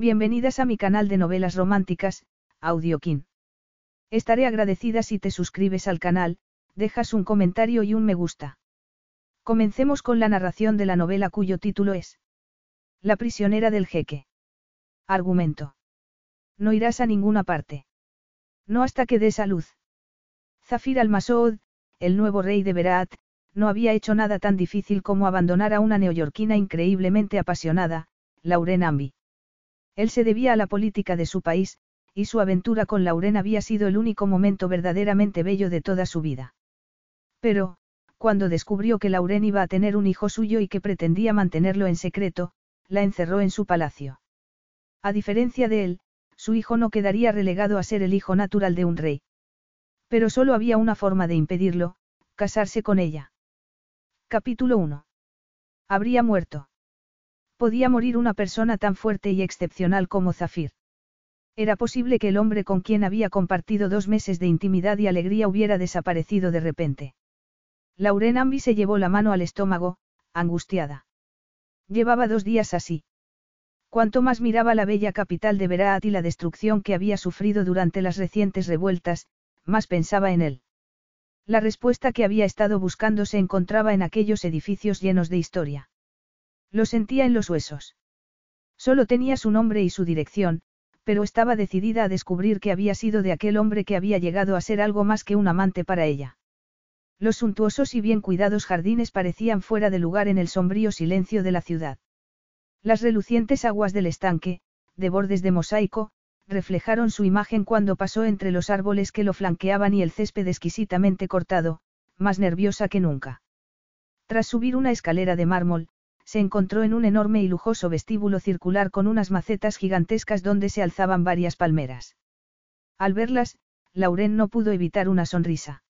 Bienvenidas a mi canal de novelas románticas, Audiokin. Estaré agradecida si te suscribes al canal, dejas un comentario y un me gusta. Comencemos con la narración de la novela cuyo título es La prisionera del jeque. Argumento. No irás a ninguna parte. No hasta que des a luz. Zafir al-Masoud, el nuevo rey de Berat, no había hecho nada tan difícil como abandonar a una neoyorquina increíblemente apasionada, Lauren Ambi. Él se debía a la política de su país, y su aventura con Lauren había sido el único momento verdaderamente bello de toda su vida. Pero, cuando descubrió que Lauren iba a tener un hijo suyo y que pretendía mantenerlo en secreto, la encerró en su palacio. A diferencia de él, su hijo no quedaría relegado a ser el hijo natural de un rey. Pero solo había una forma de impedirlo, casarse con ella. Capítulo 1. Habría muerto. Podía morir una persona tan fuerte y excepcional como Zafir. Era posible que el hombre con quien había compartido dos meses de intimidad y alegría hubiera desaparecido de repente. Lauren Ambi se llevó la mano al estómago, angustiada. Llevaba dos días así. Cuanto más miraba la bella capital de Beraat y la destrucción que había sufrido durante las recientes revueltas, más pensaba en él. La respuesta que había estado buscando se encontraba en aquellos edificios llenos de historia. Lo sentía en los huesos. Solo tenía su nombre y su dirección, pero estaba decidida a descubrir que había sido de aquel hombre que había llegado a ser algo más que un amante para ella. Los suntuosos y bien cuidados jardines parecían fuera de lugar en el sombrío silencio de la ciudad. Las relucientes aguas del estanque, de bordes de mosaico, reflejaron su imagen cuando pasó entre los árboles que lo flanqueaban y el césped exquisitamente cortado, más nerviosa que nunca. Tras subir una escalera de mármol, se encontró en un enorme y lujoso vestíbulo circular con unas macetas gigantescas donde se alzaban varias palmeras. Al verlas, Lauren no pudo evitar una sonrisa.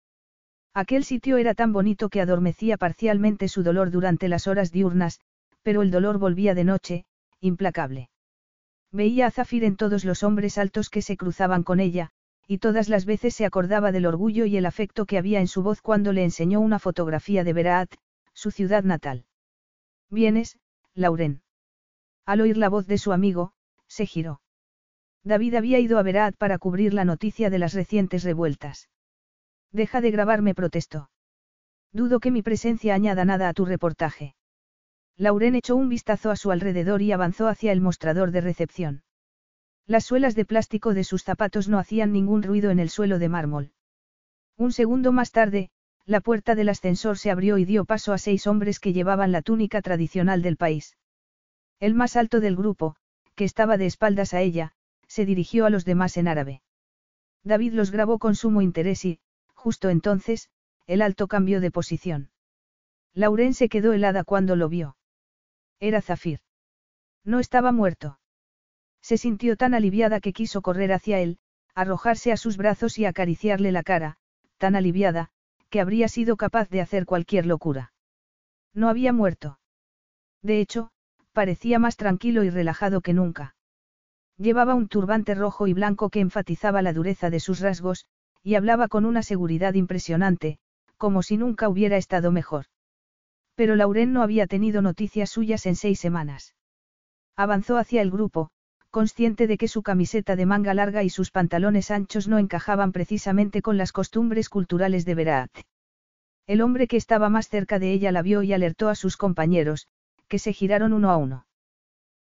Aquel sitio era tan bonito que adormecía parcialmente su dolor durante las horas diurnas, pero el dolor volvía de noche, implacable. Veía a Zafir en todos los hombres altos que se cruzaban con ella, y todas las veces se acordaba del orgullo y el afecto que había en su voz cuando le enseñó una fotografía de Beraat, su ciudad natal. Vienes, Lauren. Al oír la voz de su amigo, se giró. David había ido a Berat para cubrir la noticia de las recientes revueltas. Deja de grabarme, protestó. Dudo que mi presencia añada nada a tu reportaje. Lauren echó un vistazo a su alrededor y avanzó hacia el mostrador de recepción. Las suelas de plástico de sus zapatos no hacían ningún ruido en el suelo de mármol. Un segundo más tarde, la puerta del ascensor se abrió y dio paso a seis hombres que llevaban la túnica tradicional del país. El más alto del grupo, que estaba de espaldas a ella, se dirigió a los demás en árabe. David los grabó con sumo interés y, justo entonces, el alto cambió de posición. Lauren se quedó helada cuando lo vio. Era Zafir. No estaba muerto. Se sintió tan aliviada que quiso correr hacia él, arrojarse a sus brazos y acariciarle la cara, tan aliviada, que habría sido capaz de hacer cualquier locura. No había muerto. De hecho, parecía más tranquilo y relajado que nunca. Llevaba un turbante rojo y blanco que enfatizaba la dureza de sus rasgos, y hablaba con una seguridad impresionante, como si nunca hubiera estado mejor. Pero Lauren no había tenido noticias suyas en seis semanas. Avanzó hacia el grupo, consciente de que su camiseta de manga larga y sus pantalones anchos no encajaban precisamente con las costumbres culturales de Berat. El hombre que estaba más cerca de ella la vio y alertó a sus compañeros, que se giraron uno a uno.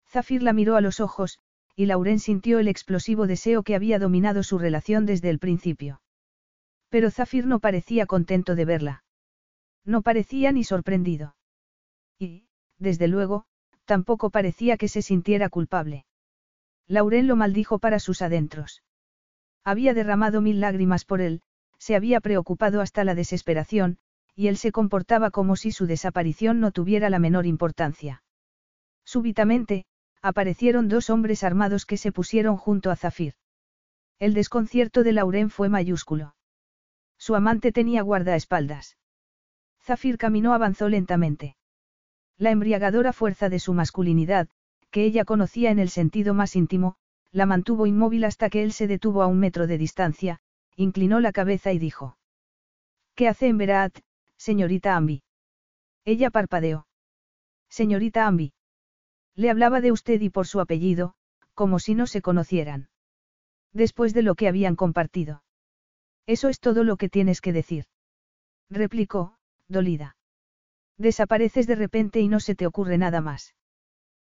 Zafir la miró a los ojos, y Lauren sintió el explosivo deseo que había dominado su relación desde el principio. Pero Zafir no parecía contento de verla. No parecía ni sorprendido. Y, desde luego, tampoco parecía que se sintiera culpable. Lauren lo maldijo para sus adentros. Había derramado mil lágrimas por él, se había preocupado hasta la desesperación, y él se comportaba como si su desaparición no tuviera la menor importancia. Súbitamente, aparecieron dos hombres armados que se pusieron junto a Zafir. El desconcierto de Lauren fue mayúsculo. Su amante tenía guardaespaldas. Zafir caminó avanzó lentamente. La embriagadora fuerza de su masculinidad, que ella conocía en el sentido más íntimo, la mantuvo inmóvil hasta que él se detuvo a un metro de distancia, inclinó la cabeza y dijo. ¿Qué hace en Berat, señorita Ambi? Ella parpadeó. Señorita Ambi. Le hablaba de usted y por su apellido, como si no se conocieran. Después de lo que habían compartido. Eso es todo lo que tienes que decir. Replicó, dolida. Desapareces de repente y no se te ocurre nada más.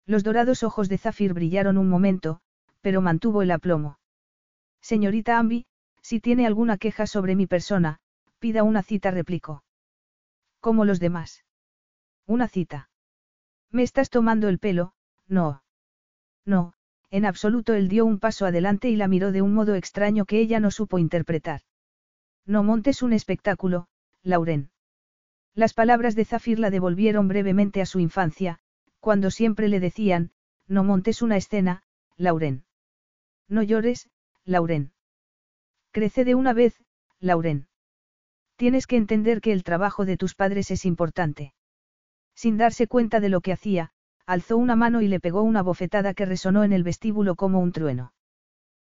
Los dorados ojos de Zafir brillaron un momento, pero mantuvo el aplomo. Señorita Ambi, si tiene alguna queja sobre mi persona, pida una cita, replicó. Como los demás. Una cita. Me estás tomando el pelo, no. No, en absoluto él dio un paso adelante y la miró de un modo extraño que ella no supo interpretar. No montes un espectáculo, Lauren. Las palabras de Zafir la devolvieron brevemente a su infancia, cuando siempre le decían, no montes una escena, Lauren. No llores, Lauren. Crece de una vez, Lauren. Tienes que entender que el trabajo de tus padres es importante. Sin darse cuenta de lo que hacía, alzó una mano y le pegó una bofetada que resonó en el vestíbulo como un trueno.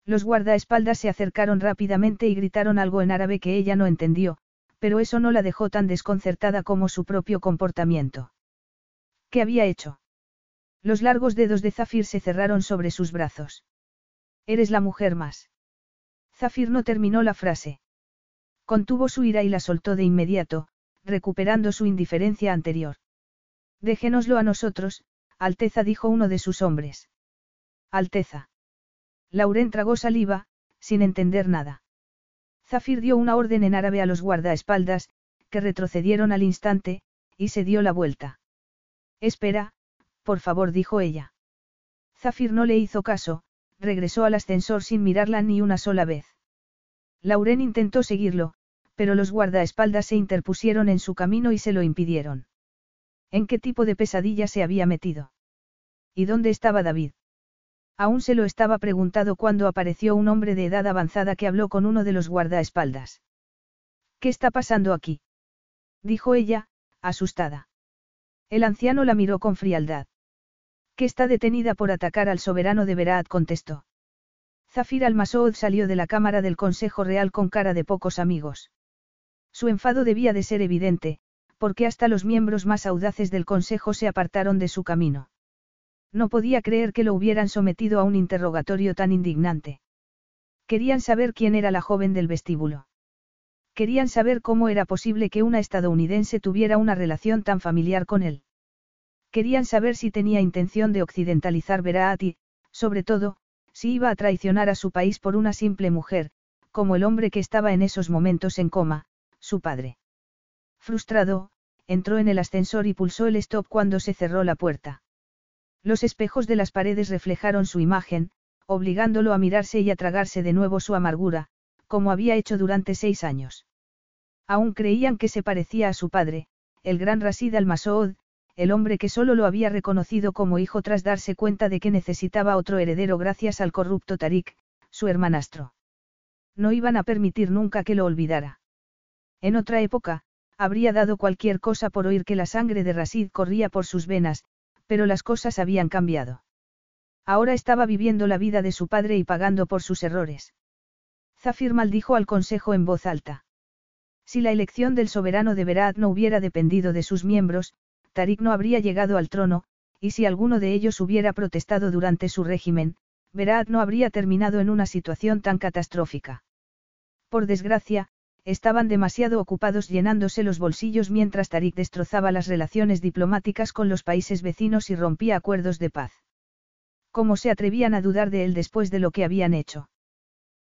Los guardaespaldas se acercaron rápidamente y gritaron algo en árabe que ella no entendió, pero eso no la dejó tan desconcertada como su propio comportamiento. ¿Qué había hecho? Los largos dedos de Zafir se cerraron sobre sus brazos. Eres la mujer más. Zafir no terminó la frase. Contuvo su ira y la soltó de inmediato, recuperando su indiferencia anterior. Déjenoslo a nosotros, Alteza dijo uno de sus hombres. Alteza. Lauren tragó saliva, sin entender nada. Zafir dio una orden en árabe a los guardaespaldas, que retrocedieron al instante, y se dio la vuelta. Espera, por favor, dijo ella. Zafir no le hizo caso, regresó al ascensor sin mirarla ni una sola vez. Lauren intentó seguirlo, pero los guardaespaldas se interpusieron en su camino y se lo impidieron. ¿En qué tipo de pesadilla se había metido? ¿Y dónde estaba David? Aún se lo estaba preguntado cuando apareció un hombre de edad avanzada que habló con uno de los guardaespaldas. ¿Qué está pasando aquí? dijo ella, asustada. El anciano la miró con frialdad. Que está detenida por atacar al soberano de Berat contestó. Zafir al-Masoud salió de la cámara del Consejo Real con cara de pocos amigos. Su enfado debía de ser evidente, porque hasta los miembros más audaces del Consejo se apartaron de su camino. No podía creer que lo hubieran sometido a un interrogatorio tan indignante. Querían saber quién era la joven del vestíbulo. Querían saber cómo era posible que una estadounidense tuviera una relación tan familiar con él. Querían saber si tenía intención de occidentalizar Veraat y, sobre todo, si iba a traicionar a su país por una simple mujer, como el hombre que estaba en esos momentos en coma, su padre. Frustrado, entró en el ascensor y pulsó el stop cuando se cerró la puerta. Los espejos de las paredes reflejaron su imagen, obligándolo a mirarse y a tragarse de nuevo su amargura, como había hecho durante seis años. Aún creían que se parecía a su padre, el gran Rasid al-Masoud, el hombre que solo lo había reconocido como hijo tras darse cuenta de que necesitaba otro heredero gracias al corrupto Tarik, su hermanastro. No iban a permitir nunca que lo olvidara. En otra época, habría dado cualquier cosa por oír que la sangre de Rasid corría por sus venas, pero las cosas habían cambiado. Ahora estaba viviendo la vida de su padre y pagando por sus errores. Zafir maldijo al consejo en voz alta. Si la elección del soberano de Berat no hubiera dependido de sus miembros, Tarik no habría llegado al trono, y si alguno de ellos hubiera protestado durante su régimen, Berat no habría terminado en una situación tan catastrófica. Por desgracia, estaban demasiado ocupados llenándose los bolsillos mientras Tarik destrozaba las relaciones diplomáticas con los países vecinos y rompía acuerdos de paz. ¿Cómo se atrevían a dudar de él después de lo que habían hecho?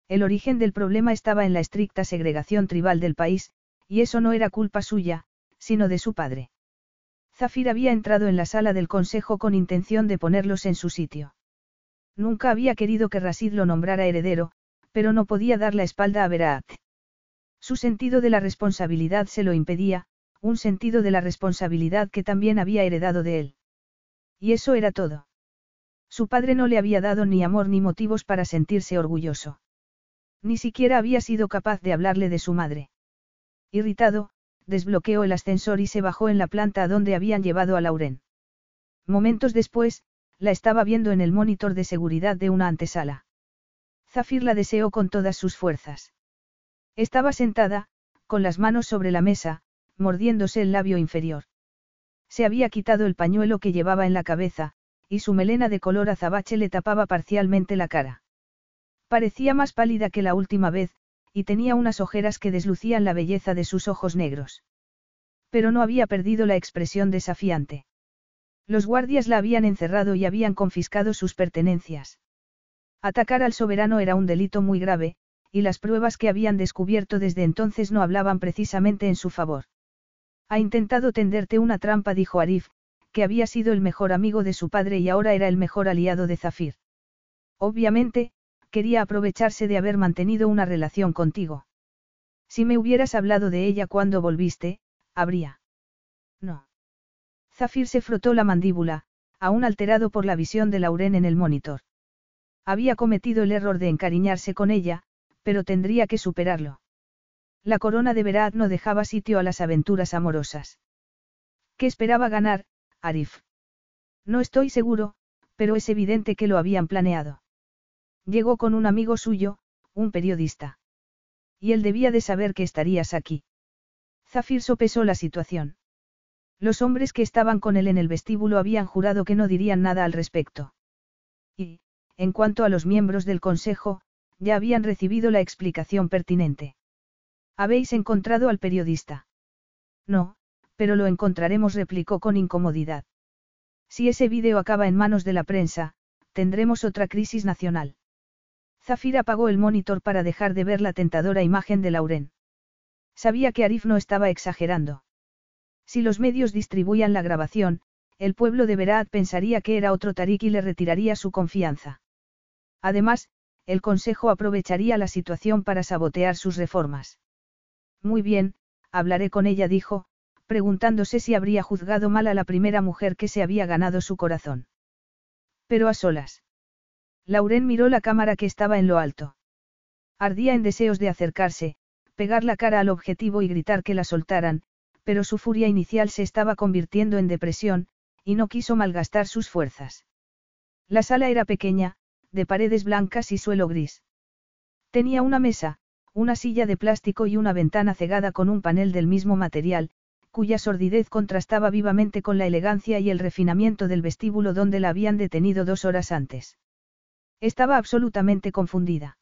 El origen del problema estaba en la estricta segregación tribal del país, y eso no era culpa suya, sino de su padre. Zafir había entrado en la sala del consejo con intención de ponerlos en su sitio. Nunca había querido que Rasid lo nombrara heredero, pero no podía dar la espalda a Beraat. Su sentido de la responsabilidad se lo impedía, un sentido de la responsabilidad que también había heredado de él. Y eso era todo. Su padre no le había dado ni amor ni motivos para sentirse orgulloso. Ni siquiera había sido capaz de hablarle de su madre. Irritado, desbloqueó el ascensor y se bajó en la planta a donde habían llevado a Lauren. Momentos después, la estaba viendo en el monitor de seguridad de una antesala. Zafir la deseó con todas sus fuerzas. Estaba sentada, con las manos sobre la mesa, mordiéndose el labio inferior. Se había quitado el pañuelo que llevaba en la cabeza, y su melena de color azabache le tapaba parcialmente la cara. Parecía más pálida que la última vez, y tenía unas ojeras que deslucían la belleza de sus ojos negros. Pero no había perdido la expresión desafiante. Los guardias la habían encerrado y habían confiscado sus pertenencias. Atacar al soberano era un delito muy grave, y las pruebas que habían descubierto desde entonces no hablaban precisamente en su favor. Ha intentado tenderte una trampa, dijo Arif, que había sido el mejor amigo de su padre y ahora era el mejor aliado de Zafir. Obviamente, quería aprovecharse de haber mantenido una relación contigo. Si me hubieras hablado de ella cuando volviste, habría. No. Zafir se frotó la mandíbula, aún alterado por la visión de Lauren en el monitor. Había cometido el error de encariñarse con ella, pero tendría que superarlo. La corona de Berat no dejaba sitio a las aventuras amorosas. ¿Qué esperaba ganar, Arif? No estoy seguro, pero es evidente que lo habían planeado. Llegó con un amigo suyo, un periodista. Y él debía de saber que estarías aquí. Zafir sopesó la situación. Los hombres que estaban con él en el vestíbulo habían jurado que no dirían nada al respecto. Y, en cuanto a los miembros del Consejo, ya habían recibido la explicación pertinente. ¿Habéis encontrado al periodista? No, pero lo encontraremos, replicó con incomodidad. Si ese vídeo acaba en manos de la prensa, tendremos otra crisis nacional. Zafir apagó el monitor para dejar de ver la tentadora imagen de Lauren. Sabía que Arif no estaba exagerando. Si los medios distribuían la grabación, el pueblo de Berat pensaría que era otro Tarik y le retiraría su confianza. Además, el Consejo aprovecharía la situación para sabotear sus reformas. Muy bien, hablaré con ella, dijo, preguntándose si habría juzgado mal a la primera mujer que se había ganado su corazón. Pero a solas. Lauren miró la cámara que estaba en lo alto. Ardía en deseos de acercarse, pegar la cara al objetivo y gritar que la soltaran, pero su furia inicial se estaba convirtiendo en depresión, y no quiso malgastar sus fuerzas. La sala era pequeña, de paredes blancas y suelo gris. Tenía una mesa, una silla de plástico y una ventana cegada con un panel del mismo material, cuya sordidez contrastaba vivamente con la elegancia y el refinamiento del vestíbulo donde la habían detenido dos horas antes. Estaba absolutamente confundida.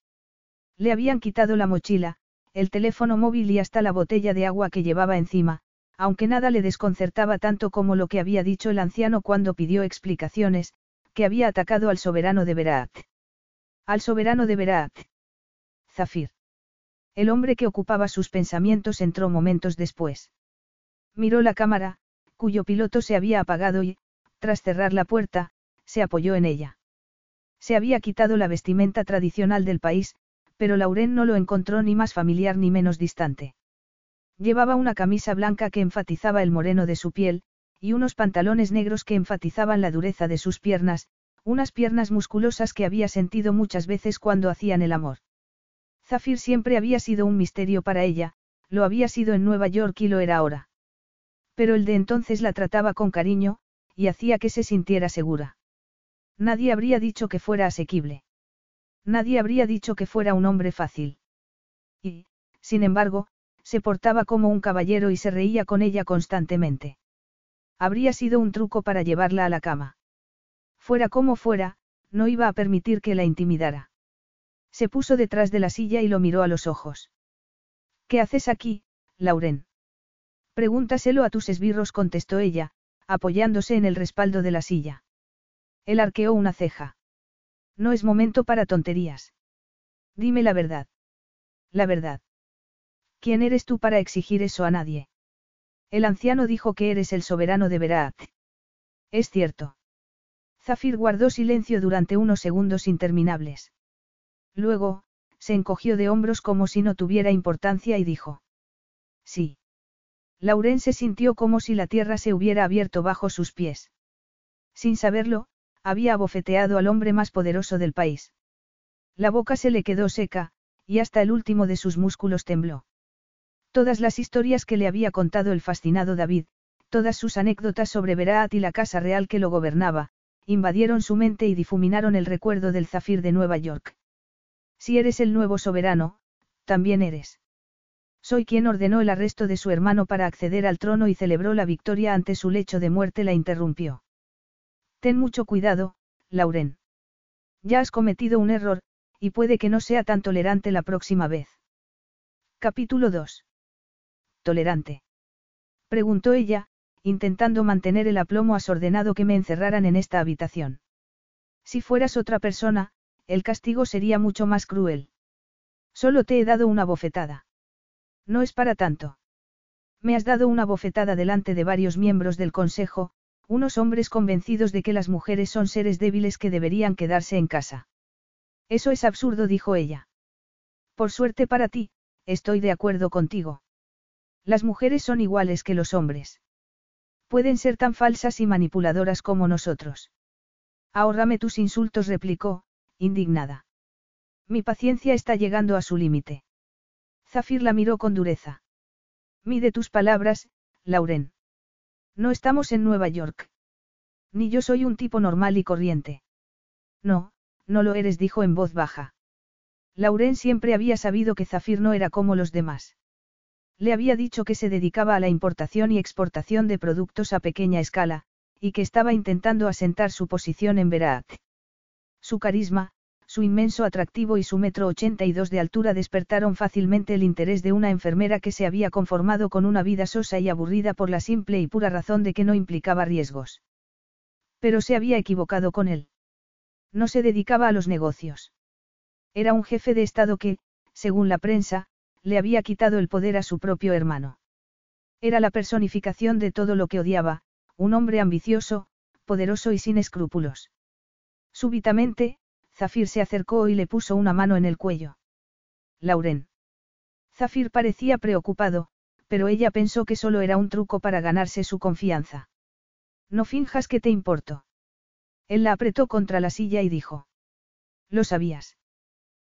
Le habían quitado la mochila, el teléfono móvil y hasta la botella de agua que llevaba encima, aunque nada le desconcertaba tanto como lo que había dicho el anciano cuando pidió explicaciones, que había atacado al soberano de Berat. Al soberano de Berat. Zafir. El hombre que ocupaba sus pensamientos entró momentos después. Miró la cámara, cuyo piloto se había apagado y, tras cerrar la puerta, se apoyó en ella. Se había quitado la vestimenta tradicional del país, pero Lauren no lo encontró ni más familiar ni menos distante. Llevaba una camisa blanca que enfatizaba el moreno de su piel, y unos pantalones negros que enfatizaban la dureza de sus piernas, unas piernas musculosas que había sentido muchas veces cuando hacían el amor. Zafir siempre había sido un misterio para ella, lo había sido en Nueva York y lo era ahora. Pero el de entonces la trataba con cariño, y hacía que se sintiera segura. Nadie habría dicho que fuera asequible. Nadie habría dicho que fuera un hombre fácil. Y, sin embargo, se portaba como un caballero y se reía con ella constantemente. Habría sido un truco para llevarla a la cama. Fuera como fuera, no iba a permitir que la intimidara. Se puso detrás de la silla y lo miró a los ojos. ¿Qué haces aquí, Lauren? Pregúntaselo a tus esbirros, contestó ella, apoyándose en el respaldo de la silla. Él arqueó una ceja. No es momento para tonterías. Dime la verdad. La verdad. ¿Quién eres tú para exigir eso a nadie? El anciano dijo que eres el soberano de Berat. Es cierto. Zafir guardó silencio durante unos segundos interminables. Luego, se encogió de hombros como si no tuviera importancia y dijo. Sí. Lauren se sintió como si la tierra se hubiera abierto bajo sus pies. Sin saberlo, había abofeteado al hombre más poderoso del país. La boca se le quedó seca, y hasta el último de sus músculos tembló. Todas las historias que le había contado el fascinado David, todas sus anécdotas sobre Berat y la casa real que lo gobernaba, invadieron su mente y difuminaron el recuerdo del zafir de Nueva York. Si eres el nuevo soberano, también eres. Soy quien ordenó el arresto de su hermano para acceder al trono y celebró la victoria ante su lecho de muerte, la interrumpió. Ten mucho cuidado, Lauren. Ya has cometido un error, y puede que no sea tan tolerante la próxima vez. Capítulo 2. Tolerante. Preguntó ella, intentando mantener el aplomo asordenado que me encerraran en esta habitación. Si fueras otra persona, el castigo sería mucho más cruel. Solo te he dado una bofetada. No es para tanto. Me has dado una bofetada delante de varios miembros del Consejo, unos hombres convencidos de que las mujeres son seres débiles que deberían quedarse en casa. Eso es absurdo, dijo ella. Por suerte para ti, estoy de acuerdo contigo. Las mujeres son iguales que los hombres. Pueden ser tan falsas y manipuladoras como nosotros. Ahórrame tus insultos, replicó, indignada. Mi paciencia está llegando a su límite. Zafir la miró con dureza. Mide tus palabras, Lauren. No estamos en Nueva York. Ni yo soy un tipo normal y corriente. No, no lo eres, dijo en voz baja. Lauren siempre había sabido que Zafir no era como los demás. Le había dicho que se dedicaba a la importación y exportación de productos a pequeña escala, y que estaba intentando asentar su posición en Verac. Su carisma, su inmenso atractivo y su metro ochenta y dos de altura despertaron fácilmente el interés de una enfermera que se había conformado con una vida sosa y aburrida por la simple y pura razón de que no implicaba riesgos. Pero se había equivocado con él. No se dedicaba a los negocios. Era un jefe de Estado que, según la prensa, le había quitado el poder a su propio hermano. Era la personificación de todo lo que odiaba, un hombre ambicioso, poderoso y sin escrúpulos. Súbitamente, Zafir se acercó y le puso una mano en el cuello. Lauren. Zafir parecía preocupado, pero ella pensó que solo era un truco para ganarse su confianza. No finjas que te importo. Él la apretó contra la silla y dijo. Lo sabías.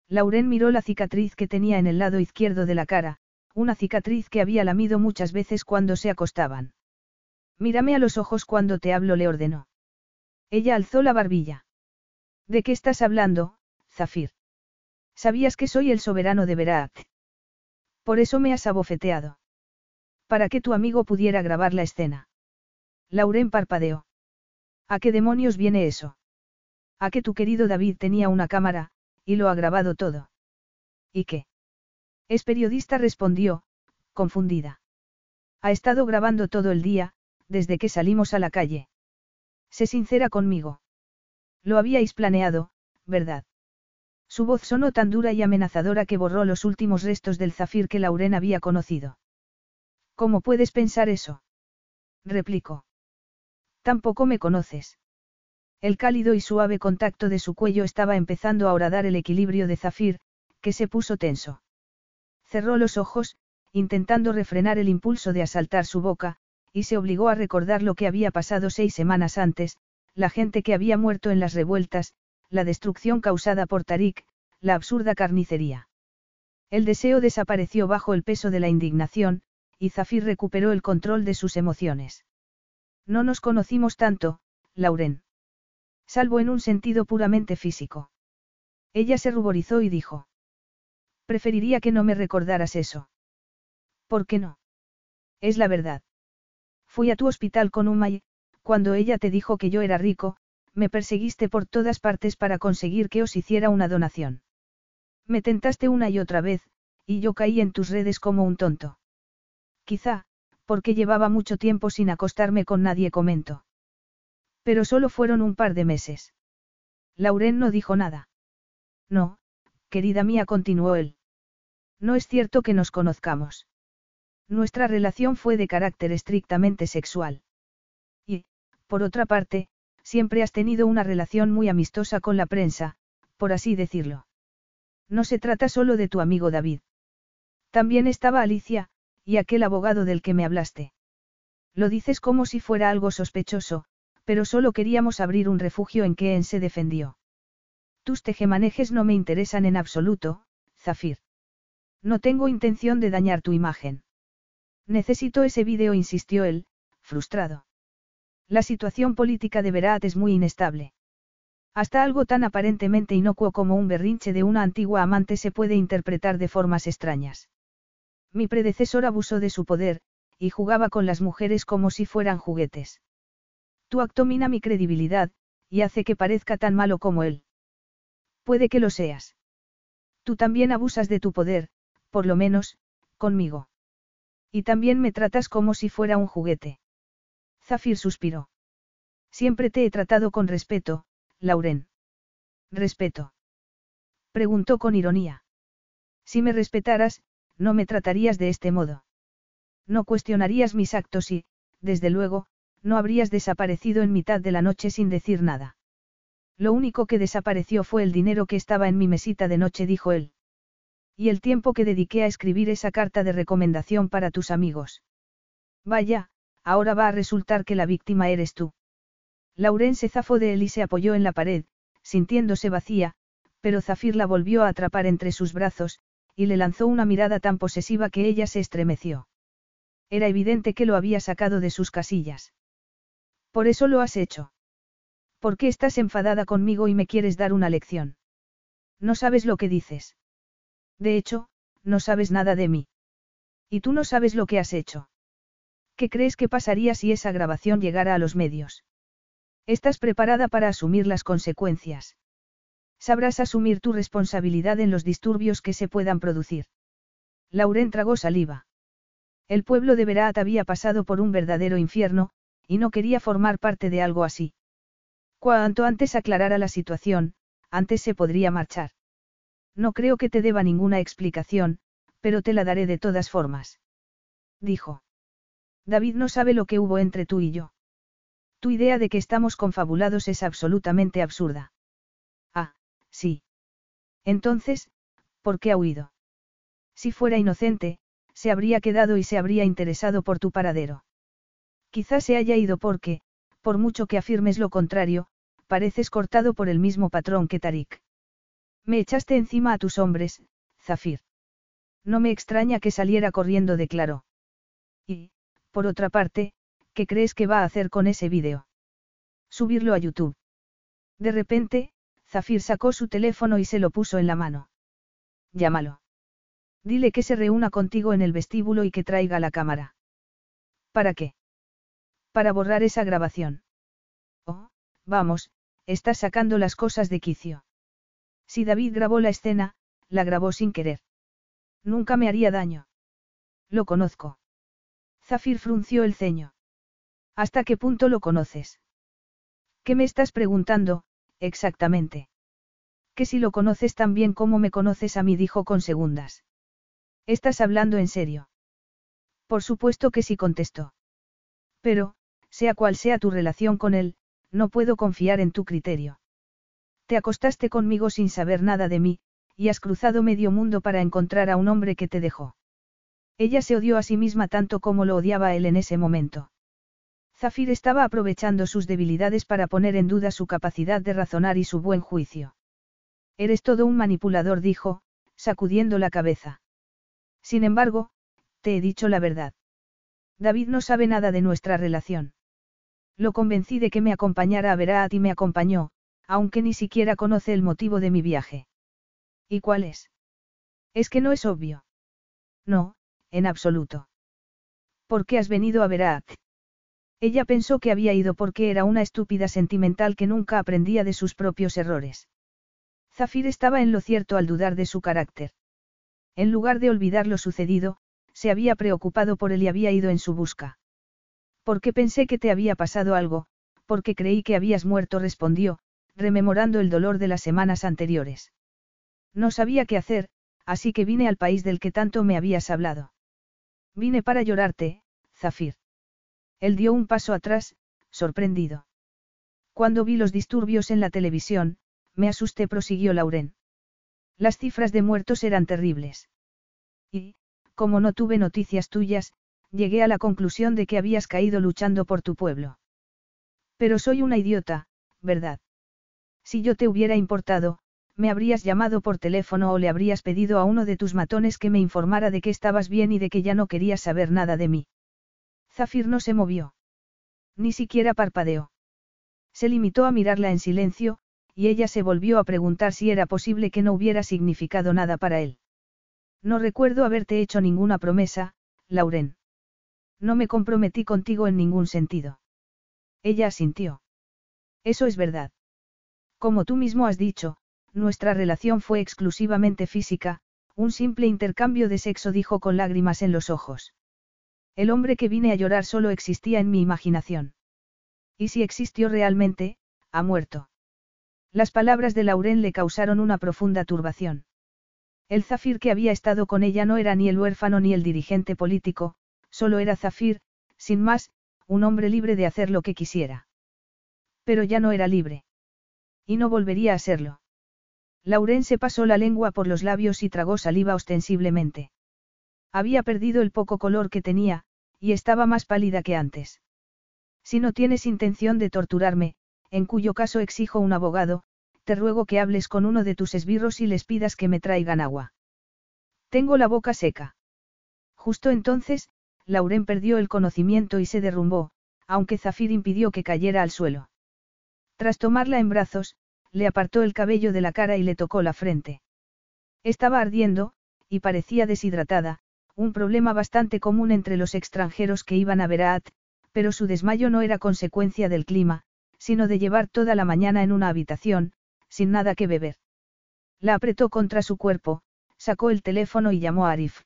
Lauren miró la cicatriz que tenía en el lado izquierdo de la cara, una cicatriz que había lamido muchas veces cuando se acostaban. Mírame a los ojos cuando te hablo, le ordenó. Ella alzó la barbilla. ¿De qué estás hablando, Zafir? Sabías que soy el soberano de Berat. Por eso me has abofeteado. Para que tu amigo pudiera grabar la escena. Lauren parpadeó. ¿A qué demonios viene eso? A que tu querido David tenía una cámara, y lo ha grabado todo. ¿Y qué? Es periodista, respondió, confundida. Ha estado grabando todo el día, desde que salimos a la calle. Sé sincera conmigo. Lo habíais planeado, ¿verdad? Su voz sonó tan dura y amenazadora que borró los últimos restos del zafir que Lauren había conocido. ¿Cómo puedes pensar eso? replicó. Tampoco me conoces. El cálido y suave contacto de su cuello estaba empezando a horadar el equilibrio de Zafir, que se puso tenso. Cerró los ojos, intentando refrenar el impulso de asaltar su boca, y se obligó a recordar lo que había pasado seis semanas antes, la gente que había muerto en las revueltas, la destrucción causada por Tarik, la absurda carnicería. El deseo desapareció bajo el peso de la indignación, y Zafir recuperó el control de sus emociones. No nos conocimos tanto, Lauren. Salvo en un sentido puramente físico. Ella se ruborizó y dijo. Preferiría que no me recordaras eso. ¿Por qué no? Es la verdad. Fui a tu hospital con Umay, cuando ella te dijo que yo era rico, me perseguiste por todas partes para conseguir que os hiciera una donación. Me tentaste una y otra vez, y yo caí en tus redes como un tonto. Quizá, porque llevaba mucho tiempo sin acostarme con nadie, comento. Pero solo fueron un par de meses. Lauren no dijo nada. No, querida mía, continuó él. No es cierto que nos conozcamos. Nuestra relación fue de carácter estrictamente sexual. Por otra parte, siempre has tenido una relación muy amistosa con la prensa, por así decirlo. No se trata solo de tu amigo David. También estaba Alicia, y aquel abogado del que me hablaste. Lo dices como si fuera algo sospechoso, pero solo queríamos abrir un refugio en que en se defendió. Tus tejemanejes no me interesan en absoluto, Zafir. No tengo intención de dañar tu imagen. Necesito ese vídeo, insistió él, frustrado. La situación política de Berat es muy inestable. Hasta algo tan aparentemente inocuo como un berrinche de una antigua amante se puede interpretar de formas extrañas. Mi predecesor abusó de su poder, y jugaba con las mujeres como si fueran juguetes. Tu acto mina mi credibilidad, y hace que parezca tan malo como él. Puede que lo seas. Tú también abusas de tu poder, por lo menos, conmigo. Y también me tratas como si fuera un juguete. Zafir suspiró. Siempre te he tratado con respeto, Lauren. ¿Respeto? Preguntó con ironía. Si me respetaras, no me tratarías de este modo. No cuestionarías mis actos y, desde luego, no habrías desaparecido en mitad de la noche sin decir nada. Lo único que desapareció fue el dinero que estaba en mi mesita de noche, dijo él. Y el tiempo que dediqué a escribir esa carta de recomendación para tus amigos. Vaya, ahora va a resultar que la víctima eres tú. Lauren se zafó de él y se apoyó en la pared, sintiéndose vacía, pero Zafir la volvió a atrapar entre sus brazos, y le lanzó una mirada tan posesiva que ella se estremeció. Era evidente que lo había sacado de sus casillas. Por eso lo has hecho. ¿Por qué estás enfadada conmigo y me quieres dar una lección? No sabes lo que dices. De hecho, no sabes nada de mí. Y tú no sabes lo que has hecho. ¿Qué crees que pasaría si esa grabación llegara a los medios? Estás preparada para asumir las consecuencias. Sabrás asumir tu responsabilidad en los disturbios que se puedan producir. Lauren tragó saliva. El pueblo de Berat había pasado por un verdadero infierno, y no quería formar parte de algo así. Cuanto antes aclarara la situación, antes se podría marchar. No creo que te deba ninguna explicación, pero te la daré de todas formas. Dijo. David no sabe lo que hubo entre tú y yo. Tu idea de que estamos confabulados es absolutamente absurda. Ah, sí. Entonces, ¿por qué ha huido? Si fuera inocente, se habría quedado y se habría interesado por tu paradero. Quizás se haya ido porque, por mucho que afirmes lo contrario, pareces cortado por el mismo patrón que Tarik. Me echaste encima a tus hombres, Zafir. No me extraña que saliera corriendo, declaró. Y, por otra parte, ¿qué crees que va a hacer con ese vídeo? Subirlo a YouTube. De repente, Zafir sacó su teléfono y se lo puso en la mano. Llámalo. Dile que se reúna contigo en el vestíbulo y que traiga la cámara. ¿Para qué? Para borrar esa grabación. Oh, vamos, estás sacando las cosas de quicio. Si David grabó la escena, la grabó sin querer. Nunca me haría daño. Lo conozco. Zafir frunció el ceño. ¿Hasta qué punto lo conoces? ¿Qué me estás preguntando, exactamente? Que si lo conoces tan bien como me conoces a mí, dijo con segundas. ¿Estás hablando en serio? Por supuesto que sí contestó. Pero, sea cual sea tu relación con él, no puedo confiar en tu criterio. Te acostaste conmigo sin saber nada de mí, y has cruzado medio mundo para encontrar a un hombre que te dejó. Ella se odió a sí misma tanto como lo odiaba él en ese momento. Zafir estaba aprovechando sus debilidades para poner en duda su capacidad de razonar y su buen juicio. Eres todo un manipulador, dijo, sacudiendo la cabeza. Sin embargo, te he dicho la verdad. David no sabe nada de nuestra relación. Lo convencí de que me acompañara a Berat y me acompañó, aunque ni siquiera conoce el motivo de mi viaje. ¿Y cuál es? Es que no es obvio. No, en absoluto. ¿Por qué has venido a Berat? Ella pensó que había ido porque era una estúpida sentimental que nunca aprendía de sus propios errores. Zafir estaba en lo cierto al dudar de su carácter. En lugar de olvidar lo sucedido, se había preocupado por él y había ido en su busca. Porque pensé que te había pasado algo, porque creí que habías muerto, respondió, rememorando el dolor de las semanas anteriores. No sabía qué hacer, así que vine al país del que tanto me habías hablado. Vine para llorarte, Zafir. Él dio un paso atrás, sorprendido. Cuando vi los disturbios en la televisión, me asusté, prosiguió Lauren. Las cifras de muertos eran terribles. Y, como no tuve noticias tuyas, llegué a la conclusión de que habías caído luchando por tu pueblo. Pero soy una idiota, ¿verdad? Si yo te hubiera importado, me habrías llamado por teléfono o le habrías pedido a uno de tus matones que me informara de que estabas bien y de que ya no querías saber nada de mí. Zafir no se movió. Ni siquiera parpadeó. Se limitó a mirarla en silencio, y ella se volvió a preguntar si era posible que no hubiera significado nada para él. No recuerdo haberte hecho ninguna promesa, Lauren. No me comprometí contigo en ningún sentido. Ella asintió. Eso es verdad. Como tú mismo has dicho, nuestra relación fue exclusivamente física, un simple intercambio de sexo dijo con lágrimas en los ojos. El hombre que vine a llorar solo existía en mi imaginación. Y si existió realmente, ha muerto. Las palabras de Lauren le causaron una profunda turbación. El Zafir que había estado con ella no era ni el huérfano ni el dirigente político, solo era Zafir, sin más, un hombre libre de hacer lo que quisiera. Pero ya no era libre. Y no volvería a serlo. Lauren se pasó la lengua por los labios y tragó saliva ostensiblemente. Había perdido el poco color que tenía, y estaba más pálida que antes. Si no tienes intención de torturarme, en cuyo caso exijo un abogado, te ruego que hables con uno de tus esbirros y les pidas que me traigan agua. Tengo la boca seca. Justo entonces, Lauren perdió el conocimiento y se derrumbó, aunque Zafir impidió que cayera al suelo. Tras tomarla en brazos, le apartó el cabello de la cara y le tocó la frente. Estaba ardiendo, y parecía deshidratada, un problema bastante común entre los extranjeros que iban a Veraat, pero su desmayo no era consecuencia del clima, sino de llevar toda la mañana en una habitación, sin nada que beber. La apretó contra su cuerpo, sacó el teléfono y llamó a Arif.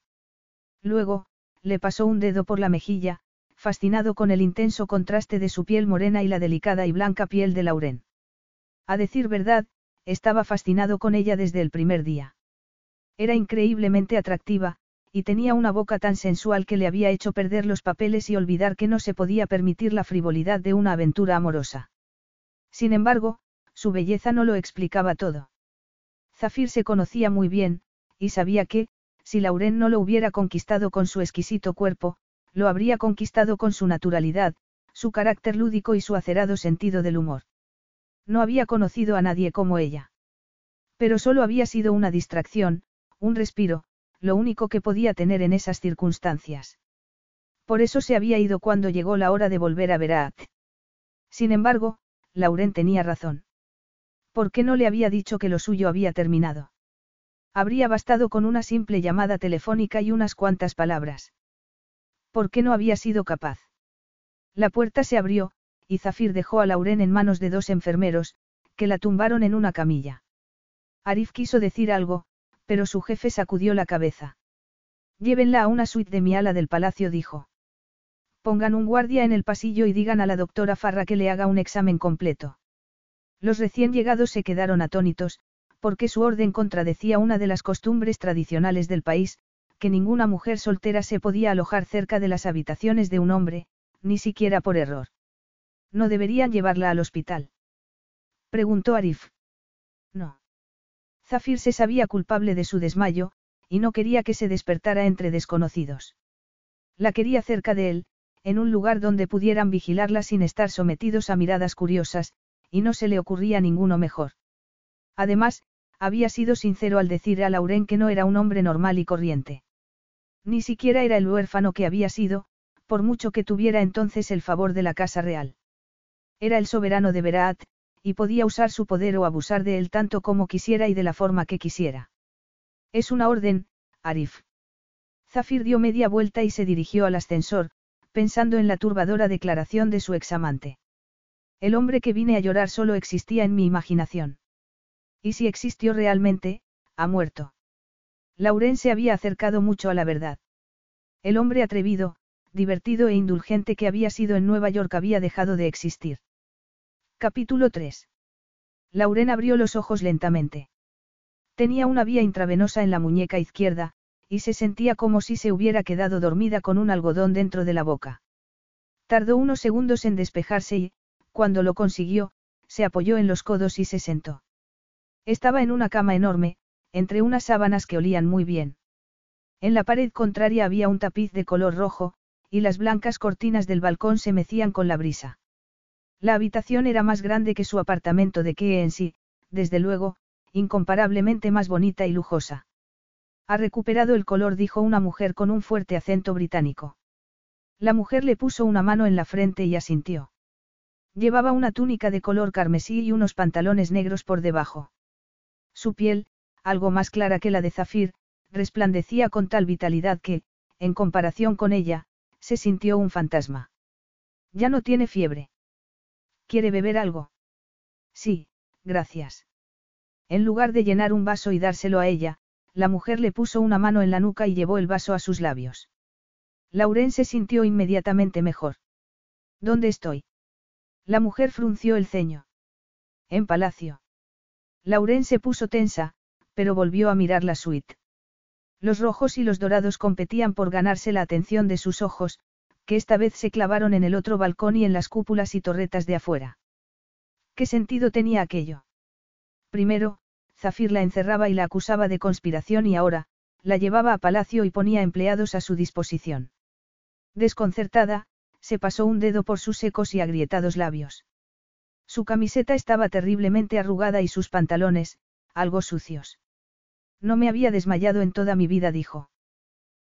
Luego, le pasó un dedo por la mejilla, fascinado con el intenso contraste de su piel morena y la delicada y blanca piel de Lauren. A decir verdad, estaba fascinado con ella desde el primer día. Era increíblemente atractiva, y tenía una boca tan sensual que le había hecho perder los papeles y olvidar que no se podía permitir la frivolidad de una aventura amorosa. Sin embargo, su belleza no lo explicaba todo. Zafir se conocía muy bien, y sabía que, si Lauren no lo hubiera conquistado con su exquisito cuerpo, lo habría conquistado con su naturalidad, su carácter lúdico y su acerado sentido del humor. No había conocido a nadie como ella. Pero solo había sido una distracción, un respiro, lo único que podía tener en esas circunstancias. Por eso se había ido cuando llegó la hora de volver a Veraat. Sin embargo, Lauren tenía razón. ¿Por qué no le había dicho que lo suyo había terminado? Habría bastado con una simple llamada telefónica y unas cuantas palabras. ¿Por qué no había sido capaz? La puerta se abrió, y Zafir dejó a Lauren en manos de dos enfermeros, que la tumbaron en una camilla. Arif quiso decir algo, pero su jefe sacudió la cabeza. Llévenla a una suite de mi ala del palacio, dijo. Pongan un guardia en el pasillo y digan a la doctora Farra que le haga un examen completo. Los recién llegados se quedaron atónitos, porque su orden contradecía una de las costumbres tradicionales del país, que ninguna mujer soltera se podía alojar cerca de las habitaciones de un hombre, ni siquiera por error. ¿No deberían llevarla al hospital? Preguntó Arif. No. Zafir se sabía culpable de su desmayo, y no quería que se despertara entre desconocidos. La quería cerca de él, en un lugar donde pudieran vigilarla sin estar sometidos a miradas curiosas, y no se le ocurría ninguno mejor. Además, había sido sincero al decir a Lauren que no era un hombre normal y corriente. Ni siquiera era el huérfano que había sido, por mucho que tuviera entonces el favor de la Casa Real. Era el soberano de Beraat, y podía usar su poder o abusar de él tanto como quisiera y de la forma que quisiera. Es una orden, Arif. Zafir dio media vuelta y se dirigió al ascensor, pensando en la turbadora declaración de su examante. El hombre que vine a llorar solo existía en mi imaginación. Y si existió realmente, ha muerto. Lauren se había acercado mucho a la verdad. El hombre atrevido, divertido e indulgente que había sido en Nueva York había dejado de existir. Capítulo 3. Lauren abrió los ojos lentamente. Tenía una vía intravenosa en la muñeca izquierda, y se sentía como si se hubiera quedado dormida con un algodón dentro de la boca. Tardó unos segundos en despejarse y, cuando lo consiguió, se apoyó en los codos y se sentó. Estaba en una cama enorme, entre unas sábanas que olían muy bien. En la pared contraria había un tapiz de color rojo, y las blancas cortinas del balcón se mecían con la brisa. La habitación era más grande que su apartamento de que en sí, desde luego, incomparablemente más bonita y lujosa. Ha recuperado el color, dijo una mujer con un fuerte acento británico. La mujer le puso una mano en la frente y asintió. Llevaba una túnica de color carmesí y unos pantalones negros por debajo. Su piel, algo más clara que la de Zafir, resplandecía con tal vitalidad que, en comparación con ella, se sintió un fantasma. Ya no tiene fiebre. ¿Quiere beber algo? Sí, gracias. En lugar de llenar un vaso y dárselo a ella, la mujer le puso una mano en la nuca y llevó el vaso a sus labios. Lauren se sintió inmediatamente mejor. ¿Dónde estoy? La mujer frunció el ceño. En palacio. Lauren se puso tensa, pero volvió a mirar la suite. Los rojos y los dorados competían por ganarse la atención de sus ojos, que esta vez se clavaron en el otro balcón y en las cúpulas y torretas de afuera. ¿Qué sentido tenía aquello? Primero, Zafir la encerraba y la acusaba de conspiración y ahora, la llevaba a palacio y ponía empleados a su disposición. Desconcertada, se pasó un dedo por sus secos y agrietados labios. Su camiseta estaba terriblemente arrugada y sus pantalones, algo sucios. No me había desmayado en toda mi vida, dijo.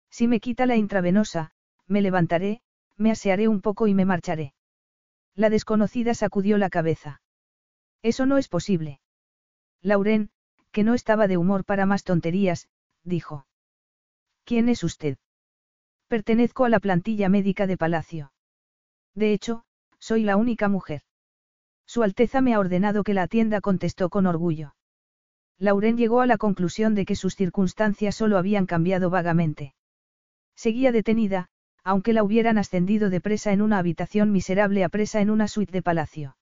Si me quita la intravenosa, me levantaré, me asearé un poco y me marcharé. La desconocida sacudió la cabeza. Eso no es posible. Lauren, que no estaba de humor para más tonterías, dijo. ¿Quién es usted? Pertenezco a la plantilla médica de Palacio. De hecho, soy la única mujer. Su Alteza me ha ordenado que la atienda, contestó con orgullo. Lauren llegó a la conclusión de que sus circunstancias solo habían cambiado vagamente. Seguía detenida, aunque la hubieran ascendido de presa en una habitación miserable a presa en una suite de palacio.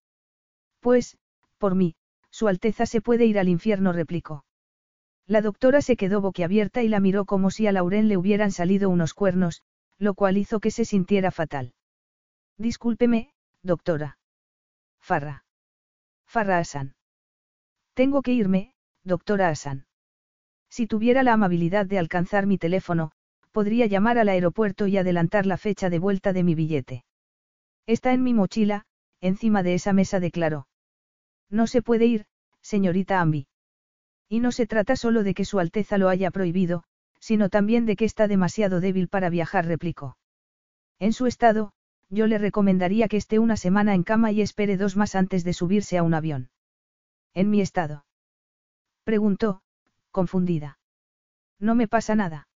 Pues, por mí, Su Alteza se puede ir al infierno, replicó. La doctora se quedó boquiabierta y la miró como si a Lauren le hubieran salido unos cuernos, lo cual hizo que se sintiera fatal. Discúlpeme, doctora. Farra. Farra Asan. Tengo que irme, doctora Asan. Si tuviera la amabilidad de alcanzar mi teléfono, podría llamar al aeropuerto y adelantar la fecha de vuelta de mi billete. Está en mi mochila, encima de esa mesa declaró. No se puede ir, señorita Ambi. Y no se trata solo de que Su Alteza lo haya prohibido, sino también de que está demasiado débil para viajar, replicó. En su estado, yo le recomendaría que esté una semana en cama y espere dos más antes de subirse a un avión. ¿En mi estado? Preguntó, confundida. No me pasa nada.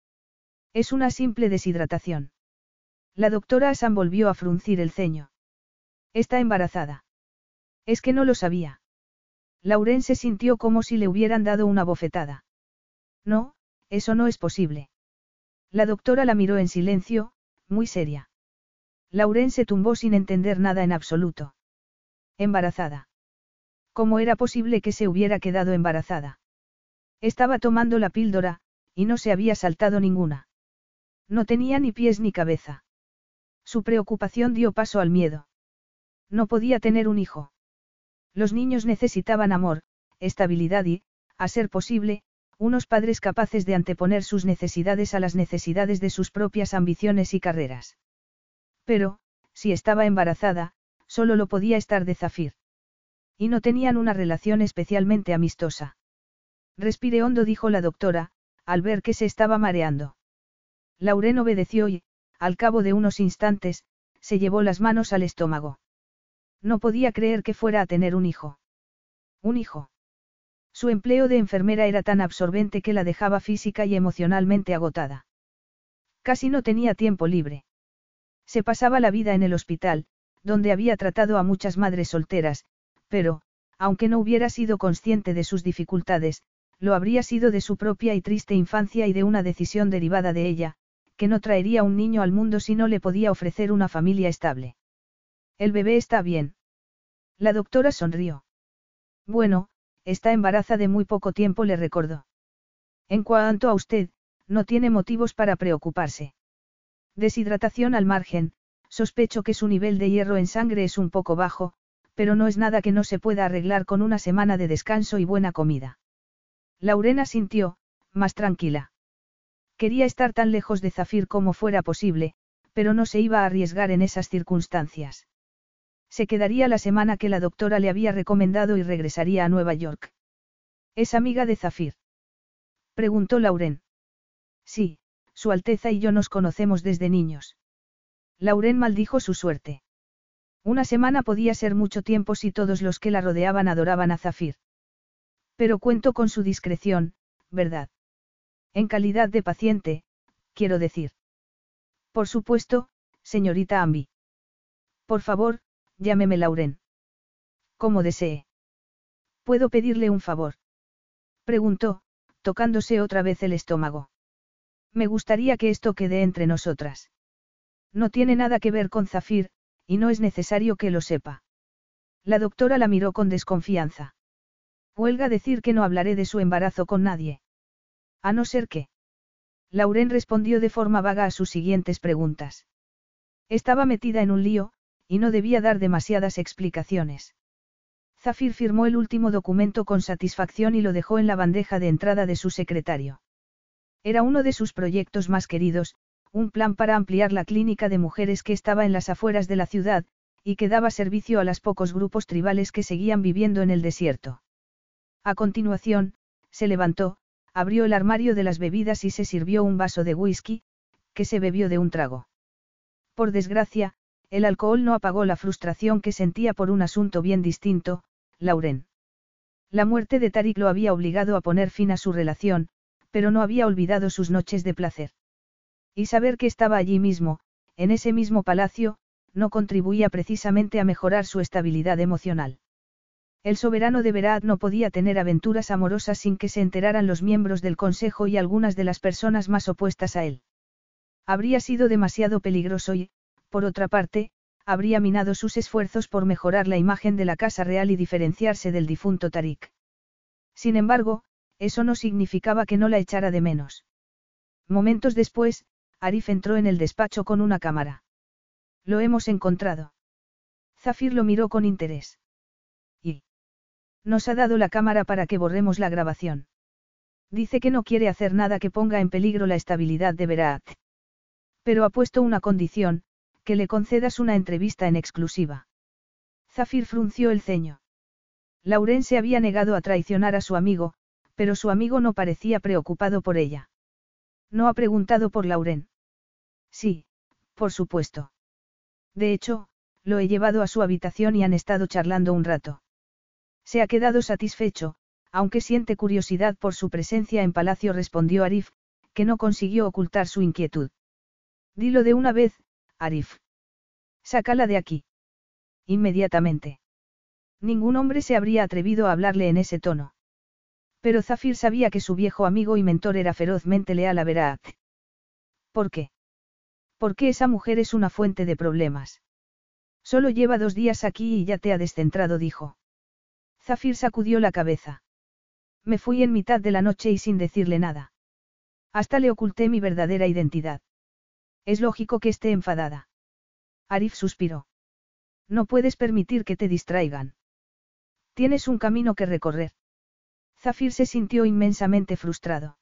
Es una simple deshidratación. La doctora Asan volvió a fruncir el ceño. Está embarazada. Es que no lo sabía. Lauren se sintió como si le hubieran dado una bofetada. No, eso no es posible. La doctora la miró en silencio, muy seria. Lauren se tumbó sin entender nada en absoluto. Embarazada. ¿Cómo era posible que se hubiera quedado embarazada? Estaba tomando la píldora, y no se había saltado ninguna. No tenía ni pies ni cabeza. Su preocupación dio paso al miedo. No podía tener un hijo. Los niños necesitaban amor, estabilidad y, a ser posible, unos padres capaces de anteponer sus necesidades a las necesidades de sus propias ambiciones y carreras. Pero, si estaba embarazada, solo lo podía estar de Zafir. Y no tenían una relación especialmente amistosa. Respire hondo, dijo la doctora, al ver que se estaba mareando. Lauren obedeció y, al cabo de unos instantes, se llevó las manos al estómago. No podía creer que fuera a tener un hijo. Un hijo. Su empleo de enfermera era tan absorbente que la dejaba física y emocionalmente agotada. Casi no tenía tiempo libre. Se pasaba la vida en el hospital, donde había tratado a muchas madres solteras, pero, aunque no hubiera sido consciente de sus dificultades, lo habría sido de su propia y triste infancia y de una decisión derivada de ella, no traería un niño al mundo si no le podía ofrecer una familia estable. El bebé está bien. La doctora sonrió. Bueno, está embaraza de muy poco tiempo, le recordó. En cuanto a usted, no tiene motivos para preocuparse. Deshidratación al margen, sospecho que su nivel de hierro en sangre es un poco bajo, pero no es nada que no se pueda arreglar con una semana de descanso y buena comida. Laurena sintió, más tranquila. Quería estar tan lejos de Zafir como fuera posible, pero no se iba a arriesgar en esas circunstancias. Se quedaría la semana que la doctora le había recomendado y regresaría a Nueva York. ¿Es amiga de Zafir? Preguntó Lauren. Sí, Su Alteza y yo nos conocemos desde niños. Lauren maldijo su suerte. Una semana podía ser mucho tiempo si todos los que la rodeaban adoraban a Zafir. Pero cuento con su discreción, ¿verdad? En calidad de paciente, quiero decir. Por supuesto, señorita Ambi. Por favor, Llámeme Lauren. Como desee. ¿Puedo pedirle un favor? Preguntó, tocándose otra vez el estómago. Me gustaría que esto quede entre nosotras. No tiene nada que ver con Zafir, y no es necesario que lo sepa. La doctora la miró con desconfianza. Huelga decir que no hablaré de su embarazo con nadie. A no ser que. Lauren respondió de forma vaga a sus siguientes preguntas. Estaba metida en un lío, y no debía dar demasiadas explicaciones. Zafir firmó el último documento con satisfacción y lo dejó en la bandeja de entrada de su secretario. Era uno de sus proyectos más queridos, un plan para ampliar la clínica de mujeres que estaba en las afueras de la ciudad, y que daba servicio a los pocos grupos tribales que seguían viviendo en el desierto. A continuación, se levantó, abrió el armario de las bebidas y se sirvió un vaso de whisky, que se bebió de un trago. Por desgracia, el alcohol no apagó la frustración que sentía por un asunto bien distinto, Lauren. La muerte de Tarik lo había obligado a poner fin a su relación, pero no había olvidado sus noches de placer. Y saber que estaba allí mismo, en ese mismo palacio, no contribuía precisamente a mejorar su estabilidad emocional. El soberano de Berat no podía tener aventuras amorosas sin que se enteraran los miembros del Consejo y algunas de las personas más opuestas a él. Habría sido demasiado peligroso y, por otra parte, habría minado sus esfuerzos por mejorar la imagen de la Casa Real y diferenciarse del difunto Tarik. Sin embargo, eso no significaba que no la echara de menos. Momentos después, Arif entró en el despacho con una cámara. Lo hemos encontrado. Zafir lo miró con interés. Nos ha dado la cámara para que borremos la grabación. Dice que no quiere hacer nada que ponga en peligro la estabilidad de Berat. Pero ha puesto una condición, que le concedas una entrevista en exclusiva. Zafir frunció el ceño. Lauren se había negado a traicionar a su amigo, pero su amigo no parecía preocupado por ella. No ha preguntado por Lauren. Sí, por supuesto. De hecho, lo he llevado a su habitación y han estado charlando un rato. Se ha quedado satisfecho, aunque siente curiosidad por su presencia en palacio, respondió Arif, que no consiguió ocultar su inquietud. Dilo de una vez, Arif. Sácala de aquí. Inmediatamente. Ningún hombre se habría atrevido a hablarle en ese tono. Pero Zafir sabía que su viejo amigo y mentor era ferozmente leal a Berat. ¿Por qué? Porque esa mujer es una fuente de problemas. Solo lleva dos días aquí y ya te ha descentrado, dijo. Zafir sacudió la cabeza. Me fui en mitad de la noche y sin decirle nada. Hasta le oculté mi verdadera identidad. Es lógico que esté enfadada. Arif suspiró. No puedes permitir que te distraigan. Tienes un camino que recorrer. Zafir se sintió inmensamente frustrado.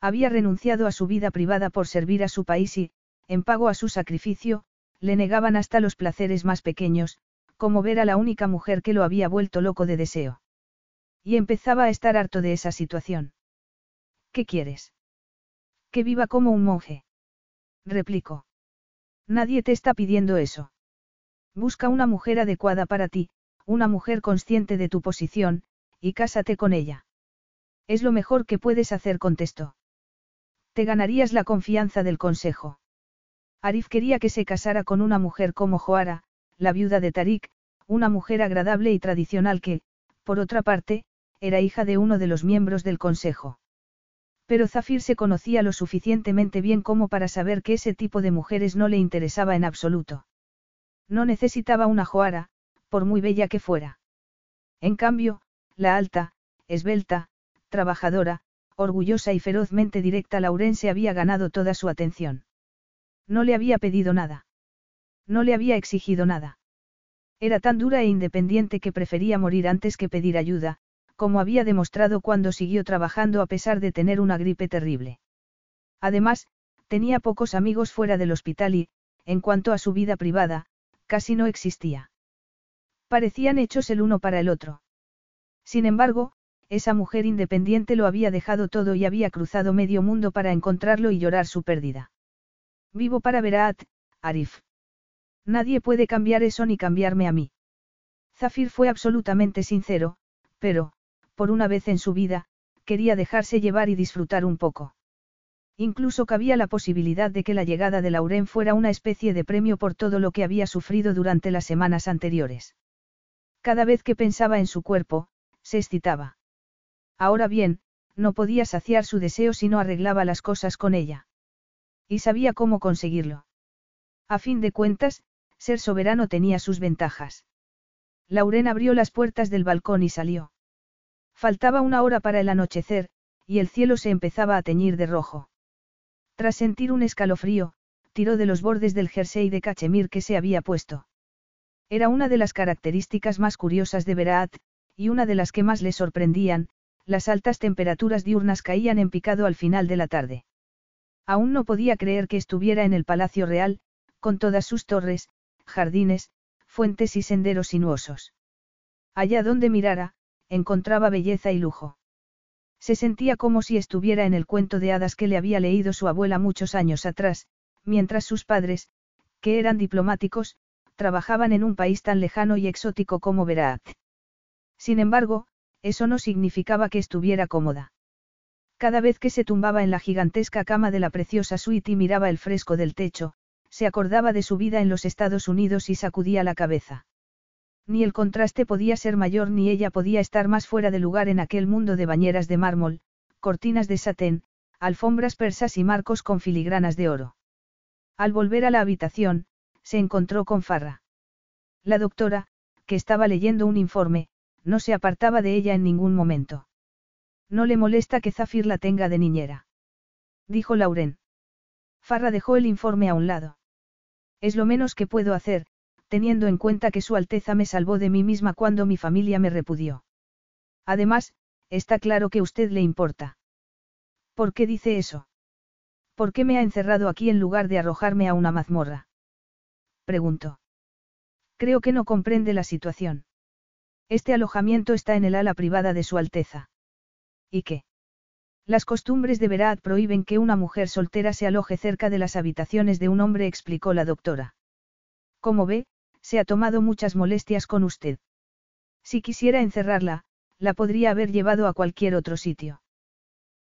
Había renunciado a su vida privada por servir a su país y, en pago a su sacrificio, le negaban hasta los placeres más pequeños, como ver a la única mujer que lo había vuelto loco de deseo. Y empezaba a estar harto de esa situación. ¿Qué quieres? Que viva como un monje. Replicó. Nadie te está pidiendo eso. Busca una mujer adecuada para ti, una mujer consciente de tu posición, y cásate con ella. Es lo mejor que puedes hacer, contestó. Te ganarías la confianza del consejo. Arif quería que se casara con una mujer como Joara, la viuda de Tarik, una mujer agradable y tradicional que, por otra parte, era hija de uno de los miembros del consejo. Pero Zafir se conocía lo suficientemente bien como para saber que ese tipo de mujeres no le interesaba en absoluto. No necesitaba una joara, por muy bella que fuera. En cambio, la alta, esbelta, trabajadora, orgullosa y ferozmente directa Laurense había ganado toda su atención. No le había pedido nada. No le había exigido nada. Era tan dura e independiente que prefería morir antes que pedir ayuda, como había demostrado cuando siguió trabajando a pesar de tener una gripe terrible. Además, tenía pocos amigos fuera del hospital y, en cuanto a su vida privada, casi no existía. Parecían hechos el uno para el otro. Sin embargo, esa mujer independiente lo había dejado todo y había cruzado medio mundo para encontrarlo y llorar su pérdida. Vivo para Berat, Arif. Nadie puede cambiar eso ni cambiarme a mí. Zafir fue absolutamente sincero, pero, por una vez en su vida, quería dejarse llevar y disfrutar un poco. Incluso cabía la posibilidad de que la llegada de Lauren fuera una especie de premio por todo lo que había sufrido durante las semanas anteriores. Cada vez que pensaba en su cuerpo, Se excitaba. Ahora bien, no podía saciar su deseo si no arreglaba las cosas con ella. Y sabía cómo conseguirlo. A fin de cuentas, ser soberano tenía sus ventajas. Lauren abrió las puertas del balcón y salió. Faltaba una hora para el anochecer, y el cielo se empezaba a teñir de rojo. Tras sentir un escalofrío, tiró de los bordes del jersey de cachemir que se había puesto. Era una de las características más curiosas de Veraat, y una de las que más le sorprendían, las altas temperaturas diurnas caían en picado al final de la tarde. Aún no podía creer que estuviera en el Palacio Real, con todas sus torres, jardines, fuentes y senderos sinuosos. Allá donde mirara, encontraba belleza y lujo. Se sentía como si estuviera en el cuento de hadas que le había leído su abuela muchos años atrás, mientras sus padres, que eran diplomáticos, trabajaban en un país tan lejano y exótico como Veraat. Sin embargo, eso no significaba que estuviera cómoda. Cada vez que se tumbaba en la gigantesca cama de la preciosa suite y miraba el fresco del techo, se acordaba de su vida en los Estados Unidos y sacudía la cabeza. Ni el contraste podía ser mayor ni ella podía estar más fuera de lugar en aquel mundo de bañeras de mármol, cortinas de satén, alfombras persas y marcos con filigranas de oro. Al volver a la habitación, se encontró con Farra. La doctora, que estaba leyendo un informe, no se apartaba de ella en ningún momento. No le molesta que Zafir la tenga de niñera. Dijo Lauren. Farra dejó el informe a un lado. Es lo menos que puedo hacer, teniendo en cuenta que Su Alteza me salvó de mí misma cuando mi familia me repudió. Además, está claro que usted le importa. ¿Por qué dice eso? ¿Por qué me ha encerrado aquí en lugar de arrojarme a una mazmorra? Preguntó. Creo que no comprende la situación. Este alojamiento está en el ala privada de Su Alteza. ¿Y qué? Las costumbres de Verat prohíben que una mujer soltera se aloje cerca de las habitaciones de un hombre, explicó la doctora. Como ve, se ha tomado muchas molestias con usted. Si quisiera encerrarla, la podría haber llevado a cualquier otro sitio.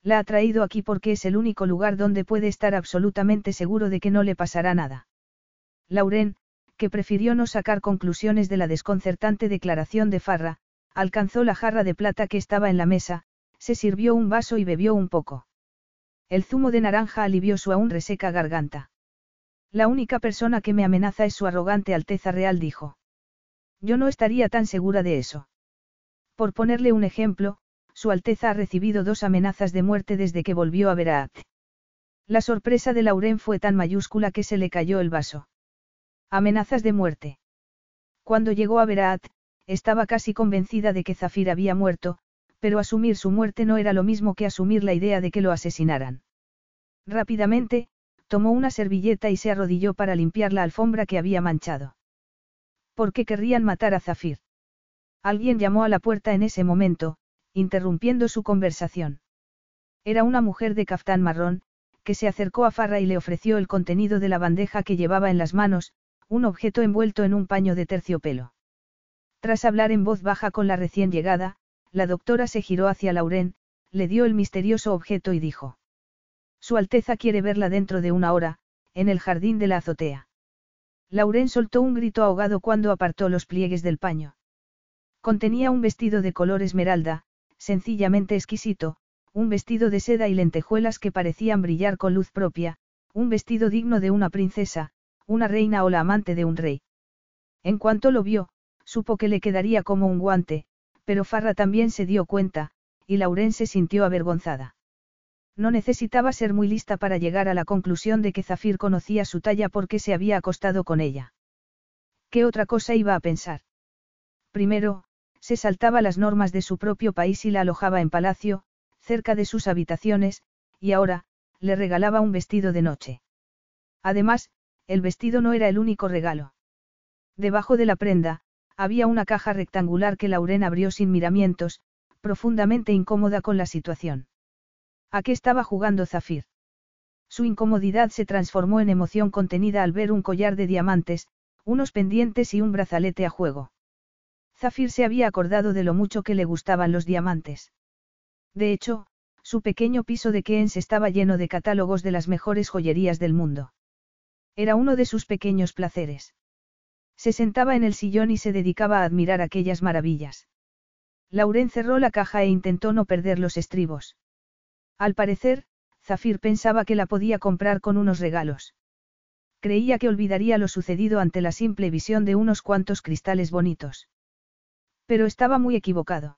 La ha traído aquí porque es el único lugar donde puede estar absolutamente seguro de que no le pasará nada. Lauren, que prefirió no sacar conclusiones de la desconcertante declaración de Farra, alcanzó la jarra de plata que estaba en la mesa, se sirvió un vaso y bebió un poco. El zumo de naranja alivió su aún reseca garganta. La única persona que me amenaza es su arrogante Alteza Real, dijo. Yo no estaría tan segura de eso. Por ponerle un ejemplo, Su Alteza ha recibido dos amenazas de muerte desde que volvió a Veraat. La sorpresa de Lauren fue tan mayúscula que se le cayó el vaso. Amenazas de muerte. Cuando llegó a Veraat, estaba casi convencida de que Zafir había muerto, pero asumir su muerte no era lo mismo que asumir la idea de que lo asesinaran. Rápidamente, tomó una servilleta y se arrodilló para limpiar la alfombra que había manchado. ¿Por qué querrían matar a Zafir? Alguien llamó a la puerta en ese momento, interrumpiendo su conversación. Era una mujer de caftán marrón, que se acercó a Farra y le ofreció el contenido de la bandeja que llevaba en las manos, un objeto envuelto en un paño de terciopelo. Tras hablar en voz baja con la recién llegada, la doctora se giró hacia Lauren, le dio el misterioso objeto y dijo. Su Alteza quiere verla dentro de una hora, en el jardín de la azotea. Lauren soltó un grito ahogado cuando apartó los pliegues del paño. Contenía un vestido de color esmeralda, sencillamente exquisito, un vestido de seda y lentejuelas que parecían brillar con luz propia, un vestido digno de una princesa, una reina o la amante de un rey. En cuanto lo vio, supo que le quedaría como un guante, pero Farra también se dio cuenta, y Lauren se sintió avergonzada. No necesitaba ser muy lista para llegar a la conclusión de que Zafir conocía su talla porque se había acostado con ella. ¿Qué otra cosa iba a pensar? Primero, se saltaba las normas de su propio país y la alojaba en palacio, cerca de sus habitaciones, y ahora, le regalaba un vestido de noche. Además, el vestido no era el único regalo. Debajo de la prenda, había una caja rectangular que Lauren abrió sin miramientos, profundamente incómoda con la situación. ¿A qué estaba jugando Zafir? Su incomodidad se transformó en emoción contenida al ver un collar de diamantes, unos pendientes y un brazalete a juego. Zafir se había acordado de lo mucho que le gustaban los diamantes. De hecho, su pequeño piso de Keynes estaba lleno de catálogos de las mejores joyerías del mundo. Era uno de sus pequeños placeres. Se sentaba en el sillón y se dedicaba a admirar aquellas maravillas. Lauren cerró la caja e intentó no perder los estribos. Al parecer, Zafir pensaba que la podía comprar con unos regalos. Creía que olvidaría lo sucedido ante la simple visión de unos cuantos cristales bonitos. Pero estaba muy equivocado.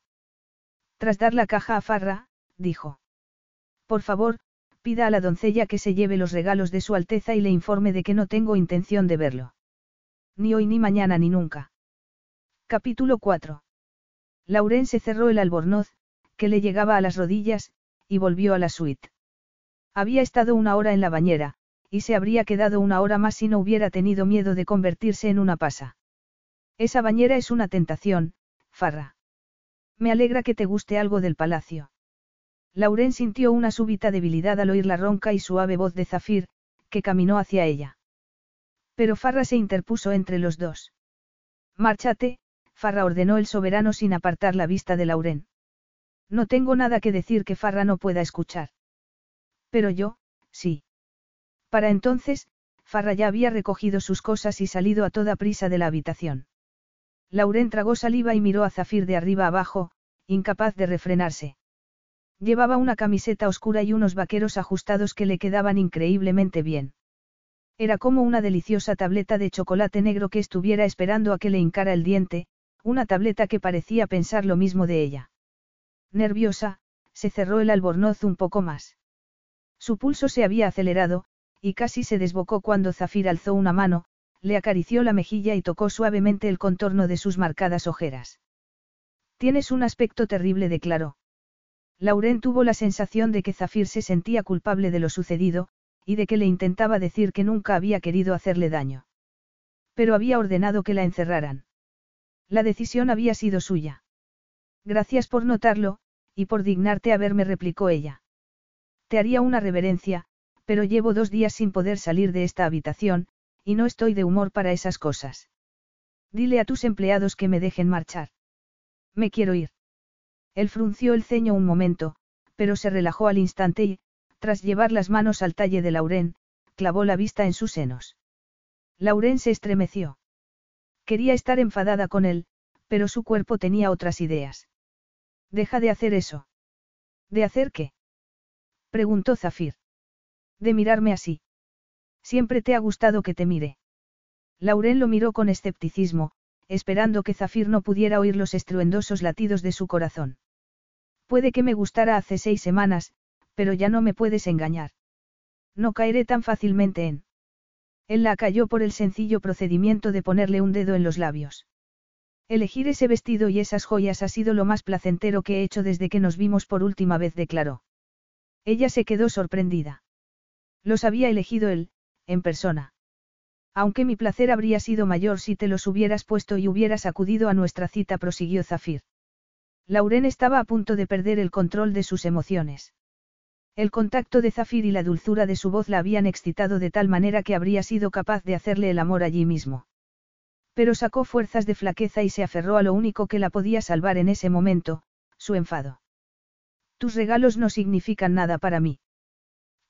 Tras dar la caja a Farra, dijo. Por favor, pida a la doncella que se lleve los regalos de Su Alteza y le informe de que no tengo intención de verlo. Ni hoy ni mañana ni nunca. Capítulo 4. Lauren se cerró el albornoz, que le llegaba a las rodillas, y volvió a la suite. Había estado una hora en la bañera, y se habría quedado una hora más si no hubiera tenido miedo de convertirse en una pasa. Esa bañera es una tentación, Farra. Me alegra que te guste algo del palacio. Lauren sintió una súbita debilidad al oír la ronca y suave voz de Zafir, que caminó hacia ella. Pero Farra se interpuso entre los dos. Márchate, Farra ordenó el soberano sin apartar la vista de Lauren. No tengo nada que decir que Farra no pueda escuchar. Pero yo, sí. Para entonces, Farra ya había recogido sus cosas y salido a toda prisa de la habitación. Lauren tragó saliva y miró a Zafir de arriba abajo, incapaz de refrenarse. Llevaba una camiseta oscura y unos vaqueros ajustados que le quedaban increíblemente bien. Era como una deliciosa tableta de chocolate negro que estuviera esperando a que le hincara el diente, una tableta que parecía pensar lo mismo de ella. Nerviosa, se cerró el albornoz un poco más. Su pulso se había acelerado, y casi se desbocó cuando Zafir alzó una mano, le acarició la mejilla y tocó suavemente el contorno de sus marcadas ojeras. Tienes un aspecto terrible, declaró. Lauren tuvo la sensación de que Zafir se sentía culpable de lo sucedido, y de que le intentaba decir que nunca había querido hacerle daño. Pero había ordenado que la encerraran. La decisión había sido suya. Gracias por notarlo, y por dignarte a verme, replicó ella. Te haría una reverencia, pero llevo dos días sin poder salir de esta habitación, y no estoy de humor para esas cosas. Dile a tus empleados que me dejen marchar. Me quiero ir. Él frunció el ceño un momento, pero se relajó al instante y, tras llevar las manos al talle de Lauren, clavó la vista en sus senos. Lauren se estremeció. Quería estar enfadada con él, pero su cuerpo tenía otras ideas. Deja de hacer eso. ¿De hacer qué? preguntó Zafir. De mirarme así. Siempre te ha gustado que te mire. Lauren lo miró con escepticismo, esperando que Zafir no pudiera oír los estruendosos latidos de su corazón. Puede que me gustara hace seis semanas, pero ya no me puedes engañar. No caeré tan fácilmente en. Él la cayó por el sencillo procedimiento de ponerle un dedo en los labios. Elegir ese vestido y esas joyas ha sido lo más placentero que he hecho desde que nos vimos por última vez, declaró. Ella se quedó sorprendida. Los había elegido él, en persona. Aunque mi placer habría sido mayor si te los hubieras puesto y hubieras acudido a nuestra cita, prosiguió Zafir. Lauren estaba a punto de perder el control de sus emociones. El contacto de Zafir y la dulzura de su voz la habían excitado de tal manera que habría sido capaz de hacerle el amor allí mismo. Pero sacó fuerzas de flaqueza y se aferró a lo único que la podía salvar en ese momento, su enfado. Tus regalos no significan nada para mí.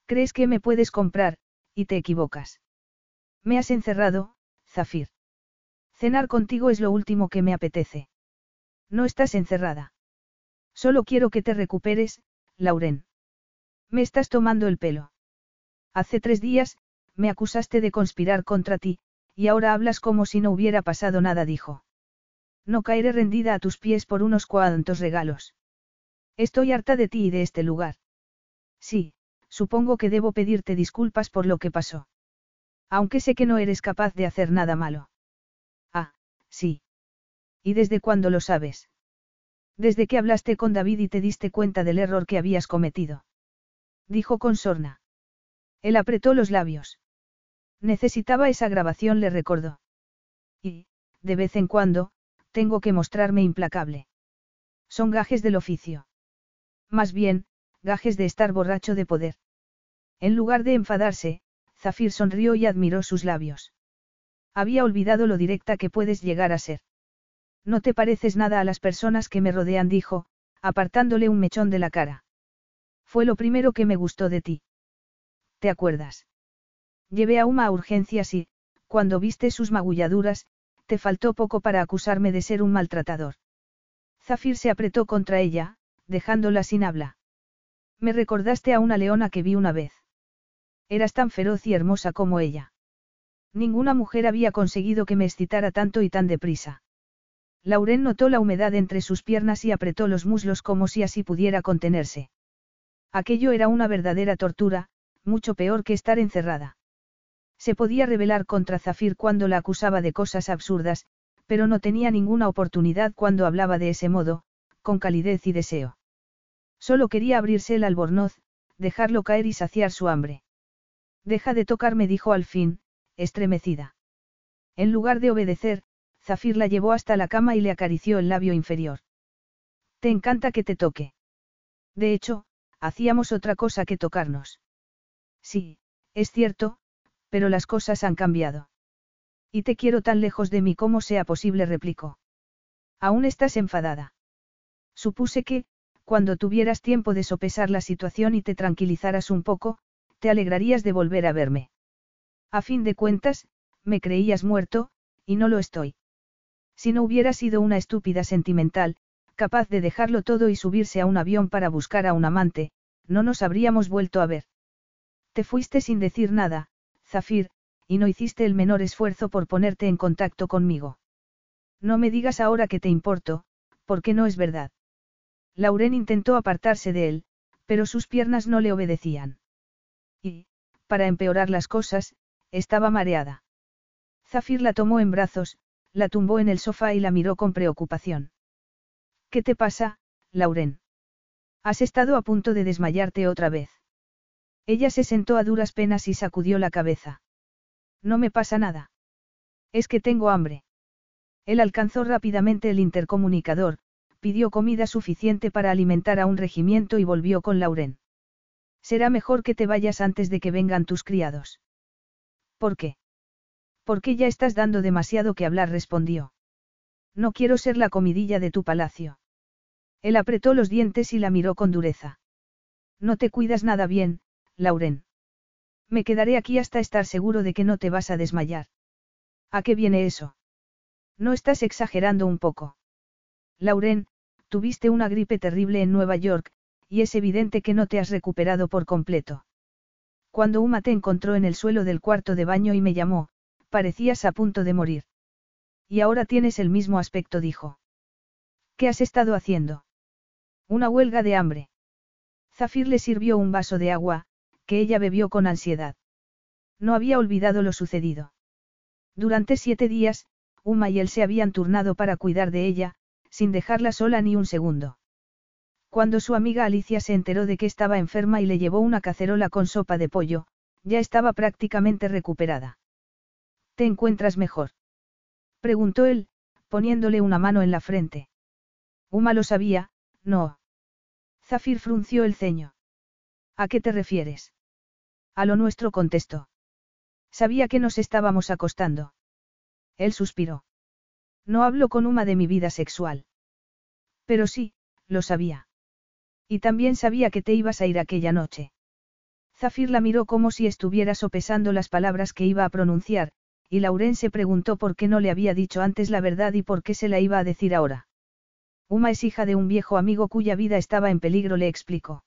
Crees que me puedes comprar, y te equivocas. Me has encerrado, Zafir. Cenar contigo es lo último que me apetece. No estás encerrada. Solo quiero que te recuperes, Lauren. Me estás tomando el pelo. Hace tres días, me acusaste de conspirar contra ti, y ahora hablas como si no hubiera pasado nada, dijo. No caeré rendida a tus pies por unos cuantos regalos. Estoy harta de ti y de este lugar. Sí, supongo que debo pedirte disculpas por lo que pasó. Aunque sé que no eres capaz de hacer nada malo. Ah, sí. ¿Y desde cuándo lo sabes? Desde que hablaste con David y te diste cuenta del error que habías cometido dijo con sorna. Él apretó los labios. Necesitaba esa grabación, le recordó. Y, de vez en cuando, tengo que mostrarme implacable. Son gajes del oficio. Más bien, gajes de estar borracho de poder. En lugar de enfadarse, Zafir sonrió y admiró sus labios. Había olvidado lo directa que puedes llegar a ser. No te pareces nada a las personas que me rodean, dijo, apartándole un mechón de la cara. Fue lo primero que me gustó de ti. ¿Te acuerdas? Llevé a Uma a urgencias y, cuando viste sus magulladuras, te faltó poco para acusarme de ser un maltratador. Zafir se apretó contra ella, dejándola sin habla. Me recordaste a una leona que vi una vez. Eras tan feroz y hermosa como ella. Ninguna mujer había conseguido que me excitara tanto y tan deprisa. Lauren notó la humedad entre sus piernas y apretó los muslos como si así pudiera contenerse. Aquello era una verdadera tortura, mucho peor que estar encerrada. Se podía rebelar contra Zafir cuando la acusaba de cosas absurdas, pero no tenía ninguna oportunidad cuando hablaba de ese modo, con calidez y deseo. Solo quería abrirse el albornoz, dejarlo caer y saciar su hambre. Deja de tocarme, dijo al fin, estremecida. En lugar de obedecer, Zafir la llevó hasta la cama y le acarició el labio inferior. Te encanta que te toque. De hecho, hacíamos otra cosa que tocarnos. Sí, es cierto, pero las cosas han cambiado. Y te quiero tan lejos de mí como sea posible, replicó. Aún estás enfadada. Supuse que, cuando tuvieras tiempo de sopesar la situación y te tranquilizaras un poco, te alegrarías de volver a verme. A fin de cuentas, me creías muerto, y no lo estoy. Si no hubiera sido una estúpida sentimental, capaz de dejarlo todo y subirse a un avión para buscar a un amante, no nos habríamos vuelto a ver. Te fuiste sin decir nada, Zafir, y no hiciste el menor esfuerzo por ponerte en contacto conmigo. No me digas ahora que te importo, porque no es verdad. Lauren intentó apartarse de él, pero sus piernas no le obedecían. Y, para empeorar las cosas, estaba mareada. Zafir la tomó en brazos, la tumbó en el sofá y la miró con preocupación. ¿Qué te pasa, Lauren? Has estado a punto de desmayarte otra vez. Ella se sentó a duras penas y sacudió la cabeza. No me pasa nada. Es que tengo hambre. Él alcanzó rápidamente el intercomunicador, pidió comida suficiente para alimentar a un regimiento y volvió con Lauren. Será mejor que te vayas antes de que vengan tus criados. ¿Por qué? Porque ya estás dando demasiado que hablar, respondió. No quiero ser la comidilla de tu palacio. Él apretó los dientes y la miró con dureza. No te cuidas nada bien, Lauren. Me quedaré aquí hasta estar seguro de que no te vas a desmayar. ¿A qué viene eso? No estás exagerando un poco. Lauren, tuviste una gripe terrible en Nueva York, y es evidente que no te has recuperado por completo. Cuando Uma te encontró en el suelo del cuarto de baño y me llamó, Parecías a punto de morir. Y ahora tienes el mismo aspecto, dijo. ¿Qué has estado haciendo? Una huelga de hambre. Zafir le sirvió un vaso de agua, que ella bebió con ansiedad. No había olvidado lo sucedido. Durante siete días, Uma y él se habían turnado para cuidar de ella, sin dejarla sola ni un segundo. Cuando su amiga Alicia se enteró de que estaba enferma y le llevó una cacerola con sopa de pollo, ya estaba prácticamente recuperada. ¿Te encuentras mejor? Preguntó él, poniéndole una mano en la frente. Uma lo sabía, no. Zafir frunció el ceño. ¿A qué te refieres? A lo nuestro contestó. Sabía que nos estábamos acostando. Él suspiró. No hablo con Uma de mi vida sexual. Pero sí, lo sabía. Y también sabía que te ibas a ir aquella noche. Zafir la miró como si estuviera sopesando las palabras que iba a pronunciar, y Lauren se preguntó por qué no le había dicho antes la verdad y por qué se la iba a decir ahora. Uma es hija de un viejo amigo cuya vida estaba en peligro, le explicó.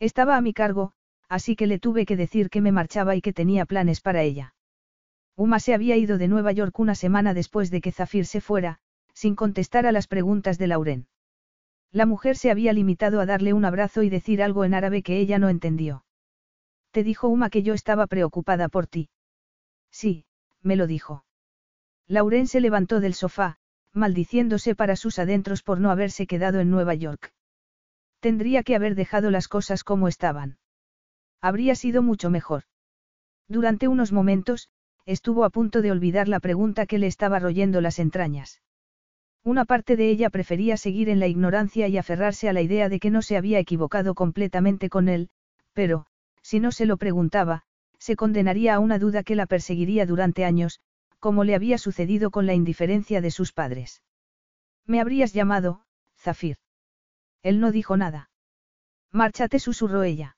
Estaba a mi cargo, así que le tuve que decir que me marchaba y que tenía planes para ella. Uma se había ido de Nueva York una semana después de que Zafir se fuera, sin contestar a las preguntas de Lauren. La mujer se había limitado a darle un abrazo y decir algo en árabe que ella no entendió. Te dijo Uma que yo estaba preocupada por ti. Sí, me lo dijo. Lauren se levantó del sofá, maldiciéndose para sus adentros por no haberse quedado en Nueva York. Tendría que haber dejado las cosas como estaban. Habría sido mucho mejor. Durante unos momentos, estuvo a punto de olvidar la pregunta que le estaba royendo las entrañas. Una parte de ella prefería seguir en la ignorancia y aferrarse a la idea de que no se había equivocado completamente con él, pero, si no se lo preguntaba, se condenaría a una duda que la perseguiría durante años, como le había sucedido con la indiferencia de sus padres. Me habrías llamado, Zafir. Él no dijo nada. Márchate, susurró ella.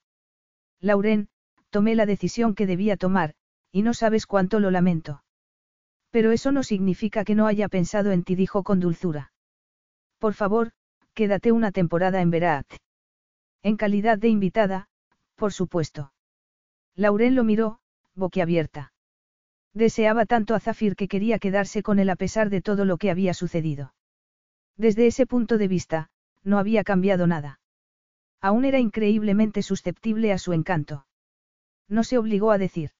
Lauren, tomé la decisión que debía tomar, y no sabes cuánto lo lamento. Pero eso no significa que no haya pensado en ti, dijo con dulzura. Por favor, quédate una temporada en Verat. En calidad de invitada, por supuesto. Lauren lo miró, boquiabierta. Deseaba tanto a Zafir que quería quedarse con él a pesar de todo lo que había sucedido. Desde ese punto de vista, no había cambiado nada. Aún era increíblemente susceptible a su encanto. No se obligó a decir.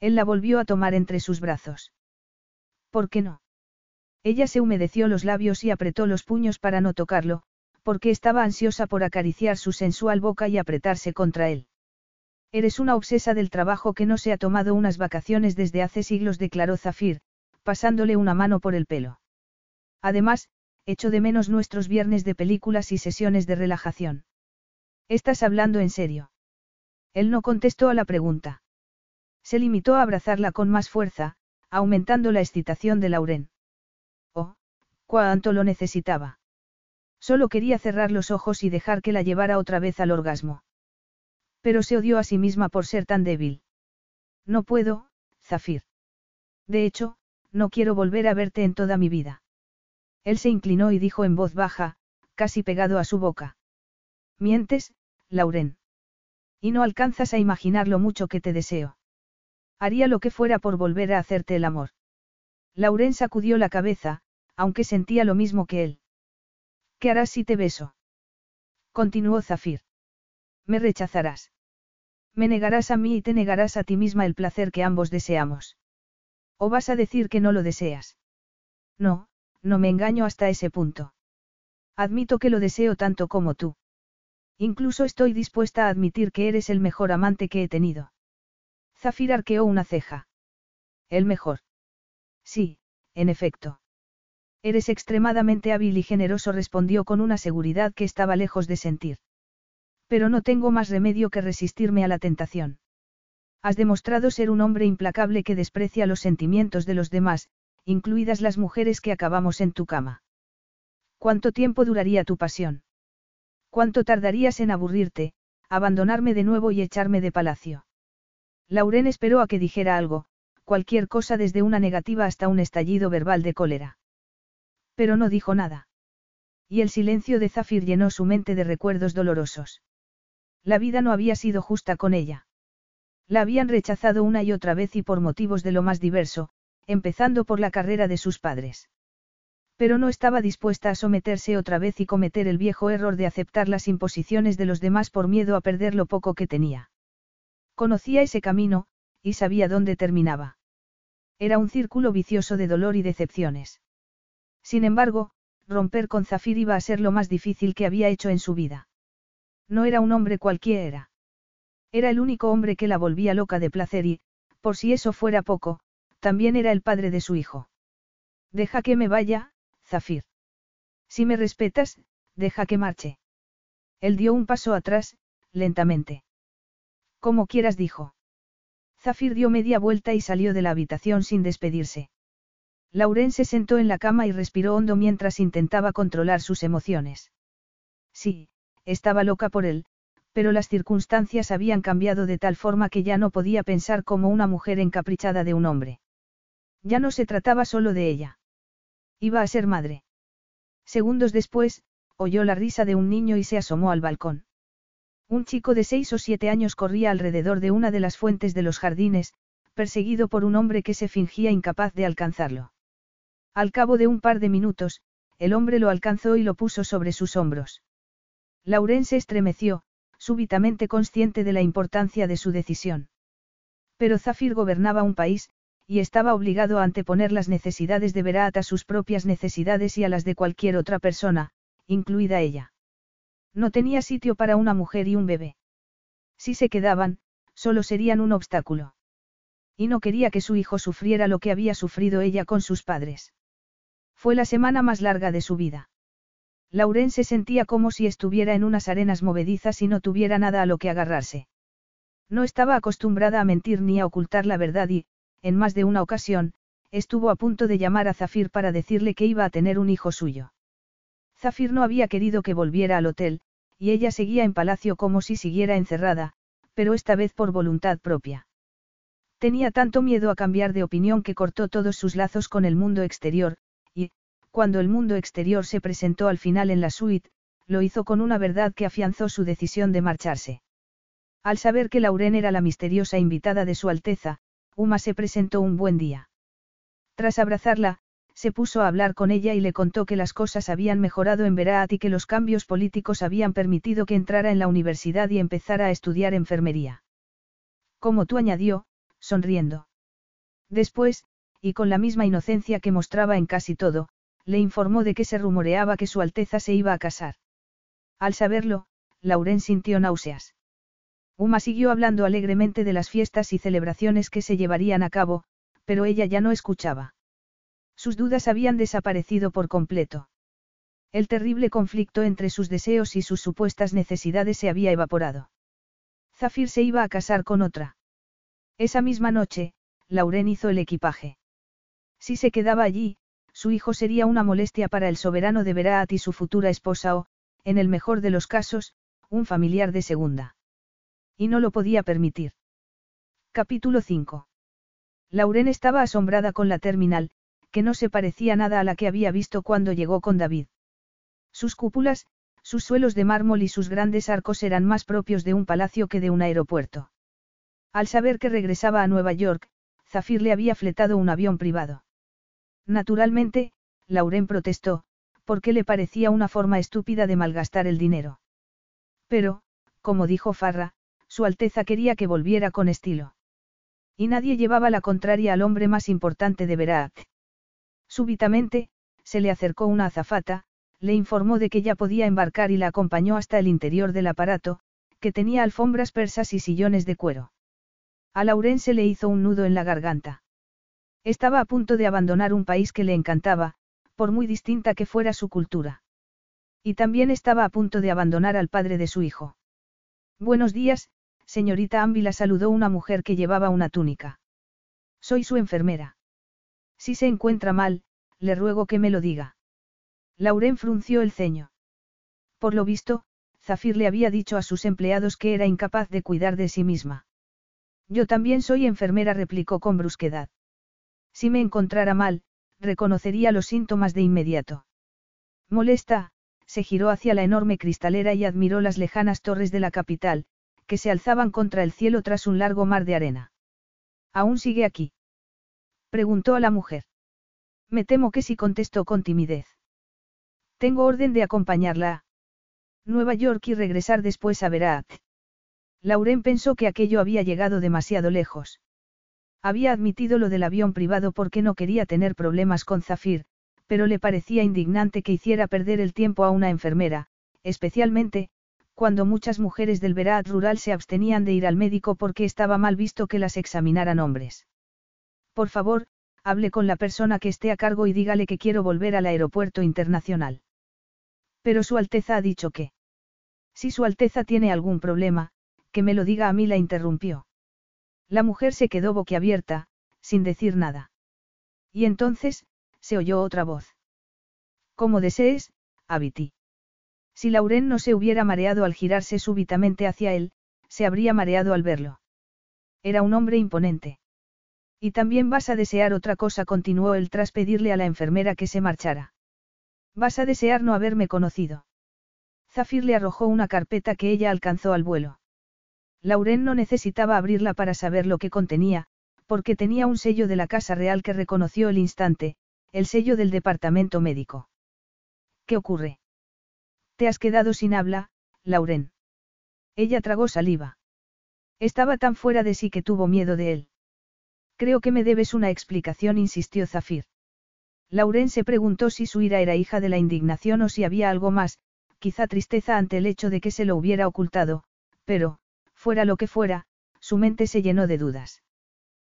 Él la volvió a tomar entre sus brazos. ¿Por qué no? Ella se humedeció los labios y apretó los puños para no tocarlo, porque estaba ansiosa por acariciar su sensual boca y apretarse contra él. Eres una obsesa del trabajo que no se ha tomado unas vacaciones desde hace siglos, declaró Zafir, pasándole una mano por el pelo. Además, echo de menos nuestros viernes de películas y sesiones de relajación. ¿Estás hablando en serio? Él no contestó a la pregunta. Se limitó a abrazarla con más fuerza, aumentando la excitación de Lauren. Oh, cuánto lo necesitaba. Solo quería cerrar los ojos y dejar que la llevara otra vez al orgasmo. Pero se odió a sí misma por ser tan débil. No puedo, Zafir. De hecho, no quiero volver a verte en toda mi vida. Él se inclinó y dijo en voz baja, casi pegado a su boca. Mientes, Lauren. Y no alcanzas a imaginar lo mucho que te deseo. Haría lo que fuera por volver a hacerte el amor. Lauren sacudió la cabeza, aunque sentía lo mismo que él. ¿Qué harás si te beso? Continuó Zafir. Me rechazarás. Me negarás a mí y te negarás a ti misma el placer que ambos deseamos. ¿O vas a decir que no lo deseas? No, no me engaño hasta ese punto. Admito que lo deseo tanto como tú. Incluso estoy dispuesta a admitir que eres el mejor amante que he tenido. Zafir arqueó una ceja. El mejor. Sí, en efecto. Eres extremadamente hábil y generoso, respondió con una seguridad que estaba lejos de sentir. Pero no tengo más remedio que resistirme a la tentación. Has demostrado ser un hombre implacable que desprecia los sentimientos de los demás, incluidas las mujeres que acabamos en tu cama. ¿Cuánto tiempo duraría tu pasión? ¿Cuánto tardarías en aburrirte, abandonarme de nuevo y echarme de palacio? Lauren esperó a que dijera algo, cualquier cosa desde una negativa hasta un estallido verbal de cólera. Pero no dijo nada. Y el silencio de Zafir llenó su mente de recuerdos dolorosos. La vida no había sido justa con ella. La habían rechazado una y otra vez y por motivos de lo más diverso, empezando por la carrera de sus padres. Pero no estaba dispuesta a someterse otra vez y cometer el viejo error de aceptar las imposiciones de los demás por miedo a perder lo poco que tenía. Conocía ese camino, y sabía dónde terminaba. Era un círculo vicioso de dolor y decepciones. Sin embargo, romper con Zafir iba a ser lo más difícil que había hecho en su vida. No era un hombre cualquiera. Era el único hombre que la volvía loca de placer y, por si eso fuera poco, también era el padre de su hijo. Deja que me vaya, Zafir. Si me respetas, deja que marche. Él dio un paso atrás, lentamente. Como quieras, dijo. Zafir dio media vuelta y salió de la habitación sin despedirse. Lauren se sentó en la cama y respiró hondo mientras intentaba controlar sus emociones. Sí, estaba loca por él, pero las circunstancias habían cambiado de tal forma que ya no podía pensar como una mujer encaprichada de un hombre. Ya no se trataba solo de ella. Iba a ser madre. Segundos después, oyó la risa de un niño y se asomó al balcón. Un chico de seis o siete años corría alrededor de una de las fuentes de los jardines, perseguido por un hombre que se fingía incapaz de alcanzarlo. Al cabo de un par de minutos, el hombre lo alcanzó y lo puso sobre sus hombros. Lauren se estremeció, súbitamente consciente de la importancia de su decisión. Pero Zafir gobernaba un país, y estaba obligado a anteponer las necesidades de Berat a sus propias necesidades y a las de cualquier otra persona, incluida ella. No tenía sitio para una mujer y un bebé. Si se quedaban, solo serían un obstáculo. Y no quería que su hijo sufriera lo que había sufrido ella con sus padres. Fue la semana más larga de su vida. Lauren se sentía como si estuviera en unas arenas movedizas y no tuviera nada a lo que agarrarse. No estaba acostumbrada a mentir ni a ocultar la verdad y, en más de una ocasión, estuvo a punto de llamar a Zafir para decirle que iba a tener un hijo suyo. Zafir no había querido que volviera al hotel, y ella seguía en palacio como si siguiera encerrada, pero esta vez por voluntad propia. Tenía tanto miedo a cambiar de opinión que cortó todos sus lazos con el mundo exterior, cuando el mundo exterior se presentó al final en la suite, lo hizo con una verdad que afianzó su decisión de marcharse. Al saber que Lauren era la misteriosa invitada de Su Alteza, Uma se presentó un buen día. Tras abrazarla, se puso a hablar con ella y le contó que las cosas habían mejorado en Veraat y que los cambios políticos habían permitido que entrara en la universidad y empezara a estudiar enfermería. Como tú añadió, sonriendo. Después, y con la misma inocencia que mostraba en casi todo, le informó de que se rumoreaba que Su Alteza se iba a casar. Al saberlo, Lauren sintió náuseas. Uma siguió hablando alegremente de las fiestas y celebraciones que se llevarían a cabo, pero ella ya no escuchaba. Sus dudas habían desaparecido por completo. El terrible conflicto entre sus deseos y sus supuestas necesidades se había evaporado. Zafir se iba a casar con otra. Esa misma noche, Lauren hizo el equipaje. Si se quedaba allí, su hijo sería una molestia para el soberano de Beraat y su futura esposa o, en el mejor de los casos, un familiar de segunda. Y no lo podía permitir. Capítulo 5. Lauren estaba asombrada con la terminal, que no se parecía nada a la que había visto cuando llegó con David. Sus cúpulas, sus suelos de mármol y sus grandes arcos eran más propios de un palacio que de un aeropuerto. Al saber que regresaba a Nueva York, Zafir le había fletado un avión privado. Naturalmente, Lauren protestó, porque le parecía una forma estúpida de malgastar el dinero. Pero, como dijo Farra, Su Alteza quería que volviera con estilo. Y nadie llevaba la contraria al hombre más importante de Berat. Súbitamente, se le acercó una azafata, le informó de que ya podía embarcar y la acompañó hasta el interior del aparato, que tenía alfombras persas y sillones de cuero. A Lauren se le hizo un nudo en la garganta. Estaba a punto de abandonar un país que le encantaba, por muy distinta que fuera su cultura. Y también estaba a punto de abandonar al padre de su hijo. Buenos días, señorita Ambi la saludó una mujer que llevaba una túnica. Soy su enfermera. Si se encuentra mal, le ruego que me lo diga. Lauren frunció el ceño. Por lo visto, Zafir le había dicho a sus empleados que era incapaz de cuidar de sí misma. Yo también soy enfermera, replicó con brusquedad. Si me encontrara mal, reconocería los síntomas de inmediato. Molesta, se giró hacia la enorme cristalera y admiró las lejanas torres de la capital, que se alzaban contra el cielo tras un largo mar de arena. ¿Aún sigue aquí? Preguntó a la mujer. Me temo que sí contestó con timidez. Tengo orden de acompañarla Nueva York y regresar después a Verat. Lauren pensó que aquello había llegado demasiado lejos. Había admitido lo del avión privado porque no quería tener problemas con Zafir, pero le parecía indignante que hiciera perder el tiempo a una enfermera, especialmente, cuando muchas mujeres del Verat rural se abstenían de ir al médico porque estaba mal visto que las examinaran hombres. Por favor, hable con la persona que esté a cargo y dígale que quiero volver al aeropuerto internacional. Pero Su Alteza ha dicho que. Si Su Alteza tiene algún problema, que me lo diga a mí, la interrumpió. La mujer se quedó boquiabierta, sin decir nada. Y entonces, se oyó otra voz. Como desees, Abiti. Si Lauren no se hubiera mareado al girarse súbitamente hacia él, se habría mareado al verlo. Era un hombre imponente. Y también vas a desear otra cosa, continuó él tras pedirle a la enfermera que se marchara. Vas a desear no haberme conocido. Zafir le arrojó una carpeta que ella alcanzó al vuelo. Lauren no necesitaba abrirla para saber lo que contenía, porque tenía un sello de la Casa Real que reconoció el instante, el sello del departamento médico. ¿Qué ocurre? Te has quedado sin habla, Lauren. Ella tragó saliva. Estaba tan fuera de sí que tuvo miedo de él. Creo que me debes una explicación, insistió Zafir. Lauren se preguntó si su ira era hija de la indignación o si había algo más, quizá tristeza ante el hecho de que se lo hubiera ocultado, pero, fuera lo que fuera, su mente se llenó de dudas.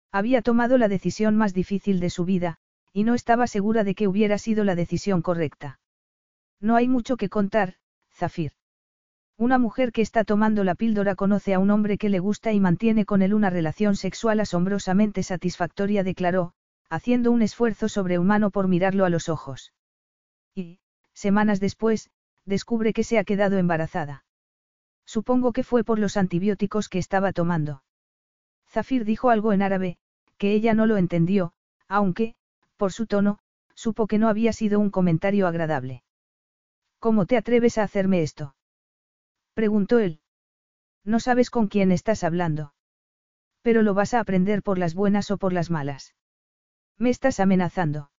Había tomado la decisión más difícil de su vida, y no estaba segura de que hubiera sido la decisión correcta. No hay mucho que contar, Zafir. Una mujer que está tomando la píldora conoce a un hombre que le gusta y mantiene con él una relación sexual asombrosamente satisfactoria, declaró, haciendo un esfuerzo sobrehumano por mirarlo a los ojos. Y, semanas después, descubre que se ha quedado embarazada. Supongo que fue por los antibióticos que estaba tomando. Zafir dijo algo en árabe, que ella no lo entendió, aunque, por su tono, Supo que no había sido un comentario agradable. ¿Cómo te atreves a hacerme esto? Preguntó él. No sabes con quién estás hablando. Pero lo vas a aprender por las buenas o por las malas. Me estás amenazando.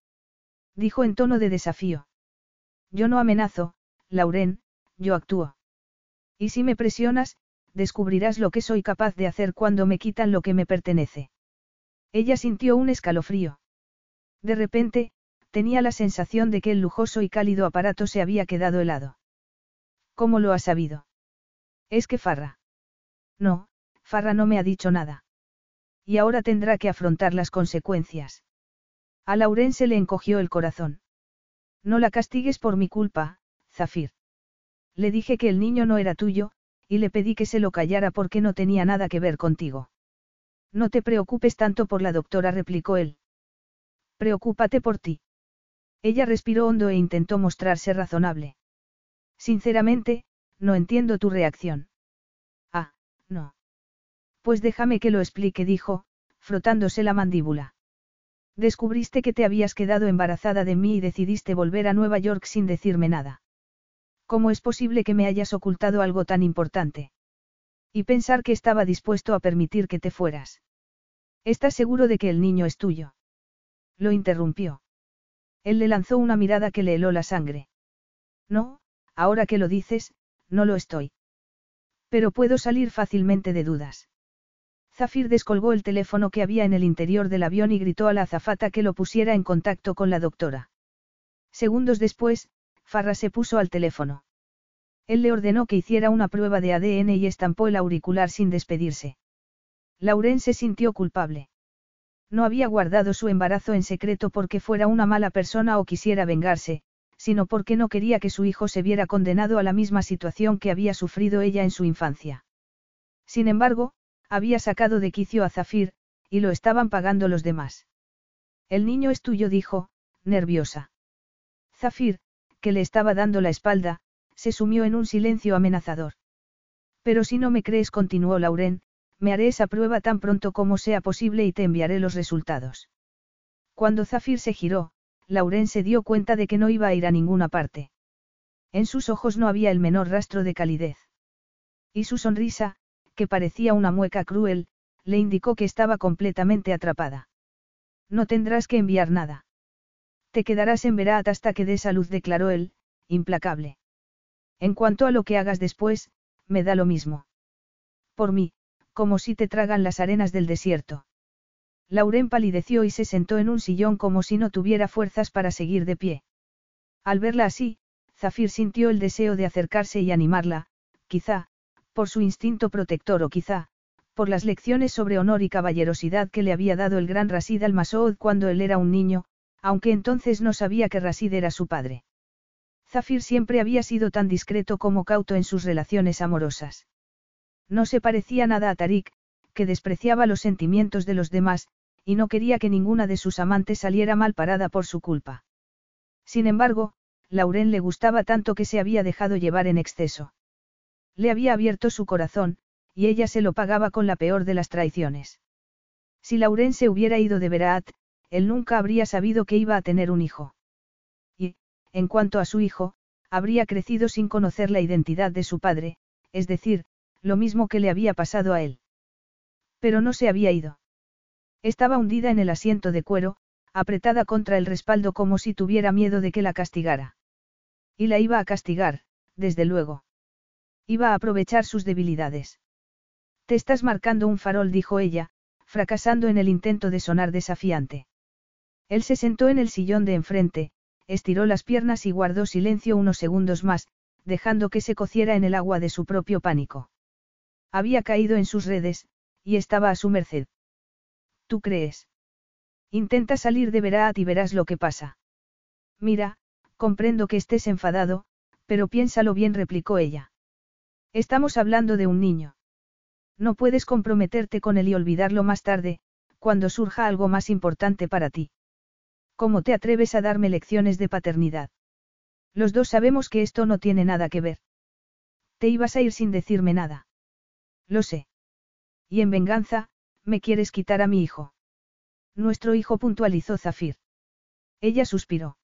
Dijo en tono de desafío. Yo no amenazo, Lauren, yo actúo. Y si me presionas, descubrirás lo que soy capaz de hacer cuando me quitan lo que me pertenece. Ella sintió un escalofrío. De repente, tenía la sensación de que el lujoso y cálido aparato se había quedado helado. ¿Cómo lo has sabido? Es que Farra. No, Farra no me ha dicho nada. Y ahora tendrá que afrontar las consecuencias. A Lauren se le encogió el corazón. No la castigues por mi culpa, Zafir. Le dije que el niño no era tuyo, y le pedí que se lo callara porque no tenía nada que ver contigo. No te preocupes tanto por la doctora, replicó él. Preocúpate por ti. Ella respiró hondo e intentó mostrarse razonable. Sinceramente, no entiendo tu reacción. Ah, no. Pues déjame que lo explique, dijo, frotándose la mandíbula. Descubriste que te habías quedado embarazada de mí y decidiste volver a Nueva York sin decirme nada. ¿Cómo es posible que me hayas ocultado algo tan importante? Y pensar que estaba dispuesto a permitir que te fueras. ¿Estás seguro de que el niño es tuyo? Lo interrumpió. Él le lanzó una mirada que le heló la sangre. No, ahora que lo dices, no lo estoy. Pero puedo salir fácilmente de dudas. Zafir descolgó el teléfono que había en el interior del avión y gritó a la azafata que lo pusiera en contacto con la doctora. Segundos después, Farra se puso al teléfono. Él le ordenó que hiciera una prueba de ADN y estampó el auricular sin despedirse. Lauren se sintió culpable. No había guardado su embarazo en secreto porque fuera una mala persona o quisiera vengarse, sino porque no quería que su hijo se viera condenado a la misma situación que había sufrido ella en su infancia. Sin embargo, había sacado de quicio a Zafir, y lo estaban pagando los demás. El niño es tuyo, dijo, nerviosa. Zafir, que le estaba dando la espalda, se sumió en un silencio amenazador. Pero si no me crees, continuó Lauren, me haré esa prueba tan pronto como sea posible y te enviaré los resultados. Cuando Zafir se giró, Lauren se dio cuenta de que no iba a ir a ninguna parte. En sus ojos no había el menor rastro de calidez. Y su sonrisa, que parecía una mueca cruel, le indicó que estaba completamente atrapada. No tendrás que enviar nada. Te quedarás en Verat hasta que des a luz, declaró él, implacable. En cuanto a lo que hagas después, me da lo mismo. Por mí, como si te tragan las arenas del desierto. Lauren palideció y se sentó en un sillón como si no tuviera fuerzas para seguir de pie. Al verla así, Zafir sintió el deseo de acercarse y animarla, quizá, por su instinto protector o quizá, por las lecciones sobre honor y caballerosidad que le había dado el gran Rasid al-Masoud cuando él era un niño, aunque entonces no sabía que Rasid era su padre. Zafir siempre había sido tan discreto como cauto en sus relaciones amorosas. No se parecía nada a Tarik, que despreciaba los sentimientos de los demás, y no quería que ninguna de sus amantes saliera mal parada por su culpa. Sin embargo, Lauren le gustaba tanto que se había dejado llevar en exceso. Le había abierto su corazón, y ella se lo pagaba con la peor de las traiciones. Si Lauren se hubiera ido de Veraat, él nunca habría sabido que iba a tener un hijo. Y, en cuanto a su hijo, habría crecido sin conocer la identidad de su padre, es decir, lo mismo que le había pasado a él. Pero no se había ido. Estaba hundida en el asiento de cuero, apretada contra el respaldo como si tuviera miedo de que la castigara. Y la iba a castigar, desde luego. Iba a aprovechar sus debilidades. Te estás marcando un farol, dijo ella, fracasando en el intento de sonar desafiante. Él se sentó en el sillón de enfrente, estiró las piernas y guardó silencio unos segundos más, dejando que se cociera en el agua de su propio pánico. Había caído en sus redes, y estaba a su merced. ¿Tú crees? Intenta salir de Verat y verás lo que pasa. Mira, comprendo que estés enfadado, pero piénsalo bien, replicó ella. Estamos hablando de un niño. No puedes comprometerte con él y olvidarlo más tarde, cuando surja algo más importante para ti. ¿Cómo te atreves a darme lecciones de paternidad? Los dos sabemos que esto no tiene nada que ver. Te ibas a ir sin decirme nada. Lo sé. Y en venganza, me quieres quitar a mi hijo. Nuestro hijo puntualizó Zafir. Ella suspiró.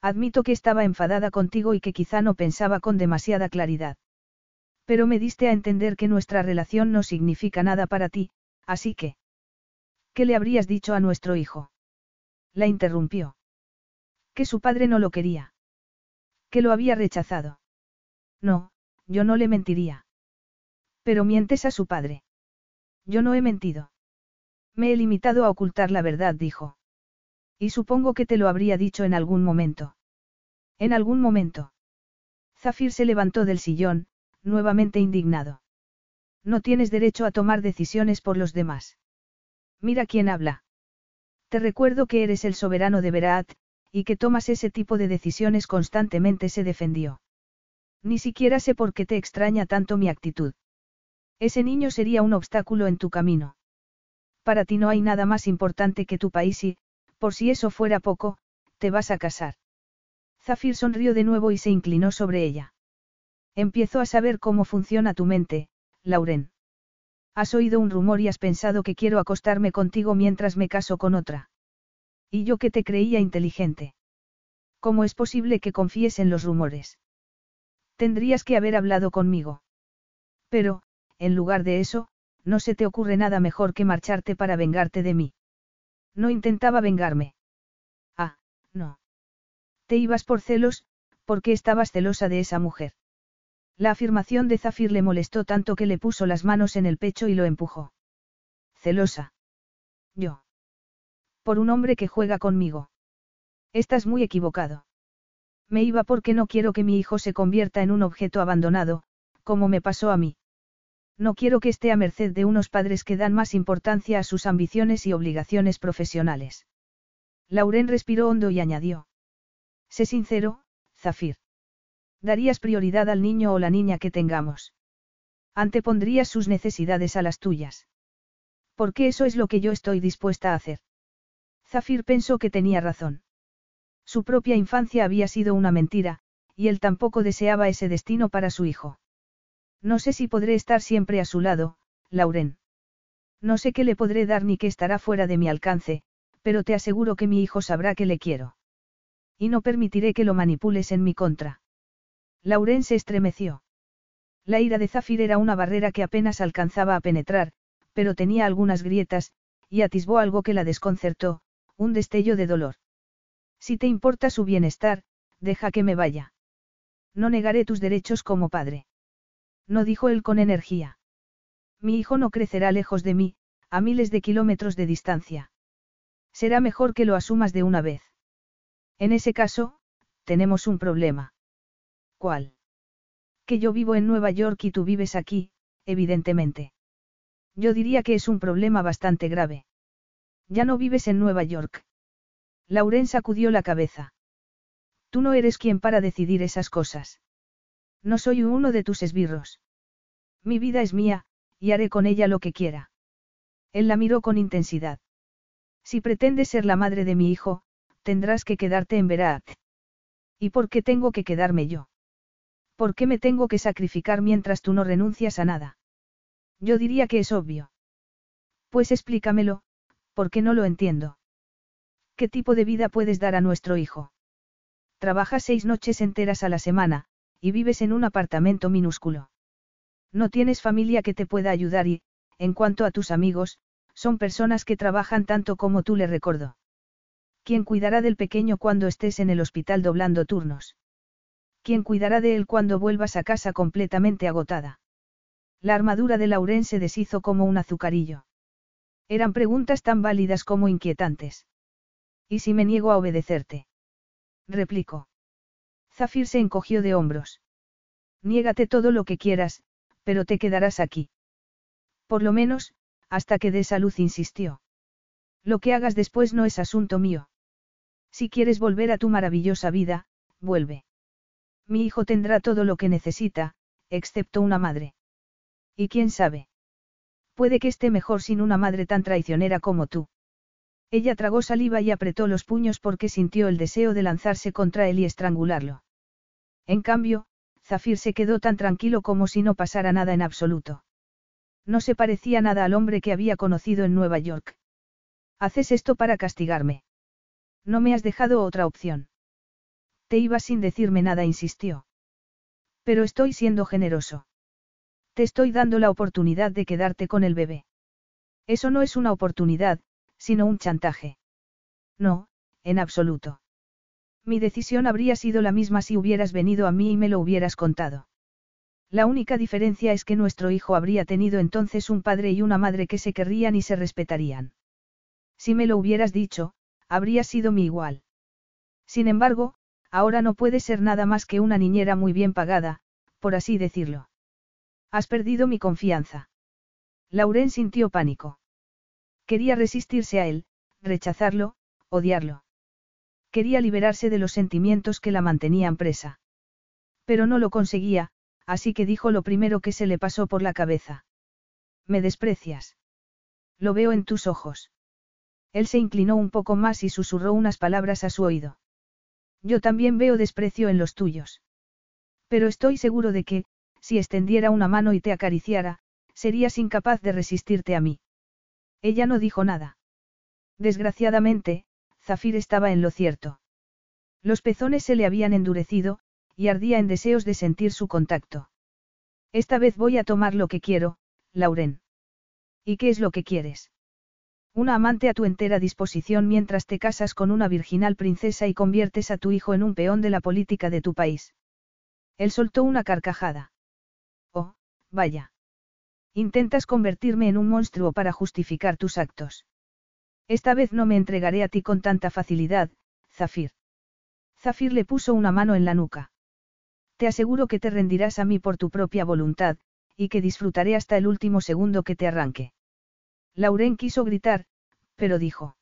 Admito que estaba enfadada contigo y que quizá no pensaba con demasiada claridad. Pero me diste a entender que nuestra relación no significa nada para ti, así que... ¿Qué le habrías dicho a nuestro hijo? La interrumpió. Que su padre no lo quería. Que lo había rechazado. No, yo no le mentiría. Pero mientes a su padre. Yo no he mentido. Me he limitado a ocultar la verdad, dijo. Y supongo que te lo habría dicho en algún momento. En algún momento. Zafir se levantó del sillón, nuevamente indignado. No tienes derecho a tomar decisiones por los demás. Mira quién habla. Te recuerdo que eres el soberano de Beraat, y que tomas ese tipo de decisiones constantemente se defendió. Ni siquiera sé por qué te extraña tanto mi actitud. Ese niño sería un obstáculo en tu camino. Para ti no hay nada más importante que tu país y, por si eso fuera poco, te vas a casar. Zafir sonrió de nuevo y se inclinó sobre ella. Empiezo a saber cómo funciona tu mente, Lauren. Has oído un rumor y has pensado que quiero acostarme contigo mientras me caso con otra. Y yo que te creía inteligente. ¿Cómo es posible que confíes en los rumores? Tendrías que haber hablado conmigo. Pero, en lugar de eso, no se te ocurre nada mejor que marcharte para vengarte de mí. No intentaba vengarme. Ah, no. Te ibas por celos, porque estabas celosa de esa mujer. La afirmación de Zafir le molestó tanto que le puso las manos en el pecho y lo empujó. Celosa. Yo. Por un hombre que juega conmigo. Estás muy equivocado. Me iba porque no quiero que mi hijo se convierta en un objeto abandonado, como me pasó a mí. No quiero que esté a merced de unos padres que dan más importancia a sus ambiciones y obligaciones profesionales. Lauren respiró hondo y añadió. Sé sincero, Zafir. Darías prioridad al niño o la niña que tengamos. Antepondrías sus necesidades a las tuyas. Porque eso es lo que yo estoy dispuesta a hacer. Zafir pensó que tenía razón. Su propia infancia había sido una mentira, y él tampoco deseaba ese destino para su hijo. No sé si podré estar siempre a su lado, Lauren. No sé qué le podré dar ni qué estará fuera de mi alcance, pero te aseguro que mi hijo sabrá que le quiero. Y no permitiré que lo manipules en mi contra. Lauren se estremeció. La ira de Zafir era una barrera que apenas alcanzaba a penetrar, pero tenía algunas grietas, y atisbó algo que la desconcertó, un destello de dolor. Si te importa su bienestar, deja que me vaya. No negaré tus derechos como padre. No dijo él con energía. Mi hijo no crecerá lejos de mí, a miles de kilómetros de distancia. Será mejor que lo asumas de una vez. En ese caso, tenemos un problema. ¿Cuál? Que yo vivo en Nueva York y tú vives aquí, evidentemente. Yo diría que es un problema bastante grave. Ya no vives en Nueva York. Lauren sacudió la cabeza. Tú no eres quien para decidir esas cosas. No soy uno de tus esbirros. Mi vida es mía, y haré con ella lo que quiera. Él la miró con intensidad. Si pretendes ser la madre de mi hijo, tendrás que quedarte en Verat. ¿Y por qué tengo que quedarme yo? ¿Por qué me tengo que sacrificar mientras tú no renuncias a nada? Yo diría que es obvio. Pues explícamelo, porque no lo entiendo. ¿Qué tipo de vida puedes dar a nuestro hijo? Trabajas seis noches enteras a la semana, y vives en un apartamento minúsculo. No tienes familia que te pueda ayudar y, en cuanto a tus amigos, son personas que trabajan tanto como tú le recordó. ¿Quién cuidará del pequeño cuando estés en el hospital doblando turnos? ¿Quién cuidará de él cuando vuelvas a casa completamente agotada? La armadura de Lauren se deshizo como un azucarillo. Eran preguntas tan válidas como inquietantes. ¿Y si me niego a obedecerte? Replicó. Zafir se encogió de hombros. Niégate todo lo que quieras, pero te quedarás aquí. Por lo menos, hasta que des a luz insistió. Lo que hagas después no es asunto mío. Si quieres volver a tu maravillosa vida, vuelve. Mi hijo tendrá todo lo que necesita, excepto una madre. Y quién sabe. Puede que esté mejor sin una madre tan traicionera como tú. Ella tragó saliva y apretó los puños porque sintió el deseo de lanzarse contra él y estrangularlo. En cambio, Zafir se quedó tan tranquilo como si no pasara nada en absoluto. No se parecía nada al hombre que había conocido en Nueva York. Haces esto para castigarme. No me has dejado otra opción. Te ibas sin decirme nada, insistió. Pero estoy siendo generoso. Te estoy dando la oportunidad de quedarte con el bebé. Eso no es una oportunidad, sino un chantaje. No, en absoluto. Mi decisión habría sido la misma si hubieras venido a mí y me lo hubieras contado. La única diferencia es que nuestro hijo habría tenido entonces un padre y una madre que se querrían y se respetarían. Si me lo hubieras dicho, habría sido mi igual. Sin embargo, ahora no puede ser nada más que una niñera muy bien pagada, por así decirlo. Has perdido mi confianza. Lauren sintió pánico. Quería resistirse a él, rechazarlo, odiarlo. Quería liberarse de los sentimientos que la mantenían presa. Pero no lo conseguía, así que dijo lo primero que se le pasó por la cabeza. Me desprecias. Lo veo en tus ojos. Él se inclinó un poco más y susurró unas palabras a su oído. Yo también veo desprecio en los tuyos. Pero estoy seguro de que, si extendiera una mano y te acariciara, serías incapaz de resistirte a mí. Ella no dijo nada. Desgraciadamente, Zafir estaba en lo cierto. Los pezones se le habían endurecido, y ardía en deseos de sentir su contacto. Esta vez voy a tomar lo que quiero, Lauren. ¿Y qué es lo que quieres? Una amante a tu entera disposición mientras te casas con una virginal princesa y conviertes a tu hijo en un peón de la política de tu país. Él soltó una carcajada. Oh, vaya. Intentas convertirme en un monstruo para justificar tus actos. Esta vez no me entregaré a ti con tanta facilidad, Zafir. Zafir le puso una mano en la nuca. Te aseguro que te rendirás a mí por tu propia voluntad, y que disfrutaré hasta el último segundo que te arranque. Lauren quiso gritar, pero dijo.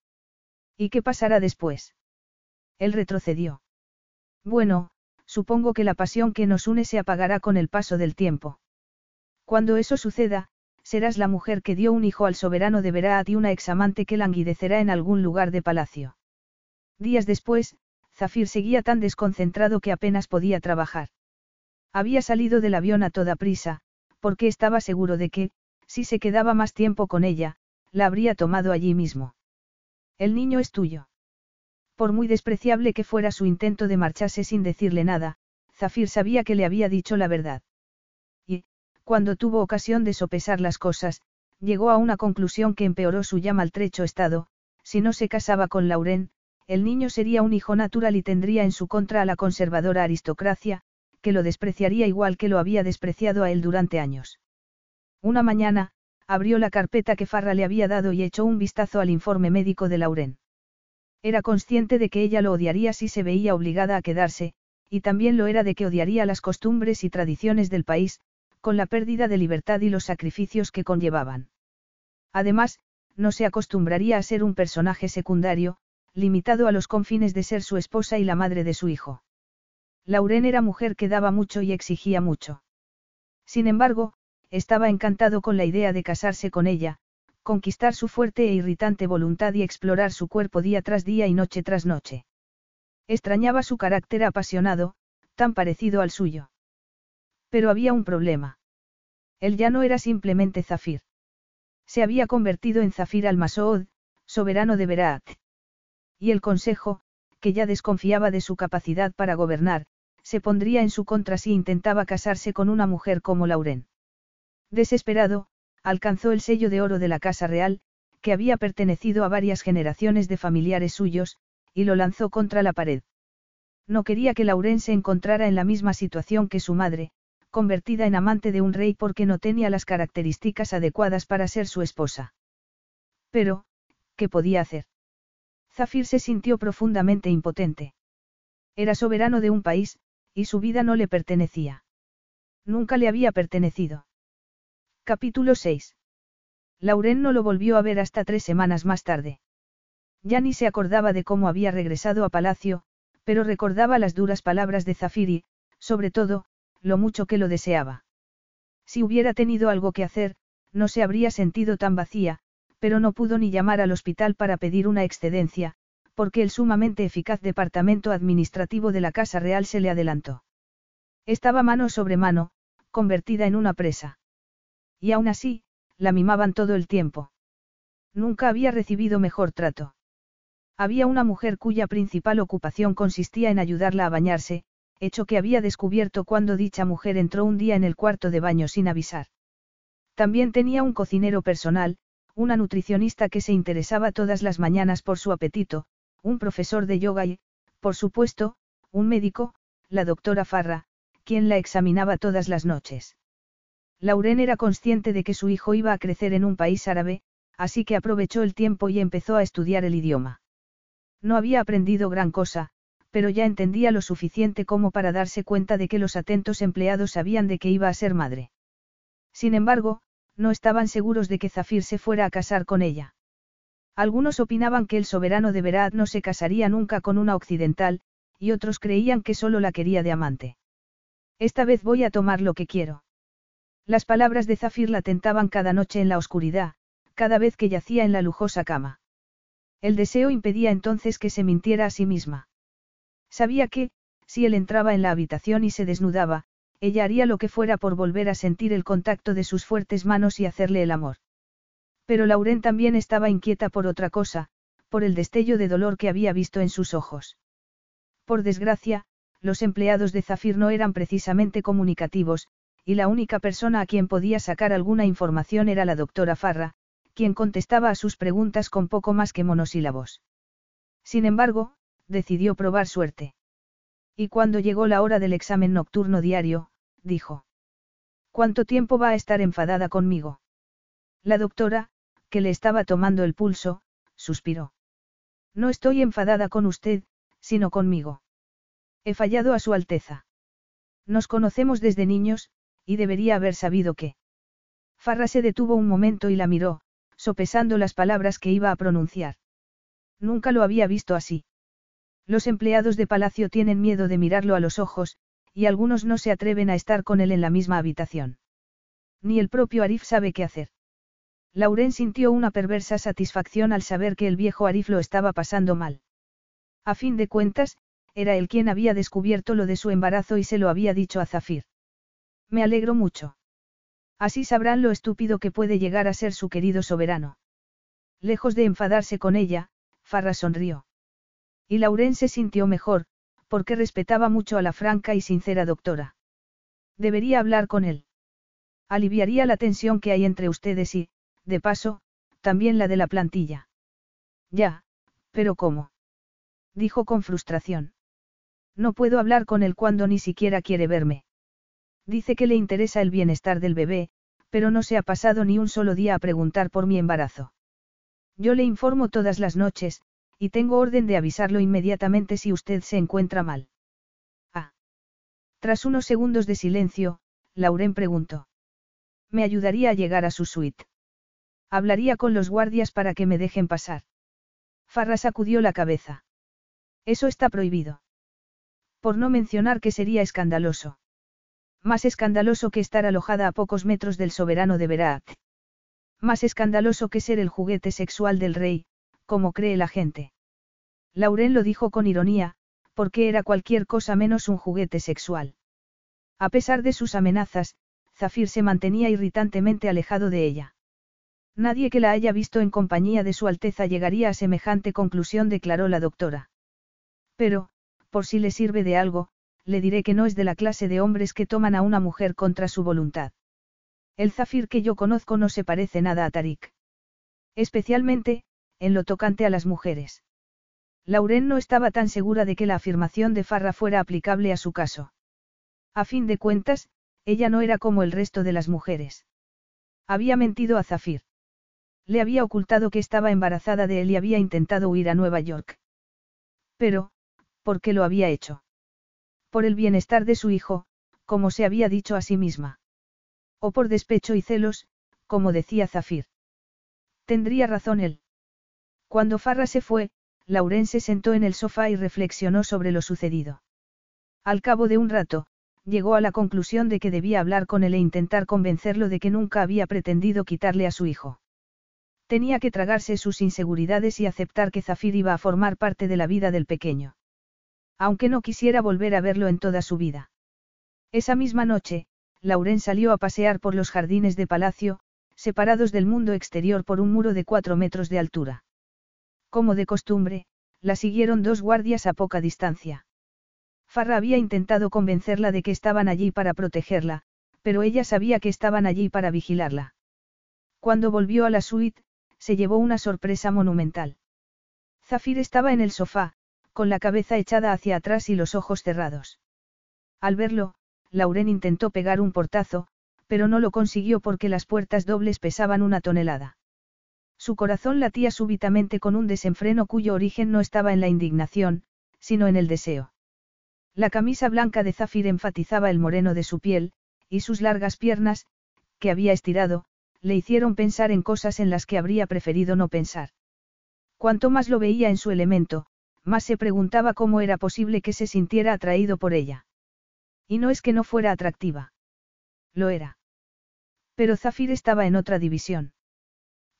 ¿Y qué pasará después? Él retrocedió. Bueno, supongo que la pasión que nos une se apagará con el paso del tiempo. Cuando eso suceda, serás la mujer que dio un hijo al soberano de Beraat y una examante que languidecerá en algún lugar de palacio. Días después, Zafir seguía tan desconcentrado que apenas podía trabajar. Había salido del avión a toda prisa, porque estaba seguro de que, si se quedaba más tiempo con ella, la habría tomado allí mismo. El niño es tuyo. Por muy despreciable que fuera su intento de marcharse sin decirle nada, Zafir sabía que le había dicho la verdad. Y, cuando tuvo ocasión de sopesar las cosas, llegó a una conclusión que empeoró su ya maltrecho estado, si no se casaba con Lauren, el niño sería un hijo natural y tendría en su contra a la conservadora aristocracia, que lo despreciaría igual que lo había despreciado a él durante años. Una mañana, abrió la carpeta que Farra le había dado y echó un vistazo al informe médico de Lauren. Era consciente de que ella lo odiaría si se veía obligada a quedarse, y también lo era de que odiaría las costumbres y tradiciones del país, con la pérdida de libertad y los sacrificios que conllevaban. Además, no se acostumbraría a ser un personaje secundario, limitado a los confines de ser su esposa y la madre de su hijo. Lauren era mujer que daba mucho y exigía mucho. Sin embargo, estaba encantado con la idea de casarse con ella, conquistar su fuerte e irritante voluntad y explorar su cuerpo día tras día y noche tras noche. Extrañaba su carácter apasionado, tan parecido al suyo. Pero había un problema. Él ya no era simplemente Zafir. Se había convertido en Zafir al-Masoud, soberano de Berat. Y el consejo, que ya desconfiaba de su capacidad para gobernar, se pondría en su contra si intentaba casarse con una mujer como Lauren. Desesperado, alcanzó el sello de oro de la Casa Real, que había pertenecido a varias generaciones de familiares suyos, y lo lanzó contra la pared. No quería que Lauren se encontrara en la misma situación que su madre, convertida en amante de un rey porque no tenía las características adecuadas para ser su esposa. Pero, ¿qué podía hacer? Zafir se sintió profundamente impotente. Era soberano de un país, y su vida no le pertenecía. Nunca le había pertenecido. Capítulo 6. Lauren no lo volvió a ver hasta tres semanas más tarde. Ya ni se acordaba de cómo había regresado a palacio, pero recordaba las duras palabras de Zafiri, sobre todo, lo mucho que lo deseaba. Si hubiera tenido algo que hacer, no se habría sentido tan vacía, pero no pudo ni llamar al hospital para pedir una excedencia, porque el sumamente eficaz departamento administrativo de la Casa Real se le adelantó. Estaba mano sobre mano, convertida en una presa. Y aún así, la mimaban todo el tiempo. Nunca había recibido mejor trato. Había una mujer cuya principal ocupación consistía en ayudarla a bañarse, hecho que había descubierto cuando dicha mujer entró un día en el cuarto de baño sin avisar. También tenía un cocinero personal, una nutricionista que se interesaba todas las mañanas por su apetito, un profesor de yoga y, por supuesto, un médico, la doctora Farra, quien la examinaba todas las noches. Lauren era consciente de que su hijo iba a crecer en un país árabe, así que aprovechó el tiempo y empezó a estudiar el idioma. No había aprendido gran cosa, pero ya entendía lo suficiente como para darse cuenta de que los atentos empleados sabían de que iba a ser madre. Sin embargo, no estaban seguros de que Zafir se fuera a casar con ella. Algunos opinaban que el soberano de Berat no se casaría nunca con una occidental, y otros creían que solo la quería de amante. Esta vez voy a tomar lo que quiero. Las palabras de Zafir la tentaban cada noche en la oscuridad, cada vez que yacía en la lujosa cama. El deseo impedía entonces que se mintiera a sí misma. Sabía que, si él entraba en la habitación y se desnudaba, ella haría lo que fuera por volver a sentir el contacto de sus fuertes manos y hacerle el amor. Pero Lauren también estaba inquieta por otra cosa, por el destello de dolor que había visto en sus ojos. Por desgracia, los empleados de Zafir no eran precisamente comunicativos, y la única persona a quien podía sacar alguna información era la doctora Farra, quien contestaba a sus preguntas con poco más que monosílabos. Sin embargo, decidió probar suerte. Y cuando llegó la hora del examen nocturno diario, dijo. ¿Cuánto tiempo va a estar enfadada conmigo? La doctora, que le estaba tomando el pulso, suspiró. No estoy enfadada con usted, sino conmigo. He fallado a Su Alteza. Nos conocemos desde niños, y debería haber sabido que. Farra se detuvo un momento y la miró, sopesando las palabras que iba a pronunciar. Nunca lo había visto así. Los empleados de palacio tienen miedo de mirarlo a los ojos, y algunos no se atreven a estar con él en la misma habitación. Ni el propio Arif sabe qué hacer. Lauren sintió una perversa satisfacción al saber que el viejo Arif lo estaba pasando mal. A fin de cuentas, era él quien había descubierto lo de su embarazo y se lo había dicho a Zafir. Me alegro mucho. Así sabrán lo estúpido que puede llegar a ser su querido soberano. Lejos de enfadarse con ella, Farra sonrió. Y Lauren se sintió mejor, porque respetaba mucho a la franca y sincera doctora. Debería hablar con él. Aliviaría la tensión que hay entre ustedes y, de paso, también la de la plantilla. Ya, pero ¿cómo? Dijo con frustración. No puedo hablar con él cuando ni siquiera quiere verme. Dice que le interesa el bienestar del bebé, pero no se ha pasado ni un solo día a preguntar por mi embarazo. Yo le informo todas las noches, y tengo orden de avisarlo inmediatamente si usted se encuentra mal. Ah. Tras unos segundos de silencio, Lauren preguntó. Me ayudaría a llegar a su suite. Hablaría con los guardias para que me dejen pasar. Farra sacudió la cabeza. Eso está prohibido. Por no mencionar que sería escandaloso. Más escandaloso que estar alojada a pocos metros del soberano de Berat. Más escandaloso que ser el juguete sexual del rey, como cree la gente. Lauren lo dijo con ironía, porque era cualquier cosa menos un juguete sexual. A pesar de sus amenazas, Zafir se mantenía irritantemente alejado de ella. Nadie que la haya visto en compañía de Su Alteza llegaría a semejante conclusión, declaró la doctora. Pero, por si le sirve de algo, le diré que no es de la clase de hombres que toman a una mujer contra su voluntad. El Zafir que yo conozco no se parece nada a Tarik. Especialmente, en lo tocante a las mujeres. Lauren no estaba tan segura de que la afirmación de Farra fuera aplicable a su caso. A fin de cuentas, ella no era como el resto de las mujeres. Había mentido a Zafir. Le había ocultado que estaba embarazada de él y había intentado huir a Nueva York. Pero, ¿por qué lo había hecho? Por el bienestar de su hijo, como se había dicho a sí misma. O por despecho y celos, como decía Zafir. Tendría razón él. Cuando Farra se fue, Lauren se sentó en el sofá y reflexionó sobre lo sucedido. Al cabo de un rato, llegó a la conclusión de que debía hablar con él e intentar convencerlo de que nunca había pretendido quitarle a su hijo. Tenía que tragarse sus inseguridades y aceptar que Zafir iba a formar parte de la vida del pequeño. Aunque no quisiera volver a verlo en toda su vida. Esa misma noche, Lauren salió a pasear por los jardines de palacio, separados del mundo exterior por un muro de cuatro metros de altura. Como de costumbre, la siguieron dos guardias a poca distancia. Farra había intentado convencerla de que estaban allí para protegerla, pero ella sabía que estaban allí para vigilarla. Cuando volvió a la suite, se llevó una sorpresa monumental. Zafir estaba en el sofá, con la cabeza echada hacia atrás y los ojos cerrados. Al verlo, Lauren intentó pegar un portazo, pero no lo consiguió porque las puertas dobles pesaban una tonelada. Su corazón latía súbitamente con un desenfreno cuyo origen no estaba en la indignación, sino en el deseo. La camisa blanca de Zafir enfatizaba el moreno de su piel, y sus largas piernas, que había estirado, le hicieron pensar en cosas en las que habría preferido no pensar. Cuanto más lo veía en su elemento, más se preguntaba cómo era posible que se sintiera atraído por ella. Y no es que no fuera atractiva. Lo era. Pero Zafir estaba en otra división.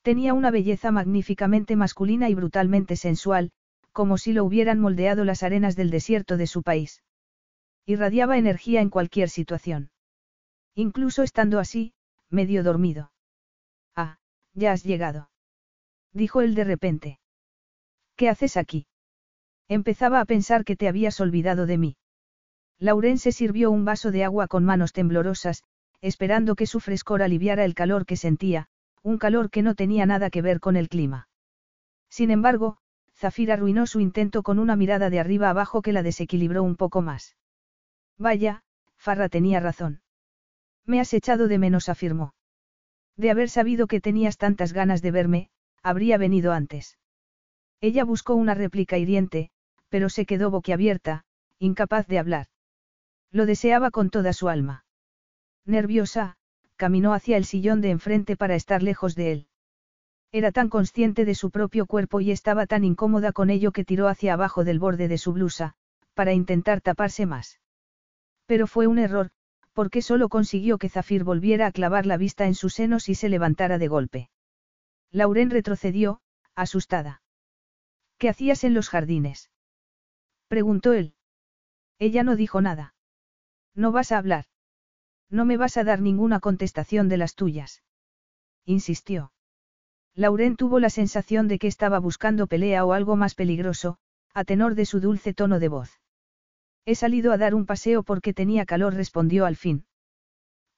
Tenía una belleza magníficamente masculina y brutalmente sensual, como si lo hubieran moldeado las arenas del desierto de su país. Irradiaba energía en cualquier situación. Incluso estando así, medio dormido. Ah, ya has llegado. Dijo él de repente. ¿Qué haces aquí? Empezaba a pensar que te habías olvidado de mí. Lauren se sirvió un vaso de agua con manos temblorosas, esperando que su frescor aliviara el calor que sentía, un calor que no tenía nada que ver con el clima. Sin embargo, Zafir arruinó su intento con una mirada de arriba abajo que la desequilibró un poco más. Vaya, Farra tenía razón. Me has echado de menos, afirmó. De haber sabido que tenías tantas ganas de verme, habría venido antes. Ella buscó una réplica hiriente, pero se quedó boquiabierta, incapaz de hablar. Lo deseaba con toda su alma. Nerviosa, caminó hacia el sillón de enfrente para estar lejos de él. Era tan consciente de su propio cuerpo y estaba tan incómoda con ello que tiró hacia abajo del borde de su blusa, para intentar taparse más. Pero fue un error, porque solo consiguió que Zafir volviera a clavar la vista en sus senos y se levantara de golpe. Lauren retrocedió, asustada. ¿Qué hacías en los jardines? Preguntó él. Ella no dijo nada. No vas a hablar. No me vas a dar ninguna contestación de las tuyas. Insistió. Lauren tuvo la sensación de que estaba buscando pelea o algo más peligroso, a tenor de su dulce tono de voz. He salido a dar un paseo porque tenía calor, respondió al fin.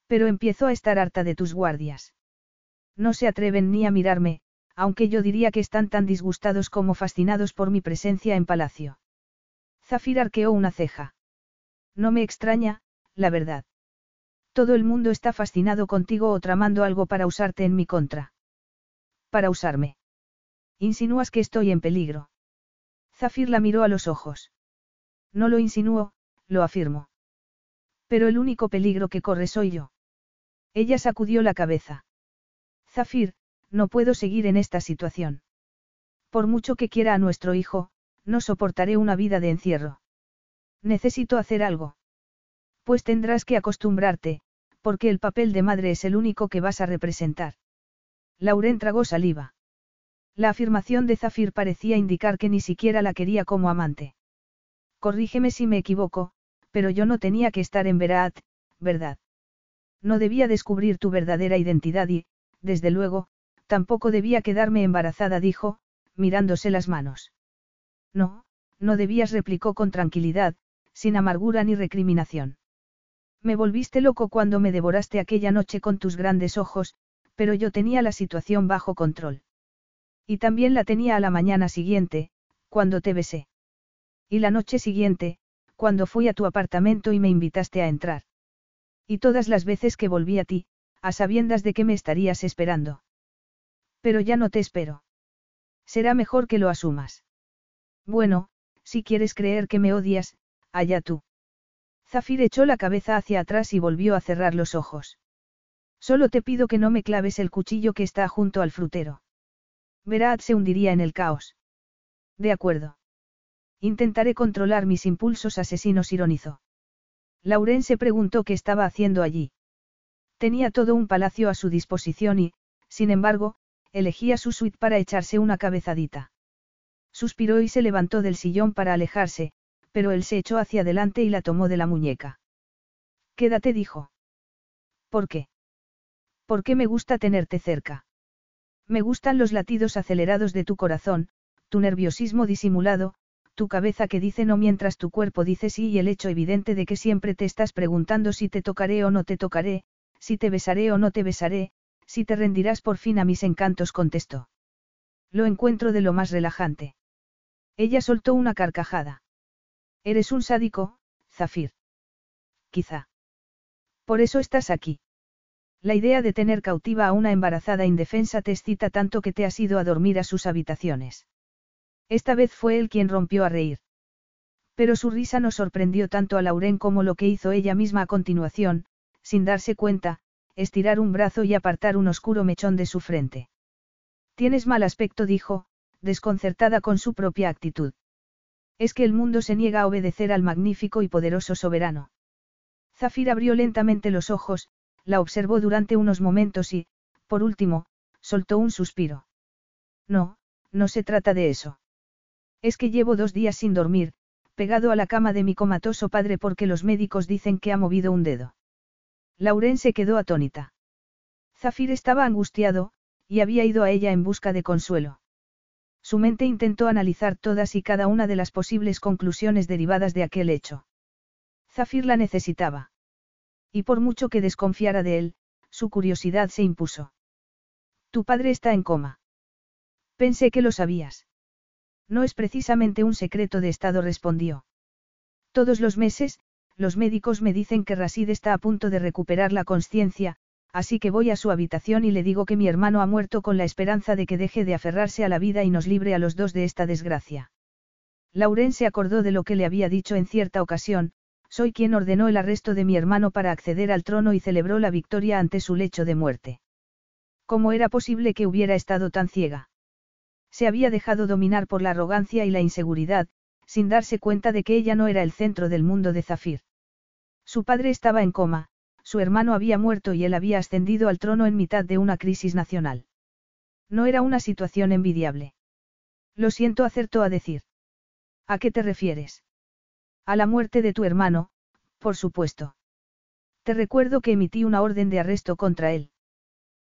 Pero empiezo a estar harta de tus guardias. No se atreven ni a mirarme, aunque yo diría que están tan disgustados como fascinados por mi presencia en palacio. Zafir arqueó una ceja. No me extraña, la verdad. Todo el mundo está fascinado contigo o tramando algo para usarte en mi contra para usarme. Insinúas que estoy en peligro. Zafir la miró a los ojos. No lo insinúo, lo afirmo. Pero el único peligro que corre soy yo. Ella sacudió la cabeza. Zafir, no puedo seguir en esta situación. Por mucho que quiera a nuestro hijo, no soportaré una vida de encierro. Necesito hacer algo. Pues tendrás que acostumbrarte, porque el papel de madre es el único que vas a representar. Lauren tragó saliva. La afirmación de Zafir parecía indicar que ni siquiera la quería como amante. Corrígeme si me equivoco, pero yo no tenía que estar en Veraat, ¿verdad? No debía descubrir tu verdadera identidad y, desde luego, tampoco debía quedarme embarazada, dijo, mirándose las manos. No, no debías, replicó con tranquilidad, sin amargura ni recriminación. Me volviste loco cuando me devoraste aquella noche con tus grandes ojos, pero yo tenía la situación bajo control. Y también la tenía a la mañana siguiente, cuando te besé. Y la noche siguiente, cuando fui a tu apartamento y me invitaste a entrar. Y todas las veces que volví a ti, a sabiendas de que me estarías esperando. Pero ya no te espero. Será mejor que lo asumas. Bueno, si quieres creer que me odias, allá tú. Zafir echó la cabeza hacia atrás y volvió a cerrar los ojos. Solo te pido que no me claves el cuchillo que está junto al frutero. Verad se hundiría en el caos. De acuerdo. Intentaré controlar mis impulsos asesinos, ironizó. Lauren se preguntó qué estaba haciendo allí. Tenía todo un palacio a su disposición y, sin embargo, elegía su suite para echarse una cabezadita. Suspiró y se levantó del sillón para alejarse, pero él se echó hacia adelante y la tomó de la muñeca. Quédate, dijo. ¿Por qué? ¿Por qué me gusta tenerte cerca? Me gustan los latidos acelerados de tu corazón, tu nerviosismo disimulado, tu cabeza que dice no mientras tu cuerpo dice sí y el hecho evidente de que siempre te estás preguntando si te tocaré o no te tocaré, si te besaré o no te besaré, si te rendirás por fin a mis encantos, contestó. Lo encuentro de lo más relajante. Ella soltó una carcajada. Eres un sádico, Zafir. Quizá. Por eso estás aquí. La idea de tener cautiva a una embarazada indefensa te excita tanto que te has ido a dormir a sus habitaciones. Esta vez fue él quien rompió a reír. Pero su risa no sorprendió tanto a Lauren como lo que hizo ella misma a continuación, sin darse cuenta, estirar un brazo y apartar un oscuro mechón de su frente. Tienes mal aspecto, dijo, desconcertada con su propia actitud. Es que el mundo se niega a obedecer al magnífico y poderoso soberano. Zafir abrió lentamente los ojos, la observó durante unos momentos y, por último, soltó un suspiro. No, no se trata de eso. Es que llevo dos días sin dormir, pegado a la cama de mi comatoso padre porque los médicos dicen que ha movido un dedo. Lauren se quedó atónita. Zafir estaba angustiado, y había ido a ella en busca de consuelo. Su mente intentó analizar todas y cada una de las posibles conclusiones derivadas de aquel hecho. Zafir la necesitaba. Y por mucho que desconfiara de él, su curiosidad se impuso. Tu padre está en coma. Pensé que lo sabías. No es precisamente un secreto de Estado, respondió. Todos los meses, los médicos me dicen que Rasid está a punto de recuperar la conciencia, así que voy a su habitación y le digo que mi hermano ha muerto con la esperanza de que deje de aferrarse a la vida y nos libre a los dos de esta desgracia. Lauren se acordó de lo que le había dicho en cierta ocasión, soy quien ordenó el arresto de mi hermano para acceder al trono y celebró la victoria ante su lecho de muerte. ¿Cómo era posible que hubiera estado tan ciega? Se había dejado dominar por la arrogancia y la inseguridad, sin darse cuenta de que ella no era el centro del mundo de Zafir. Su padre estaba en coma, su hermano había muerto y él había ascendido al trono en mitad de una crisis nacional. No era una situación envidiable. Lo siento, acertó a decir. ¿A qué te refieres? A la muerte de tu hermano, por supuesto. Te recuerdo que emití una orden de arresto contra él.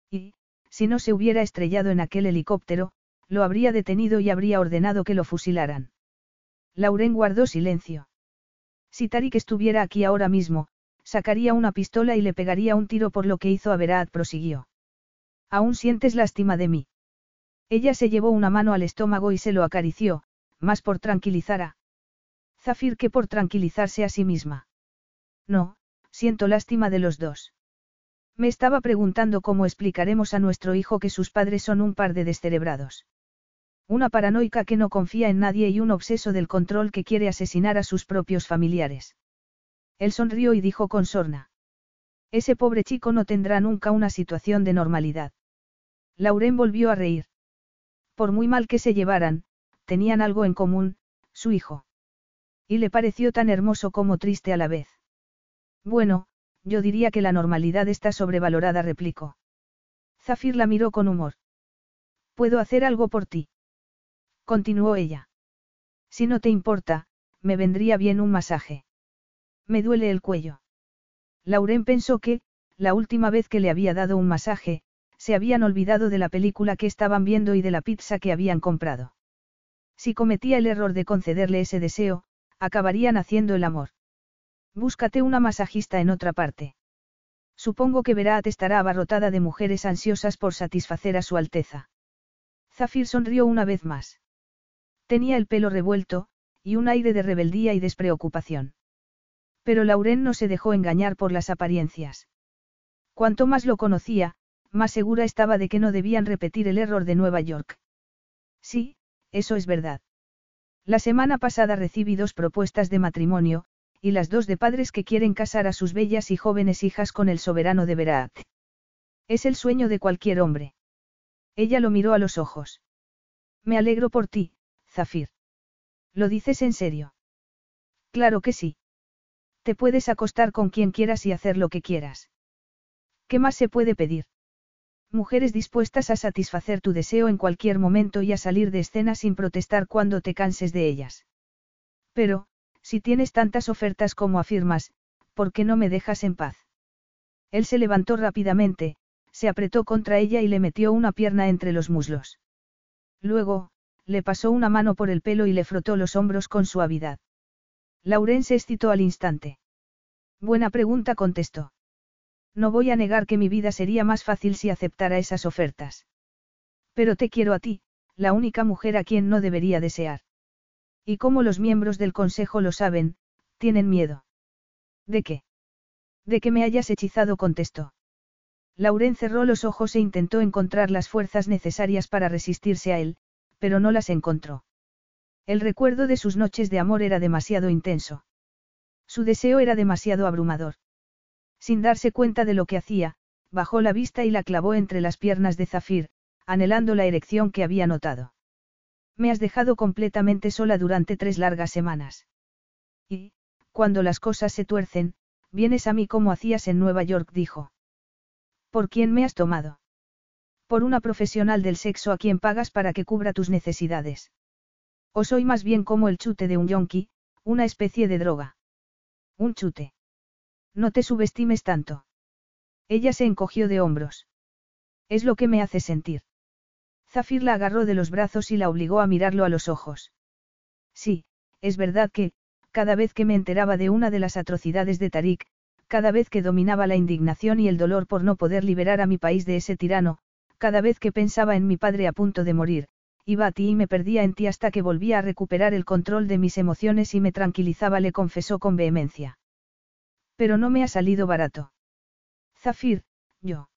Y, si no se hubiera estrellado en aquel helicóptero, lo habría detenido y habría ordenado que lo fusilaran. Lauren guardó silencio. Si Tarik estuviera aquí ahora mismo, sacaría una pistola y le pegaría un tiro por lo que hizo a Verad, prosiguió. ¿Aún sientes lástima de mí? Ella se llevó una mano al estómago y se lo acarició, más por tranquilizar a Zafir que por tranquilizarse a sí misma. No, siento lástima de los dos. Me estaba preguntando cómo explicaremos a nuestro hijo que sus padres son un par de descerebrados. Una paranoica que no confía en nadie y un obseso del control que quiere asesinar a sus propios familiares. Él sonrió y dijo con sorna. Ese pobre chico no tendrá nunca una situación de normalidad. Lauren volvió a reír. Por muy mal que se llevaran, tenían algo en común, su hijo. Y le pareció tan hermoso como triste a la vez. Bueno, yo diría que la normalidad está sobrevalorada, replicó. Zafir la miró con humor. ¿Puedo hacer algo por ti? Continuó ella. Si no te importa, me vendría bien un masaje. Me duele el cuello. Lauren pensó que, la última vez que le había dado un masaje, se habían olvidado de la película que estaban viendo y de la pizza que habían comprado. Si cometía el error de concederle ese deseo, acabarían haciendo el amor. Búscate una masajista en otra parte. Supongo que Verat estará abarrotada de mujeres ansiosas por satisfacer a su Alteza. Zafir sonrió una vez más. Tenía el pelo revuelto, y un aire de rebeldía y despreocupación. Pero Lauren no se dejó engañar por las apariencias. Cuanto más lo conocía, más segura estaba de que no debían repetir el error de Nueva York. Sí, eso es verdad. La semana pasada recibí dos propuestas de matrimonio, y las dos de padres que quieren casar a sus bellas y jóvenes hijas con el soberano de Berat. Es el sueño de cualquier hombre. Ella lo miró a los ojos. Me alegro por ti, Zafir. ¿Lo dices en serio? Claro que sí. Te puedes acostar con quien quieras y hacer lo que quieras. ¿Qué más se puede pedir? Mujeres dispuestas a satisfacer tu deseo en cualquier momento y a salir de escena sin protestar cuando te canses de ellas. Pero, si tienes tantas ofertas como afirmas, ¿por qué no me dejas en paz? Él se levantó rápidamente, se apretó contra ella y le metió una pierna entre los muslos. Luego, le pasó una mano por el pelo y le frotó los hombros con suavidad. Lauren se excitó al instante. Buena pregunta contestó. No voy a negar que mi vida sería más fácil si aceptara esas ofertas. Pero te quiero a ti, la única mujer a quien no debería desear. Y como los miembros del Consejo lo saben, tienen miedo. ¿De qué? De que me hayas hechizado, contestó. Lauren cerró los ojos e intentó encontrar las fuerzas necesarias para resistirse a él, pero no las encontró. El recuerdo de sus noches de amor era demasiado intenso. Su deseo era demasiado abrumador. Sin darse cuenta de lo que hacía, bajó la vista y la clavó entre las piernas de Zafir, anhelando la erección que había notado. Me has dejado completamente sola durante tres largas semanas. Y, cuando las cosas se tuercen, vienes a mí como hacías en Nueva York, dijo. ¿Por quién me has tomado? Por una profesional del sexo a quien pagas para que cubra tus necesidades. O soy más bien como el chute de un yonki, una especie de droga. Un chute. No te subestimes tanto. Ella se encogió de hombros. Es lo que me hace sentir. Zafir la agarró de los brazos y la obligó a mirarlo a los ojos. Sí, es verdad que, cada vez que me enteraba de una de las atrocidades de Tarik, cada vez que dominaba la indignación y el dolor por no poder liberar a mi país de ese tirano, cada vez que pensaba en mi padre a punto de morir, iba a ti y me perdía en ti hasta que volvía a recuperar el control de mis emociones y me tranquilizaba, le confesó con vehemencia. Pero no me ha salido barato. Zafir, yo.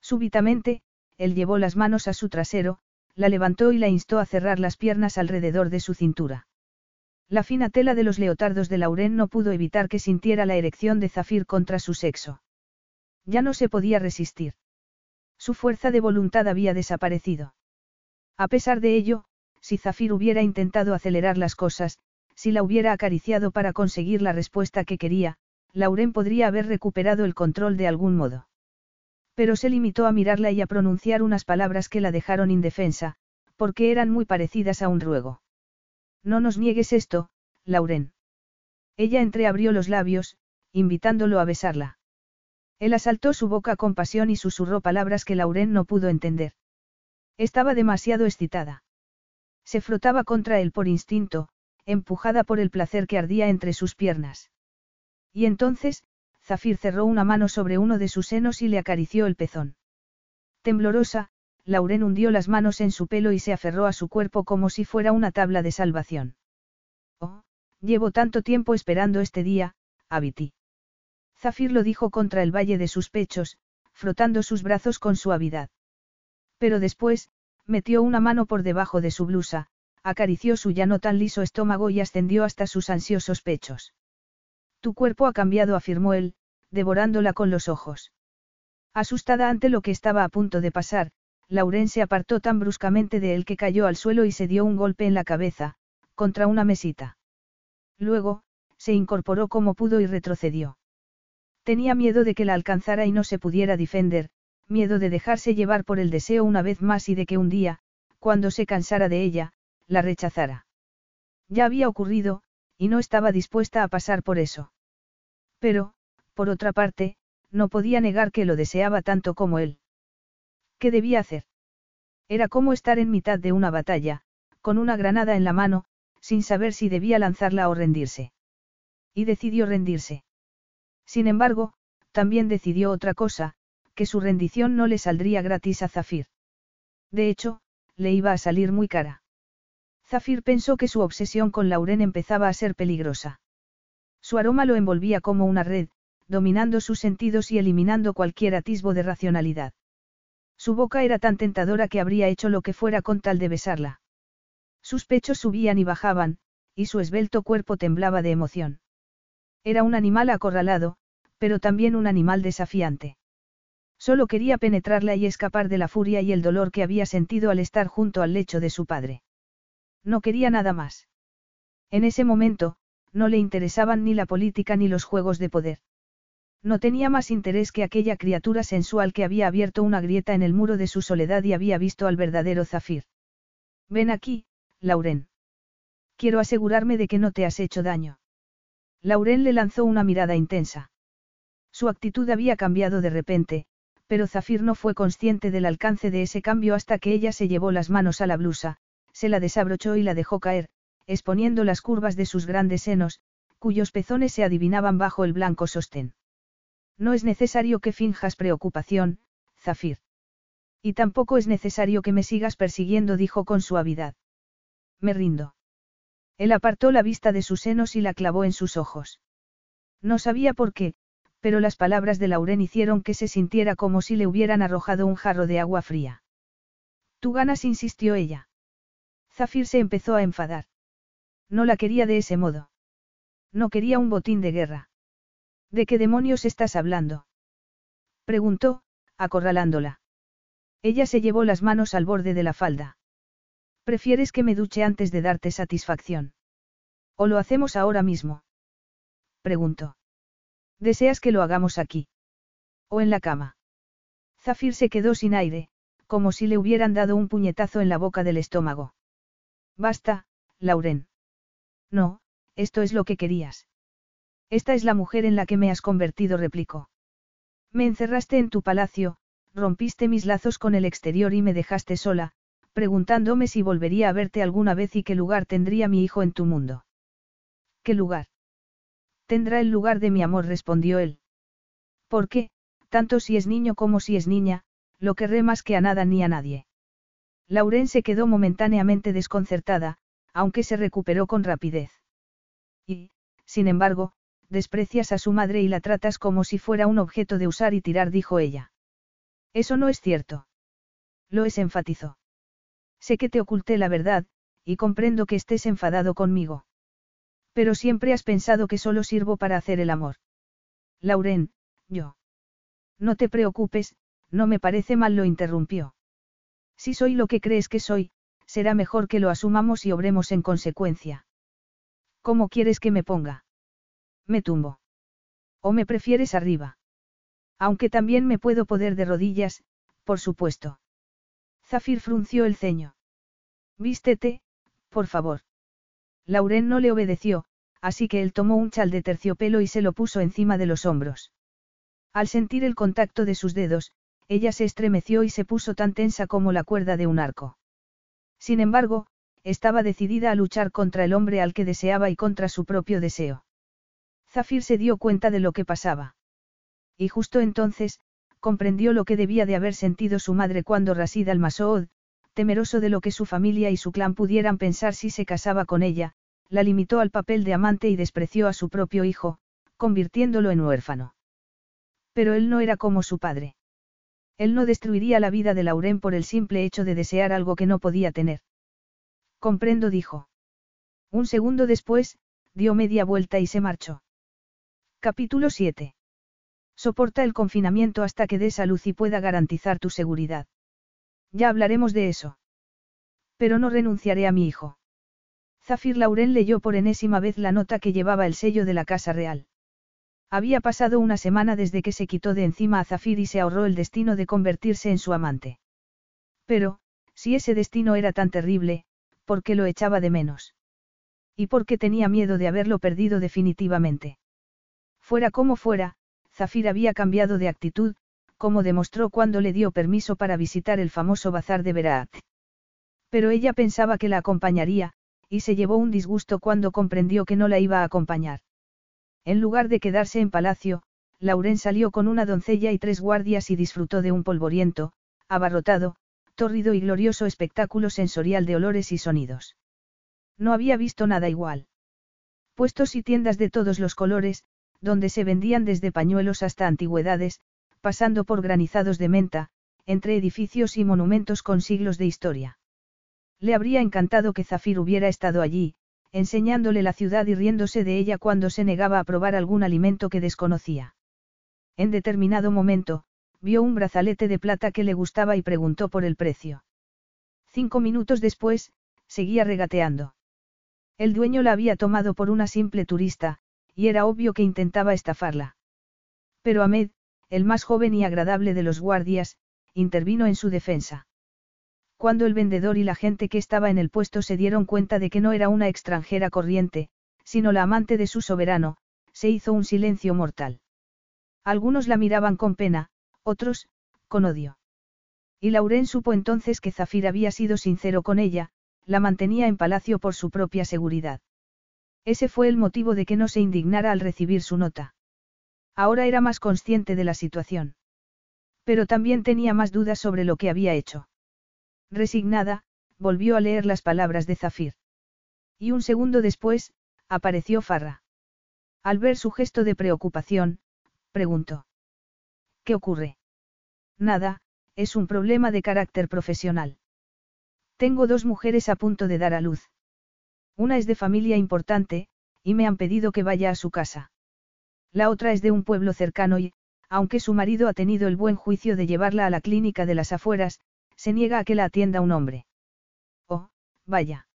Súbitamente, él llevó las manos a su trasero, la levantó y la instó a cerrar las piernas alrededor de su cintura. La fina tela de los leotardos de Lauren no pudo evitar que sintiera la erección de Zafir contra su sexo. Ya no se podía resistir. Su fuerza de voluntad había desaparecido. A pesar de ello, si Zafir hubiera intentado acelerar las cosas, si la hubiera acariciado para conseguir la respuesta que quería, Lauren podría haber recuperado el control de algún modo. Pero se limitó a mirarla y a pronunciar unas palabras que la dejaron indefensa, porque eran muy parecidas a un ruego. No nos niegues esto, Lauren. Ella entreabrió los labios, invitándolo a besarla. Él asaltó su boca con pasión y susurró palabras que Lauren no pudo entender. Estaba demasiado excitada. Se frotaba contra él por instinto, empujada por el placer que ardía entre sus piernas. Y entonces, Zafir cerró una mano sobre uno de sus senos y le acarició el pezón. Temblorosa, Lauren hundió las manos en su pelo y se aferró a su cuerpo como si fuera una tabla de salvación. Oh, llevo tanto tiempo esperando este día, Abiti. Zafir lo dijo contra el valle de sus pechos, frotando sus brazos con suavidad. Pero después, metió una mano por debajo de su blusa, acarició su ya no tan liso estómago y ascendió hasta sus ansiosos pechos. Tu cuerpo ha cambiado, afirmó él, devorándola con los ojos. Asustada ante lo que estaba a punto de pasar, Lauren se apartó tan bruscamente de él que cayó al suelo y se dio un golpe en la cabeza, contra una mesita. Luego, se incorporó como pudo y retrocedió. Tenía miedo de que la alcanzara y no se pudiera defender, miedo de dejarse llevar por el deseo una vez más y de que un día, cuando se cansara de ella, la rechazara. Ya había ocurrido, y no estaba dispuesta a pasar por eso. Pero, por otra parte, no podía negar que lo deseaba tanto como él. ¿Qué debía hacer? Era como estar en mitad de una batalla, con una granada en la mano, sin saber si debía lanzarla o rendirse. Y decidió rendirse. Sin embargo, también decidió otra cosa, que su rendición no le saldría gratis a Zafir. De hecho, le iba a salir muy cara. Zafir pensó que su obsesión con Lauren empezaba a ser peligrosa. Su aroma lo envolvía como una red, dominando sus sentidos y eliminando cualquier atisbo de racionalidad. Su boca era tan tentadora que habría hecho lo que fuera con tal de besarla. Sus pechos subían y bajaban, y su esbelto cuerpo temblaba de emoción. Era un animal acorralado, pero también un animal desafiante. Solo quería penetrarla y escapar de la furia y el dolor que había sentido al estar junto al lecho de su padre. No quería nada más. En ese momento, no le interesaban ni la política ni los juegos de poder. No tenía más interés que aquella criatura sensual que había abierto una grieta en el muro de su soledad y había visto al verdadero Zafir. Ven aquí, Lauren. Quiero asegurarme de que no te has hecho daño. Lauren le lanzó una mirada intensa. Su actitud había cambiado de repente, pero Zafir no fue consciente del alcance de ese cambio hasta que ella se llevó las manos a la blusa, se la desabrochó y la dejó caer, exponiendo las curvas de sus grandes senos, cuyos pezones se adivinaban bajo el blanco sostén. No es necesario que finjas preocupación, Zafir. Y tampoco es necesario que me sigas persiguiendo, dijo con suavidad. Me rindo. Él apartó la vista de sus senos y la clavó en sus ojos. No sabía por qué, pero las palabras de Lauren hicieron que se sintiera como si le hubieran arrojado un jarro de agua fría. Tú ganas, insistió ella. Zafir se empezó a enfadar. No la quería de ese modo. No quería un botín de guerra. ¿De qué demonios estás hablando? Preguntó, acorralándola. Ella se llevó las manos al borde de la falda. ¿Prefieres que me duche antes de darte satisfacción? ¿O lo hacemos ahora mismo? Preguntó. ¿Deseas que lo hagamos aquí? ¿O en la cama? Zafir se quedó sin aire, como si le hubieran dado un puñetazo en la boca del estómago. Basta, Lauren. No, esto es lo que querías. Esta es la mujer en la que me has convertido, replicó. Me encerraste en tu palacio, rompiste mis lazos con el exterior y me dejaste sola, preguntándome si volvería a verte alguna vez y qué lugar tendría mi hijo en tu mundo. ¿Qué lugar? Tendrá el lugar de mi amor, respondió él. ¿Por qué, tanto si es niño como si es niña, lo querré más que a nada ni a nadie. Lauren se quedó momentáneamente desconcertada, aunque se recuperó con rapidez. Y, sin embargo, desprecias a su madre y la tratas como si fuera un objeto de usar y tirar, dijo ella. Eso no es cierto. Lo es, enfatizó. Sé que te oculté la verdad, y comprendo que estés enfadado conmigo. Pero siempre has pensado que solo sirvo para hacer el amor. Lauren, yo. No te preocupes, no me parece mal, lo interrumpió. Si soy lo que crees que soy, será mejor que lo asumamos y obremos en consecuencia. ¿Cómo quieres que me ponga? Me tumbo. ¿O me prefieres arriba? Aunque también me puedo poder de rodillas, por supuesto. Zafir frunció el ceño. Vístete, por favor. Lauren no le obedeció, así que él tomó un chal de terciopelo y se lo puso encima de los hombros. Al sentir el contacto de sus dedos, ella se estremeció y se puso tan tensa como la cuerda de un arco. Sin embargo, estaba decidida a luchar contra el hombre al que deseaba y contra su propio deseo. Zafir se dio cuenta de lo que pasaba. Y justo entonces, comprendió lo que debía de haber sentido su madre cuando Rasid al-Masoud, temeroso de lo que su familia y su clan pudieran pensar si se casaba con ella, la limitó al papel de amante y despreció a su propio hijo, convirtiéndolo en huérfano. Pero él no era como su padre. Él no destruiría la vida de Lauren por el simple hecho de desear algo que no podía tener. Comprendo, dijo. Un segundo después, dio media vuelta y se marchó. Capítulo 7. Soporta el confinamiento hasta que des a luz y pueda garantizar tu seguridad. Ya hablaremos de eso. Pero no renunciaré a mi hijo. Zafir Lauren leyó por enésima vez la nota que llevaba el sello de la Casa Real. Había pasado una semana desde que se quitó de encima a Zafir y se ahorró el destino de convertirse en su amante. Pero, si ese destino era tan terrible, ¿por qué lo echaba de menos? ¿Y por qué tenía miedo de haberlo perdido definitivamente? Fuera como fuera, Zafir había cambiado de actitud, como demostró cuando le dio permiso para visitar el famoso bazar de Berat. Pero ella pensaba que la acompañaría, y se llevó un disgusto cuando comprendió que no la iba a acompañar. En lugar de quedarse en palacio, Lauren salió con una doncella y tres guardias y disfrutó de un polvoriento, abarrotado, tórrido y glorioso espectáculo sensorial de olores y sonidos. No había visto nada igual. Puestos y tiendas de todos los colores, donde se vendían desde pañuelos hasta antigüedades, pasando por granizados de menta, entre edificios y monumentos con siglos de historia. Le habría encantado que Zafir hubiera estado allí, enseñándole la ciudad y riéndose de ella cuando se negaba a probar algún alimento que desconocía. En determinado momento, vio un brazalete de plata que le gustaba y preguntó por el precio. Cinco minutos después, seguía regateando. El dueño la había tomado por una simple turista, y era obvio que intentaba estafarla. Pero Ahmed, el más joven y agradable de los guardias, intervino en su defensa. Cuando el vendedor y la gente que estaba en el puesto se dieron cuenta de que no era una extranjera corriente, sino la amante de su soberano, se hizo un silencio mortal. Algunos la miraban con pena, otros, con odio. Y Lauren supo entonces que Zafir había sido sincero con ella, la mantenía en palacio por su propia seguridad. Ese fue el motivo de que no se indignara al recibir su nota. Ahora era más consciente de la situación. Pero también tenía más dudas sobre lo que había hecho. Resignada, volvió a leer las palabras de Zafir. Y un segundo después, apareció Farra. Al ver su gesto de preocupación, preguntó. ¿Qué ocurre? Nada, es un problema de carácter profesional. Tengo dos mujeres a punto de dar a luz. Una es de familia importante, y me han pedido que vaya a su casa. La otra es de un pueblo cercano y, aunque su marido ha tenido el buen juicio de llevarla a la clínica de las afueras, se niega a que la atienda un hombre. Oh, vaya.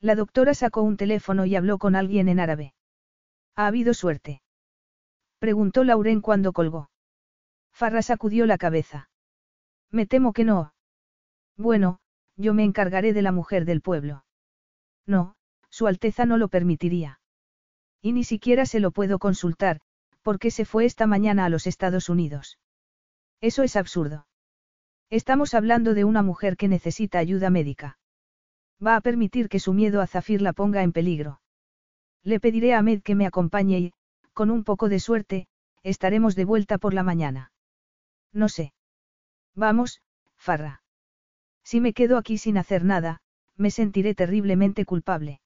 La doctora sacó un teléfono y habló con alguien en árabe. ¿Ha habido suerte? Preguntó Lauren cuando colgó. Farra sacudió la cabeza. Me temo que no. Bueno, yo me encargaré de la mujer del pueblo. No, Su Alteza no lo permitiría. Y ni siquiera se lo puedo consultar, porque se fue esta mañana a los Estados Unidos. Eso es absurdo. Estamos hablando de una mujer que necesita ayuda médica. Va a permitir que su miedo a Zafir la ponga en peligro. Le pediré a Ahmed que me acompañe y, con un poco de suerte, estaremos de vuelta por la mañana. No sé. Vamos, Farra. Si me quedo aquí sin hacer nada, me sentiré terriblemente culpable.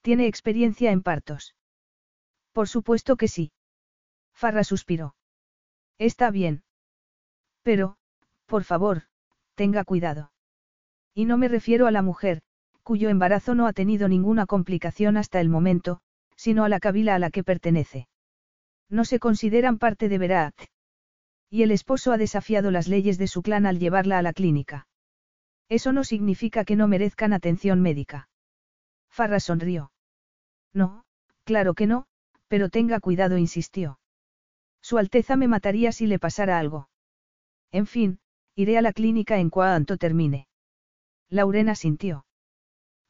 ¿Tiene experiencia en partos? Por supuesto que sí. Farra suspiró. Está bien. Pero, por favor, tenga cuidado. Y no me refiero a la mujer, cuyo embarazo no ha tenido ninguna complicación hasta el momento, sino a la cabila a la que pertenece. No se consideran parte de Berat. Y el esposo ha desafiado las leyes de su clan al llevarla a la clínica. Eso no significa que no merezcan atención médica. Farra sonrió. No, claro que no, pero tenga cuidado, insistió. Su Alteza me mataría si le pasara algo. En fin, iré a la clínica en cuanto termine. Laurena sintió.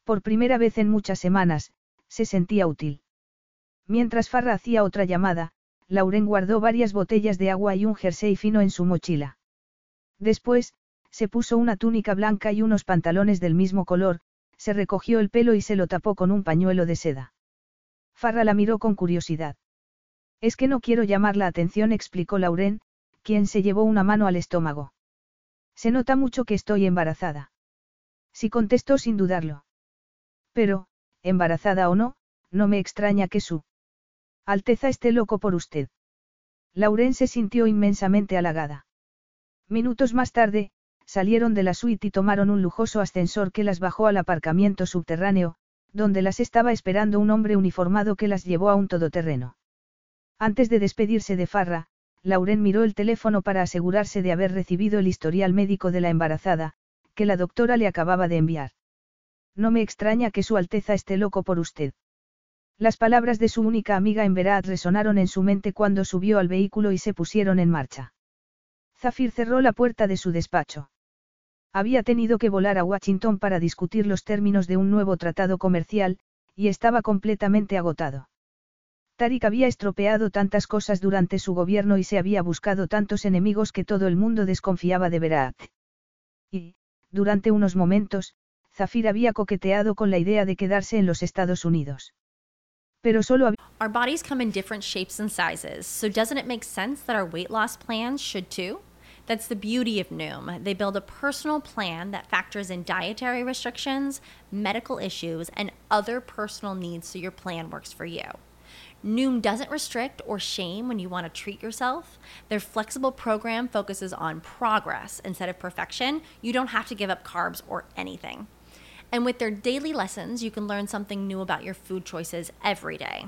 Por primera vez en muchas semanas, se sentía útil. Mientras Farra hacía otra llamada, Lauren guardó varias botellas de agua y un jersey fino en su mochila. Después, se puso una túnica blanca y unos pantalones del mismo color, se recogió el pelo y se lo tapó con un pañuelo de seda. Farra la miró con curiosidad. Es que no quiero llamar la atención, explicó Lauren, quien se llevó una mano al estómago. Se nota mucho que estoy embarazada. Sí contestó sin dudarlo. Pero, embarazada o no, no me extraña que su Alteza esté loco por usted. Lauren se sintió inmensamente halagada. Minutos más tarde, salieron de la suite y tomaron un lujoso ascensor que las bajó al aparcamiento subterráneo, donde las estaba esperando un hombre uniformado que las llevó a un todoterreno. Antes de despedirse de Farra, Lauren miró el teléfono para asegurarse de haber recibido el historial médico de la embarazada, que la doctora le acababa de enviar. No me extraña que Su Alteza esté loco por usted. Las palabras de su única amiga en Berat resonaron en su mente cuando subió al vehículo y se pusieron en marcha. Zafir cerró la puerta de su despacho. Había tenido que volar a Washington para discutir los términos de un nuevo tratado comercial, y estaba completamente agotado. Tarik había estropeado tantas cosas durante su gobierno y se había buscado tantos enemigos que todo el mundo desconfiaba de Berat. Y, durante unos momentos, Zafir había coqueteado con la idea de quedarse en los Estados Unidos. Pero solo había... Our bodies come in different shapes and sizes, so doesn't it make sense that our weight loss plans should too? That's the beauty of Noom. They build a personal plan that factors in dietary restrictions, medical issues, and other personal needs so your plan works for you. Noom doesn't restrict or shame when you want to treat yourself. Their flexible program focuses on progress instead of perfection. You don't have to give up carbs or anything. And with their daily lessons, you can learn something new about your food choices every day.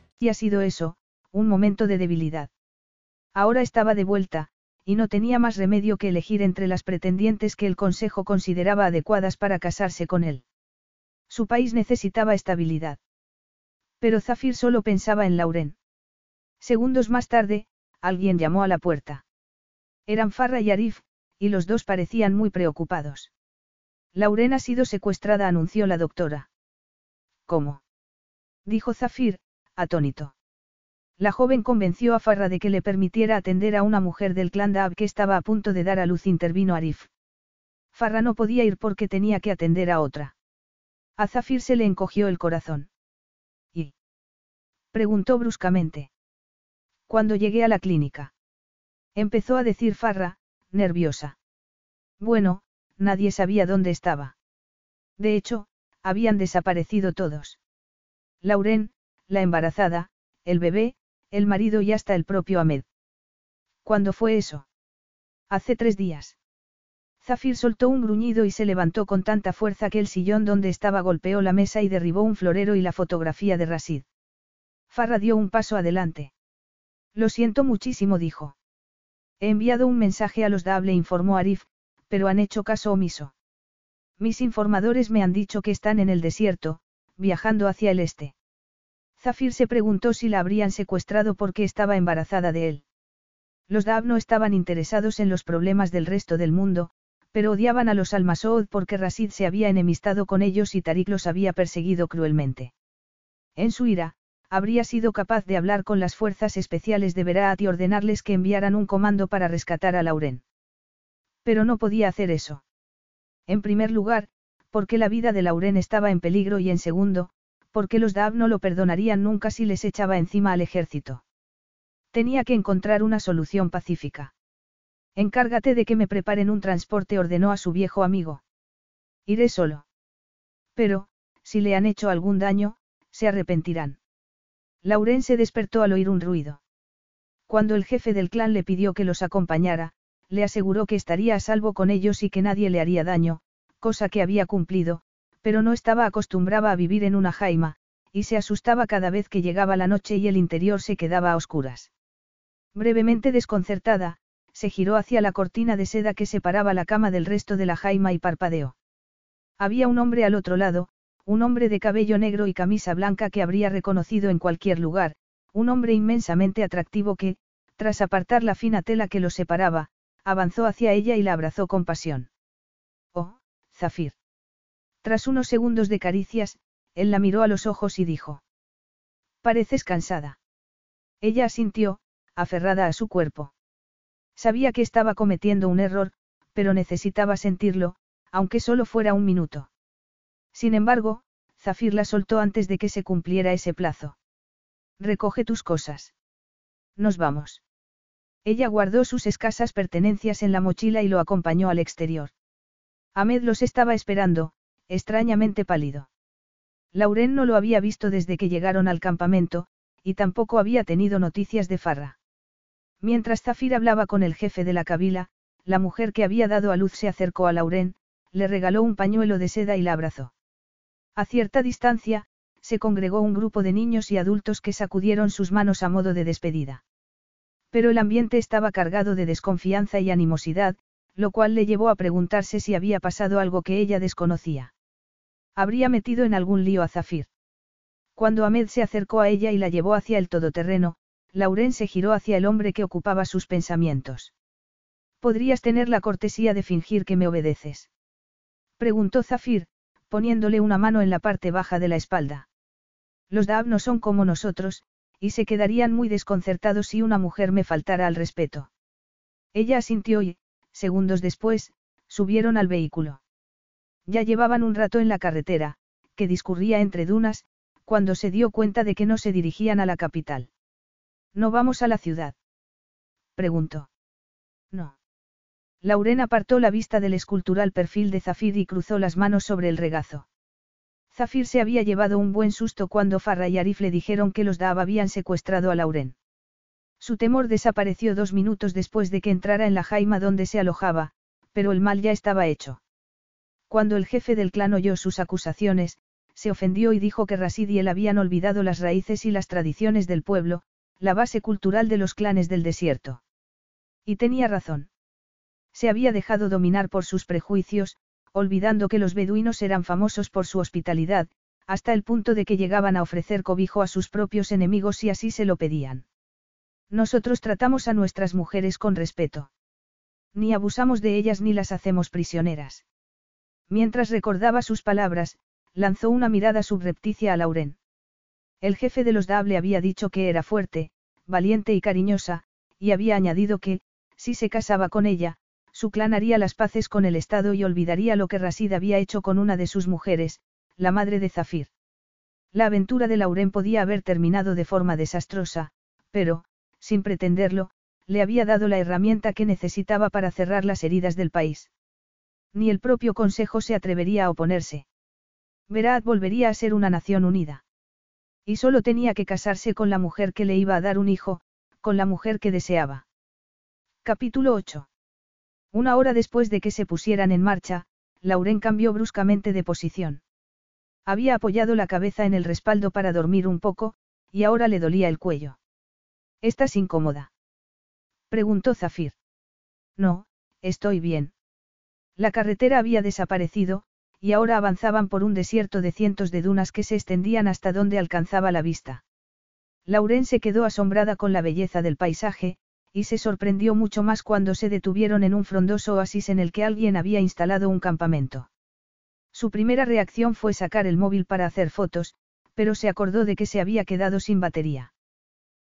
Ha sido eso, un momento de debilidad. Ahora estaba de vuelta, y no tenía más remedio que elegir entre las pretendientes que el Consejo consideraba adecuadas para casarse con él. Su país necesitaba estabilidad. Pero Zafir solo pensaba en Lauren. Segundos más tarde, alguien llamó a la puerta. Eran Farra y Arif, y los dos parecían muy preocupados. Lauren ha sido secuestrada, anunció la doctora. ¿Cómo? dijo Zafir, atónito. La joven convenció a Farra de que le permitiera atender a una mujer del clan Daab que estaba a punto de dar a luz, intervino Arif. Farra no podía ir porque tenía que atender a otra. A Zafir se le encogió el corazón. ¿Y? preguntó bruscamente. Cuando llegué a la clínica. Empezó a decir Farra, nerviosa. Bueno, nadie sabía dónde estaba. De hecho, habían desaparecido todos. Lauren, la embarazada, el bebé, el marido y hasta el propio Ahmed. ¿Cuándo fue eso? Hace tres días. Zafir soltó un gruñido y se levantó con tanta fuerza que el sillón donde estaba golpeó la mesa y derribó un florero y la fotografía de Rasid. Farra dio un paso adelante. Lo siento muchísimo, dijo. He enviado un mensaje a los Dable, informó Arif, pero han hecho caso omiso. Mis informadores me han dicho que están en el desierto, viajando hacia el este. Zafir se preguntó si la habrían secuestrado porque estaba embarazada de él. Los Dab no estaban interesados en los problemas del resto del mundo, pero odiaban a los Almasoud porque Rasid se había enemistado con ellos y Tarik los había perseguido cruelmente. En su ira, habría sido capaz de hablar con las fuerzas especiales de Beraat y ordenarles que enviaran un comando para rescatar a Lauren. Pero no podía hacer eso. En primer lugar, porque la vida de Lauren estaba en peligro y en segundo, porque los Daab no lo perdonarían nunca si les echaba encima al ejército. Tenía que encontrar una solución pacífica. Encárgate de que me preparen un transporte, ordenó a su viejo amigo. Iré solo. Pero, si le han hecho algún daño, se arrepentirán. Lauren se despertó al oír un ruido. Cuando el jefe del clan le pidió que los acompañara, le aseguró que estaría a salvo con ellos y que nadie le haría daño, cosa que había cumplido, pero no estaba acostumbrada a vivir en una jaima, y se asustaba cada vez que llegaba la noche y el interior se quedaba a oscuras. Brevemente desconcertada, se giró hacia la cortina de seda que separaba la cama del resto de la jaima y parpadeó. Había un hombre al otro lado, un hombre de cabello negro y camisa blanca que habría reconocido en cualquier lugar, un hombre inmensamente atractivo que, tras apartar la fina tela que los separaba, avanzó hacia ella y la abrazó con pasión. Oh, Zafir. Tras unos segundos de caricias, él la miró a los ojos y dijo. Pareces cansada. Ella asintió, aferrada a su cuerpo. Sabía que estaba cometiendo un error, pero necesitaba sentirlo, aunque solo fuera un minuto. Sin embargo, Zafir la soltó antes de que se cumpliera ese plazo. Recoge tus cosas. Nos vamos. Ella guardó sus escasas pertenencias en la mochila y lo acompañó al exterior. Ahmed los estaba esperando, extrañamente pálido. Lauren no lo había visto desde que llegaron al campamento, y tampoco había tenido noticias de Farra. Mientras Zafir hablaba con el jefe de la cabila, la mujer que había dado a luz se acercó a Lauren, le regaló un pañuelo de seda y la abrazó. A cierta distancia, se congregó un grupo de niños y adultos que sacudieron sus manos a modo de despedida. Pero el ambiente estaba cargado de desconfianza y animosidad, lo cual le llevó a preguntarse si había pasado algo que ella desconocía. Habría metido en algún lío a Zafir. Cuando Ahmed se acercó a ella y la llevó hacia el todoterreno, Lauren se giró hacia el hombre que ocupaba sus pensamientos. ¿Podrías tener la cortesía de fingir que me obedeces? Preguntó Zafir, poniéndole una mano en la parte baja de la espalda. Los Daab no son como nosotros, y se quedarían muy desconcertados si una mujer me faltara al respeto. Ella asintió y, segundos después, subieron al vehículo. Ya llevaban un rato en la carretera, que discurría entre dunas, cuando se dio cuenta de que no se dirigían a la capital. ¿No vamos a la ciudad? preguntó. No. Lauren apartó la vista del escultural perfil de Zafir y cruzó las manos sobre el regazo. Zafir se había llevado un buen susto cuando Farra y Arif le dijeron que los Daab habían secuestrado a Lauren. Su temor desapareció dos minutos después de que entrara en la jaima donde se alojaba, pero el mal ya estaba hecho. Cuando el jefe del clan oyó sus acusaciones, se ofendió y dijo que Rasid y él habían olvidado las raíces y las tradiciones del pueblo, la base cultural de los clanes del desierto. Y tenía razón. Se había dejado dominar por sus prejuicios, olvidando que los beduinos eran famosos por su hospitalidad, hasta el punto de que llegaban a ofrecer cobijo a sus propios enemigos si así se lo pedían. Nosotros tratamos a nuestras mujeres con respeto. Ni abusamos de ellas ni las hacemos prisioneras. Mientras recordaba sus palabras, lanzó una mirada subrepticia a Lauren. El jefe de los Dable había dicho que era fuerte, valiente y cariñosa, y había añadido que, si se casaba con ella, su clan haría las paces con el Estado y olvidaría lo que Rasid había hecho con una de sus mujeres, la madre de Zafir. La aventura de Lauren podía haber terminado de forma desastrosa, pero, sin pretenderlo, le había dado la herramienta que necesitaba para cerrar las heridas del país. Ni el propio Consejo se atrevería a oponerse. Berat volvería a ser una nación unida. Y solo tenía que casarse con la mujer que le iba a dar un hijo, con la mujer que deseaba. Capítulo 8. Una hora después de que se pusieran en marcha, Lauren cambió bruscamente de posición. Había apoyado la cabeza en el respaldo para dormir un poco, y ahora le dolía el cuello. ¿Estás incómoda? Preguntó Zafir. No, estoy bien. La carretera había desaparecido, y ahora avanzaban por un desierto de cientos de dunas que se extendían hasta donde alcanzaba la vista. Lauren se quedó asombrada con la belleza del paisaje, y se sorprendió mucho más cuando se detuvieron en un frondoso oasis en el que alguien había instalado un campamento. Su primera reacción fue sacar el móvil para hacer fotos, pero se acordó de que se había quedado sin batería.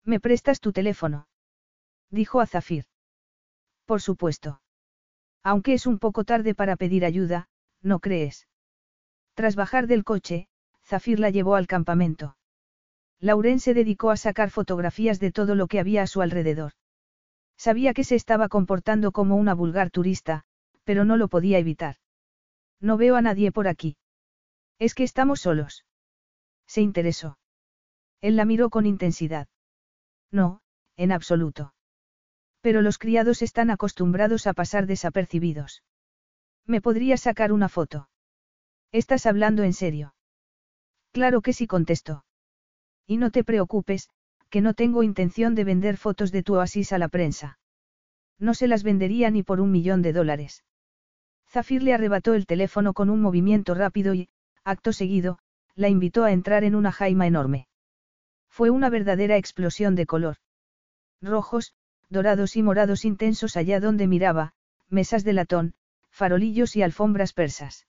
¿Me prestas tu teléfono? dijo a Zafir. Por supuesto. Aunque es un poco tarde para pedir ayuda, ¿no crees? Tras bajar del coche, Zafir la llevó al campamento. Lauren se dedicó a sacar fotografías de todo lo que había a su alrededor. Sabía que se estaba comportando como una vulgar turista, pero no lo podía evitar. No veo a nadie por aquí. Es que estamos solos. Se interesó. Él la miró con intensidad. No, en absoluto. Pero los criados están acostumbrados a pasar desapercibidos. ¿Me podrías sacar una foto? ¿Estás hablando en serio? Claro que sí contestó. Y no te preocupes, que no tengo intención de vender fotos de tu oasis a la prensa. No se las vendería ni por un millón de dólares. Zafir le arrebató el teléfono con un movimiento rápido y, acto seguido, la invitó a entrar en una jaima enorme. Fue una verdadera explosión de color. Rojos, dorados y morados intensos allá donde miraba, mesas de latón, farolillos y alfombras persas.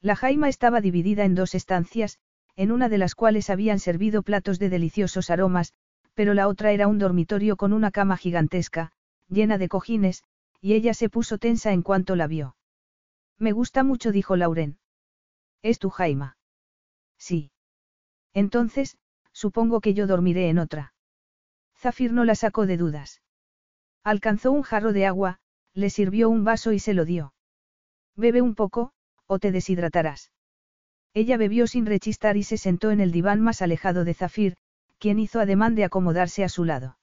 La jaima estaba dividida en dos estancias, en una de las cuales habían servido platos de deliciosos aromas, pero la otra era un dormitorio con una cama gigantesca, llena de cojines, y ella se puso tensa en cuanto la vio. Me gusta mucho, dijo Lauren. ¿Es tu Jaima? Sí. Entonces, supongo que yo dormiré en otra. Zafir no la sacó de dudas. Alcanzó un jarro de agua, le sirvió un vaso y se lo dio. Bebe un poco, o te deshidratarás. Ella bebió sin rechistar y se sentó en el diván más alejado de Zafir, quien hizo ademán de acomodarse a su lado.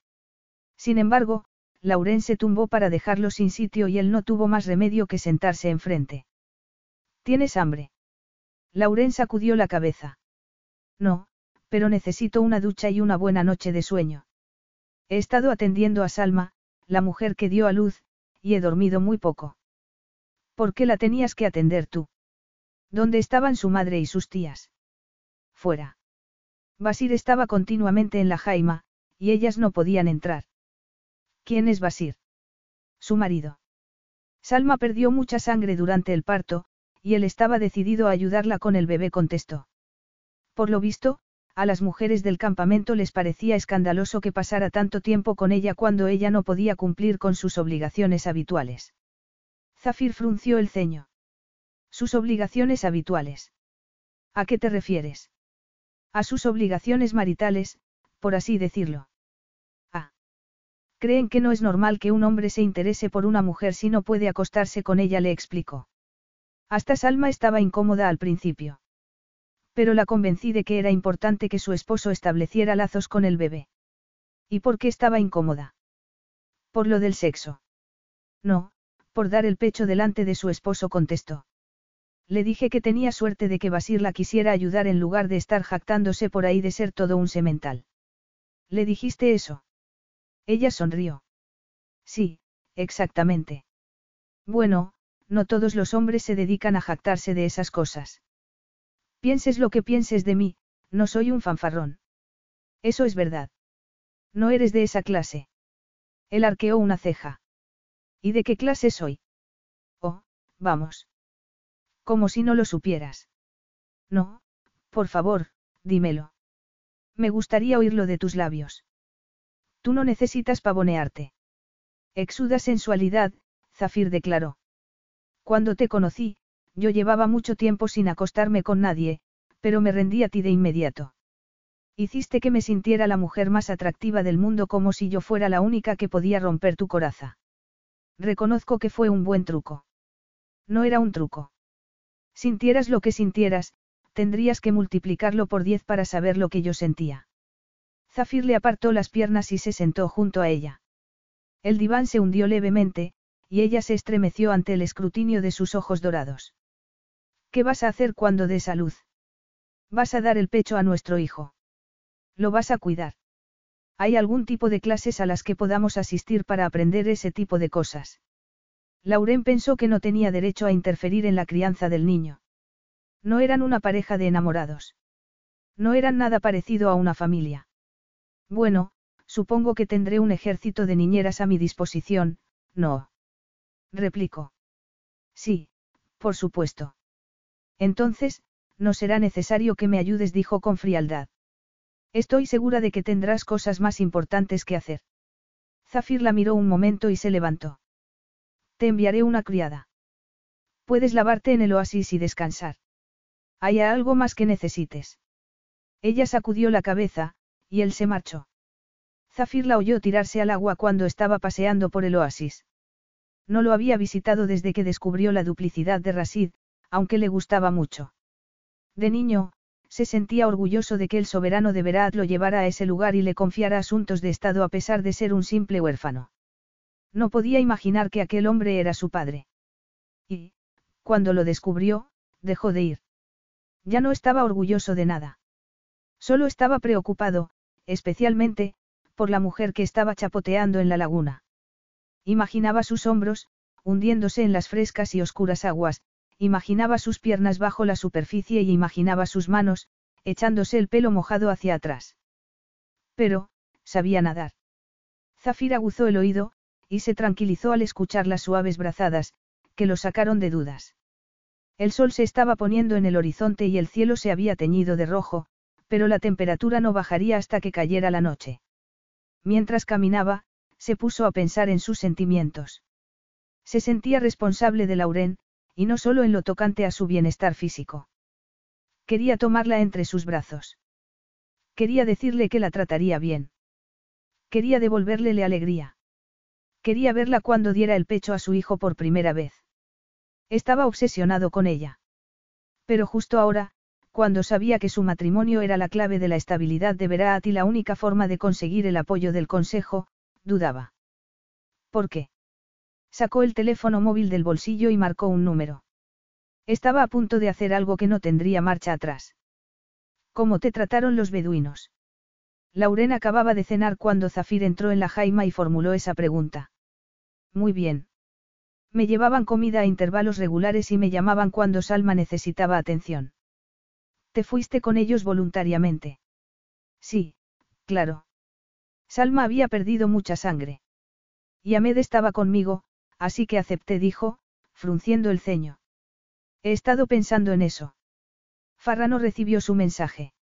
Sin embargo, Lauren se tumbó para dejarlo sin sitio y él no tuvo más remedio que sentarse enfrente. ¿Tienes hambre? Lauren sacudió la cabeza. No, pero necesito una ducha y una buena noche de sueño. He estado atendiendo a Salma, la mujer que dio a luz, y he dormido muy poco. ¿Por qué la tenías que atender tú? ¿Dónde estaban su madre y sus tías? Fuera. Basir estaba continuamente en la jaima, y ellas no podían entrar. ¿Quién es Basir? Su marido. Salma perdió mucha sangre durante el parto, y él estaba decidido a ayudarla con el bebé, contestó. Por lo visto, a las mujeres del campamento les parecía escandaloso que pasara tanto tiempo con ella cuando ella no podía cumplir con sus obligaciones habituales. Zafir frunció el ceño. Sus obligaciones habituales. ¿A qué te refieres? A sus obligaciones maritales, por así decirlo. Ah. Creen que no es normal que un hombre se interese por una mujer si no puede acostarse con ella, le explicó. Hasta Salma estaba incómoda al principio. Pero la convencí de que era importante que su esposo estableciera lazos con el bebé. ¿Y por qué estaba incómoda? Por lo del sexo. No, por dar el pecho delante de su esposo contestó. Le dije que tenía suerte de que Basir la quisiera ayudar en lugar de estar jactándose por ahí de ser todo un semental. ¿Le dijiste eso? Ella sonrió. Sí, exactamente. Bueno, no todos los hombres se dedican a jactarse de esas cosas. Pienses lo que pienses de mí, no soy un fanfarrón. Eso es verdad. No eres de esa clase. Él arqueó una ceja. ¿Y de qué clase soy? Oh, vamos. Como si no lo supieras. No, por favor, dímelo. Me gustaría oírlo de tus labios. Tú no necesitas pavonearte. Exuda sensualidad, Zafir declaró. Cuando te conocí, yo llevaba mucho tiempo sin acostarme con nadie, pero me rendí a ti de inmediato. Hiciste que me sintiera la mujer más atractiva del mundo como si yo fuera la única que podía romper tu coraza. Reconozco que fue un buen truco. No era un truco. Sintieras lo que sintieras, tendrías que multiplicarlo por diez para saber lo que yo sentía. Zafir le apartó las piernas y se sentó junto a ella. El diván se hundió levemente, y ella se estremeció ante el escrutinio de sus ojos dorados. ¿Qué vas a hacer cuando des a luz? Vas a dar el pecho a nuestro hijo. Lo vas a cuidar. ¿Hay algún tipo de clases a las que podamos asistir para aprender ese tipo de cosas? Lauren pensó que no tenía derecho a interferir en la crianza del niño. No eran una pareja de enamorados. No eran nada parecido a una familia. Bueno, supongo que tendré un ejército de niñeras a mi disposición, no. Replicó. Sí, por supuesto. Entonces, no será necesario que me ayudes, dijo con frialdad. Estoy segura de que tendrás cosas más importantes que hacer. Zafir la miró un momento y se levantó. Te enviaré una criada. Puedes lavarte en el oasis y descansar. ¿Hay algo más que necesites? Ella sacudió la cabeza, y él se marchó. Zafir la oyó tirarse al agua cuando estaba paseando por el oasis. No lo había visitado desde que descubrió la duplicidad de Rasid, aunque le gustaba mucho. De niño, se sentía orgulloso de que el soberano de Berat lo llevara a ese lugar y le confiara asuntos de Estado a pesar de ser un simple huérfano. No podía imaginar que aquel hombre era su padre. Y, cuando lo descubrió, dejó de ir. Ya no estaba orgulloso de nada. Solo estaba preocupado, especialmente, por la mujer que estaba chapoteando en la laguna. Imaginaba sus hombros, hundiéndose en las frescas y oscuras aguas, imaginaba sus piernas bajo la superficie y imaginaba sus manos, echándose el pelo mojado hacia atrás. Pero, sabía nadar. Zafir aguzó el oído, y se tranquilizó al escuchar las suaves brazadas, que lo sacaron de dudas. El sol se estaba poniendo en el horizonte y el cielo se había teñido de rojo, pero la temperatura no bajaría hasta que cayera la noche. Mientras caminaba, se puso a pensar en sus sentimientos. Se sentía responsable de Lauren, y no solo en lo tocante a su bienestar físico. Quería tomarla entre sus brazos. Quería decirle que la trataría bien. Quería devolverle la alegría. Quería verla cuando diera el pecho a su hijo por primera vez. Estaba obsesionado con ella. Pero justo ahora, cuando sabía que su matrimonio era la clave de la estabilidad de Berat y la única forma de conseguir el apoyo del Consejo, dudaba. ¿Por qué? Sacó el teléfono móvil del bolsillo y marcó un número. Estaba a punto de hacer algo que no tendría marcha atrás. ¿Cómo te trataron los beduinos? Lauren acababa de cenar cuando Zafir entró en la jaima y formuló esa pregunta. Muy bien. Me llevaban comida a intervalos regulares y me llamaban cuando Salma necesitaba atención. ¿Te fuiste con ellos voluntariamente? Sí, claro. Salma había perdido mucha sangre. Y Ahmed estaba conmigo, así que acepté, dijo, frunciendo el ceño. He estado pensando en eso. Farrano recibió su mensaje.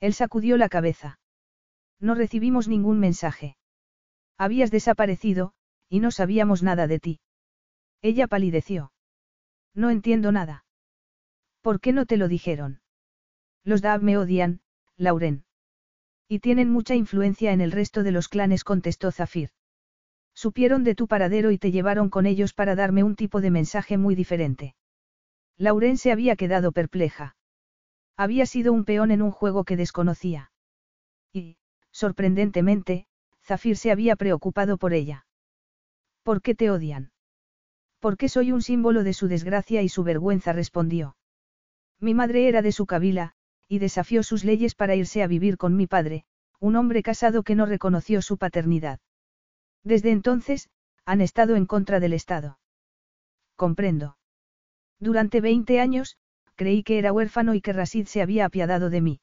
Él sacudió la cabeza. No recibimos ningún mensaje. Habías desaparecido, y no sabíamos nada de ti. Ella palideció. No entiendo nada. ¿Por qué no te lo dijeron? Los Dab me odian, Lauren. Y tienen mucha influencia en el resto de los clanes, contestó Zafir. Supieron de tu paradero y te llevaron con ellos para darme un tipo de mensaje muy diferente. Lauren se había quedado perpleja. Había sido un peón en un juego que desconocía. Y, sorprendentemente, Zafir se había preocupado por ella. ¿Por qué te odian? Porque soy un símbolo de su desgracia y su vergüenza, respondió. Mi madre era de su cabila, y desafió sus leyes para irse a vivir con mi padre, un hombre casado que no reconoció su paternidad. Desde entonces, han estado en contra del Estado. Comprendo. Durante 20 años, creí que era huérfano y que Rasid se había apiadado de mí.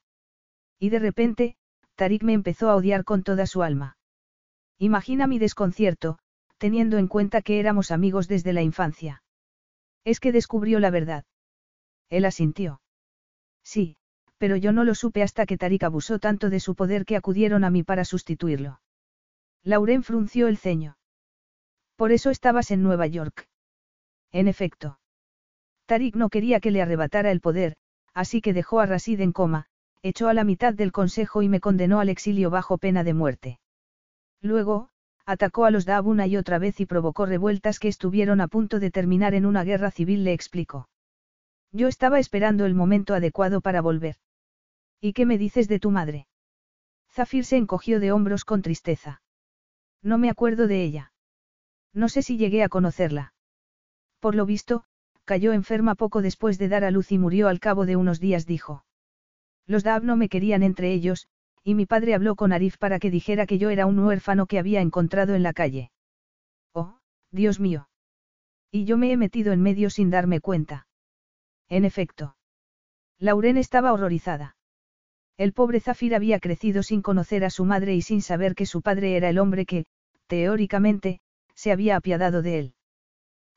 Y de repente, Tarik me empezó a odiar con toda su alma. Imagina mi desconcierto, teniendo en cuenta que éramos amigos desde la infancia. Es que descubrió la verdad. Él asintió. Sí, pero yo no lo supe hasta que Tarik abusó tanto de su poder que acudieron a mí para sustituirlo. Lauren frunció el ceño. Por eso estabas en Nueva York. En efecto. Tarik no quería que le arrebatara el poder, así que dejó a Rasid en coma, echó a la mitad del consejo y me condenó al exilio bajo pena de muerte. Luego, atacó a los Daab una y otra vez y provocó revueltas que estuvieron a punto de terminar en una guerra civil, le explicó. Yo estaba esperando el momento adecuado para volver. ¿Y qué me dices de tu madre? Zafir se encogió de hombros con tristeza. No me acuerdo de ella. No sé si llegué a conocerla. Por lo visto, cayó enferma poco después de dar a luz y murió al cabo de unos días, dijo. Los Daab no me querían entre ellos, y mi padre habló con Arif para que dijera que yo era un huérfano que había encontrado en la calle. Oh, Dios mío. Y yo me he metido en medio sin darme cuenta. En efecto. Lauren estaba horrorizada. El pobre Zafir había crecido sin conocer a su madre y sin saber que su padre era el hombre que, teóricamente, se había apiadado de él.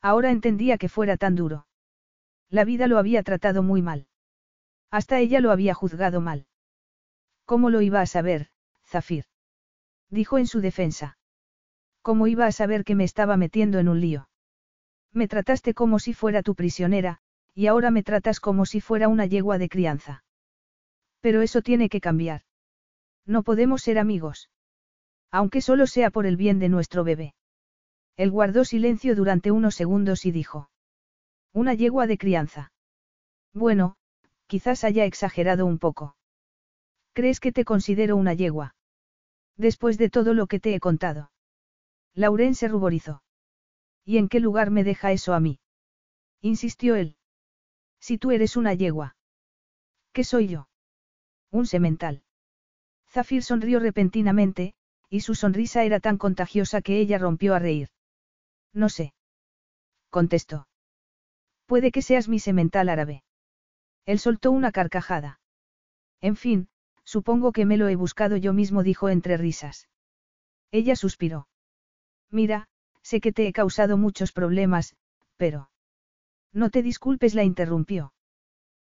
Ahora entendía que fuera tan duro. La vida lo había tratado muy mal. Hasta ella lo había juzgado mal. ¿Cómo lo iba a saber, Zafir? Dijo en su defensa. ¿Cómo iba a saber que me estaba metiendo en un lío? Me trataste como si fuera tu prisionera, y ahora me tratas como si fuera una yegua de crianza. Pero eso tiene que cambiar. No podemos ser amigos. Aunque solo sea por el bien de nuestro bebé. Él guardó silencio durante unos segundos y dijo. Una yegua de crianza. Bueno, quizás haya exagerado un poco. ¿Crees que te considero una yegua? Después de todo lo que te he contado. Lauren se ruborizó. ¿Y en qué lugar me deja eso a mí? Insistió él. Si tú eres una yegua. ¿Qué soy yo? Un semental. Zafir sonrió repentinamente, y su sonrisa era tan contagiosa que ella rompió a reír. No sé. Contestó. Puede que seas mi semental árabe. Él soltó una carcajada. En fin, supongo que me lo he buscado yo mismo, dijo entre risas. Ella suspiró. Mira, sé que te he causado muchos problemas, pero... No te disculpes, la interrumpió.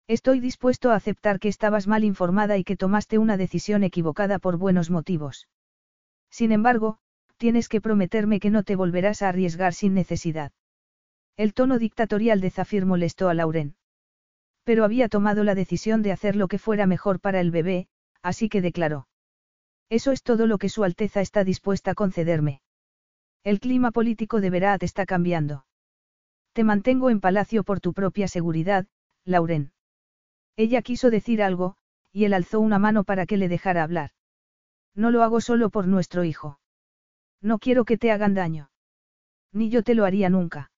Estoy dispuesto a aceptar que estabas mal informada y que tomaste una decisión equivocada por buenos motivos. Sin embargo, tienes que prometerme que no te volverás a arriesgar sin necesidad. El tono dictatorial de Zafir molestó a Lauren. Pero había tomado la decisión de hacer lo que fuera mejor para el bebé, así que declaró. Eso es todo lo que Su Alteza está dispuesta a concederme. El clima político de Berat está cambiando. Te mantengo en palacio por tu propia seguridad, Lauren. Ella quiso decir algo, y él alzó una mano para que le dejara hablar. No lo hago solo por nuestro hijo. No quiero que te hagan daño. Ni yo te lo haría nunca.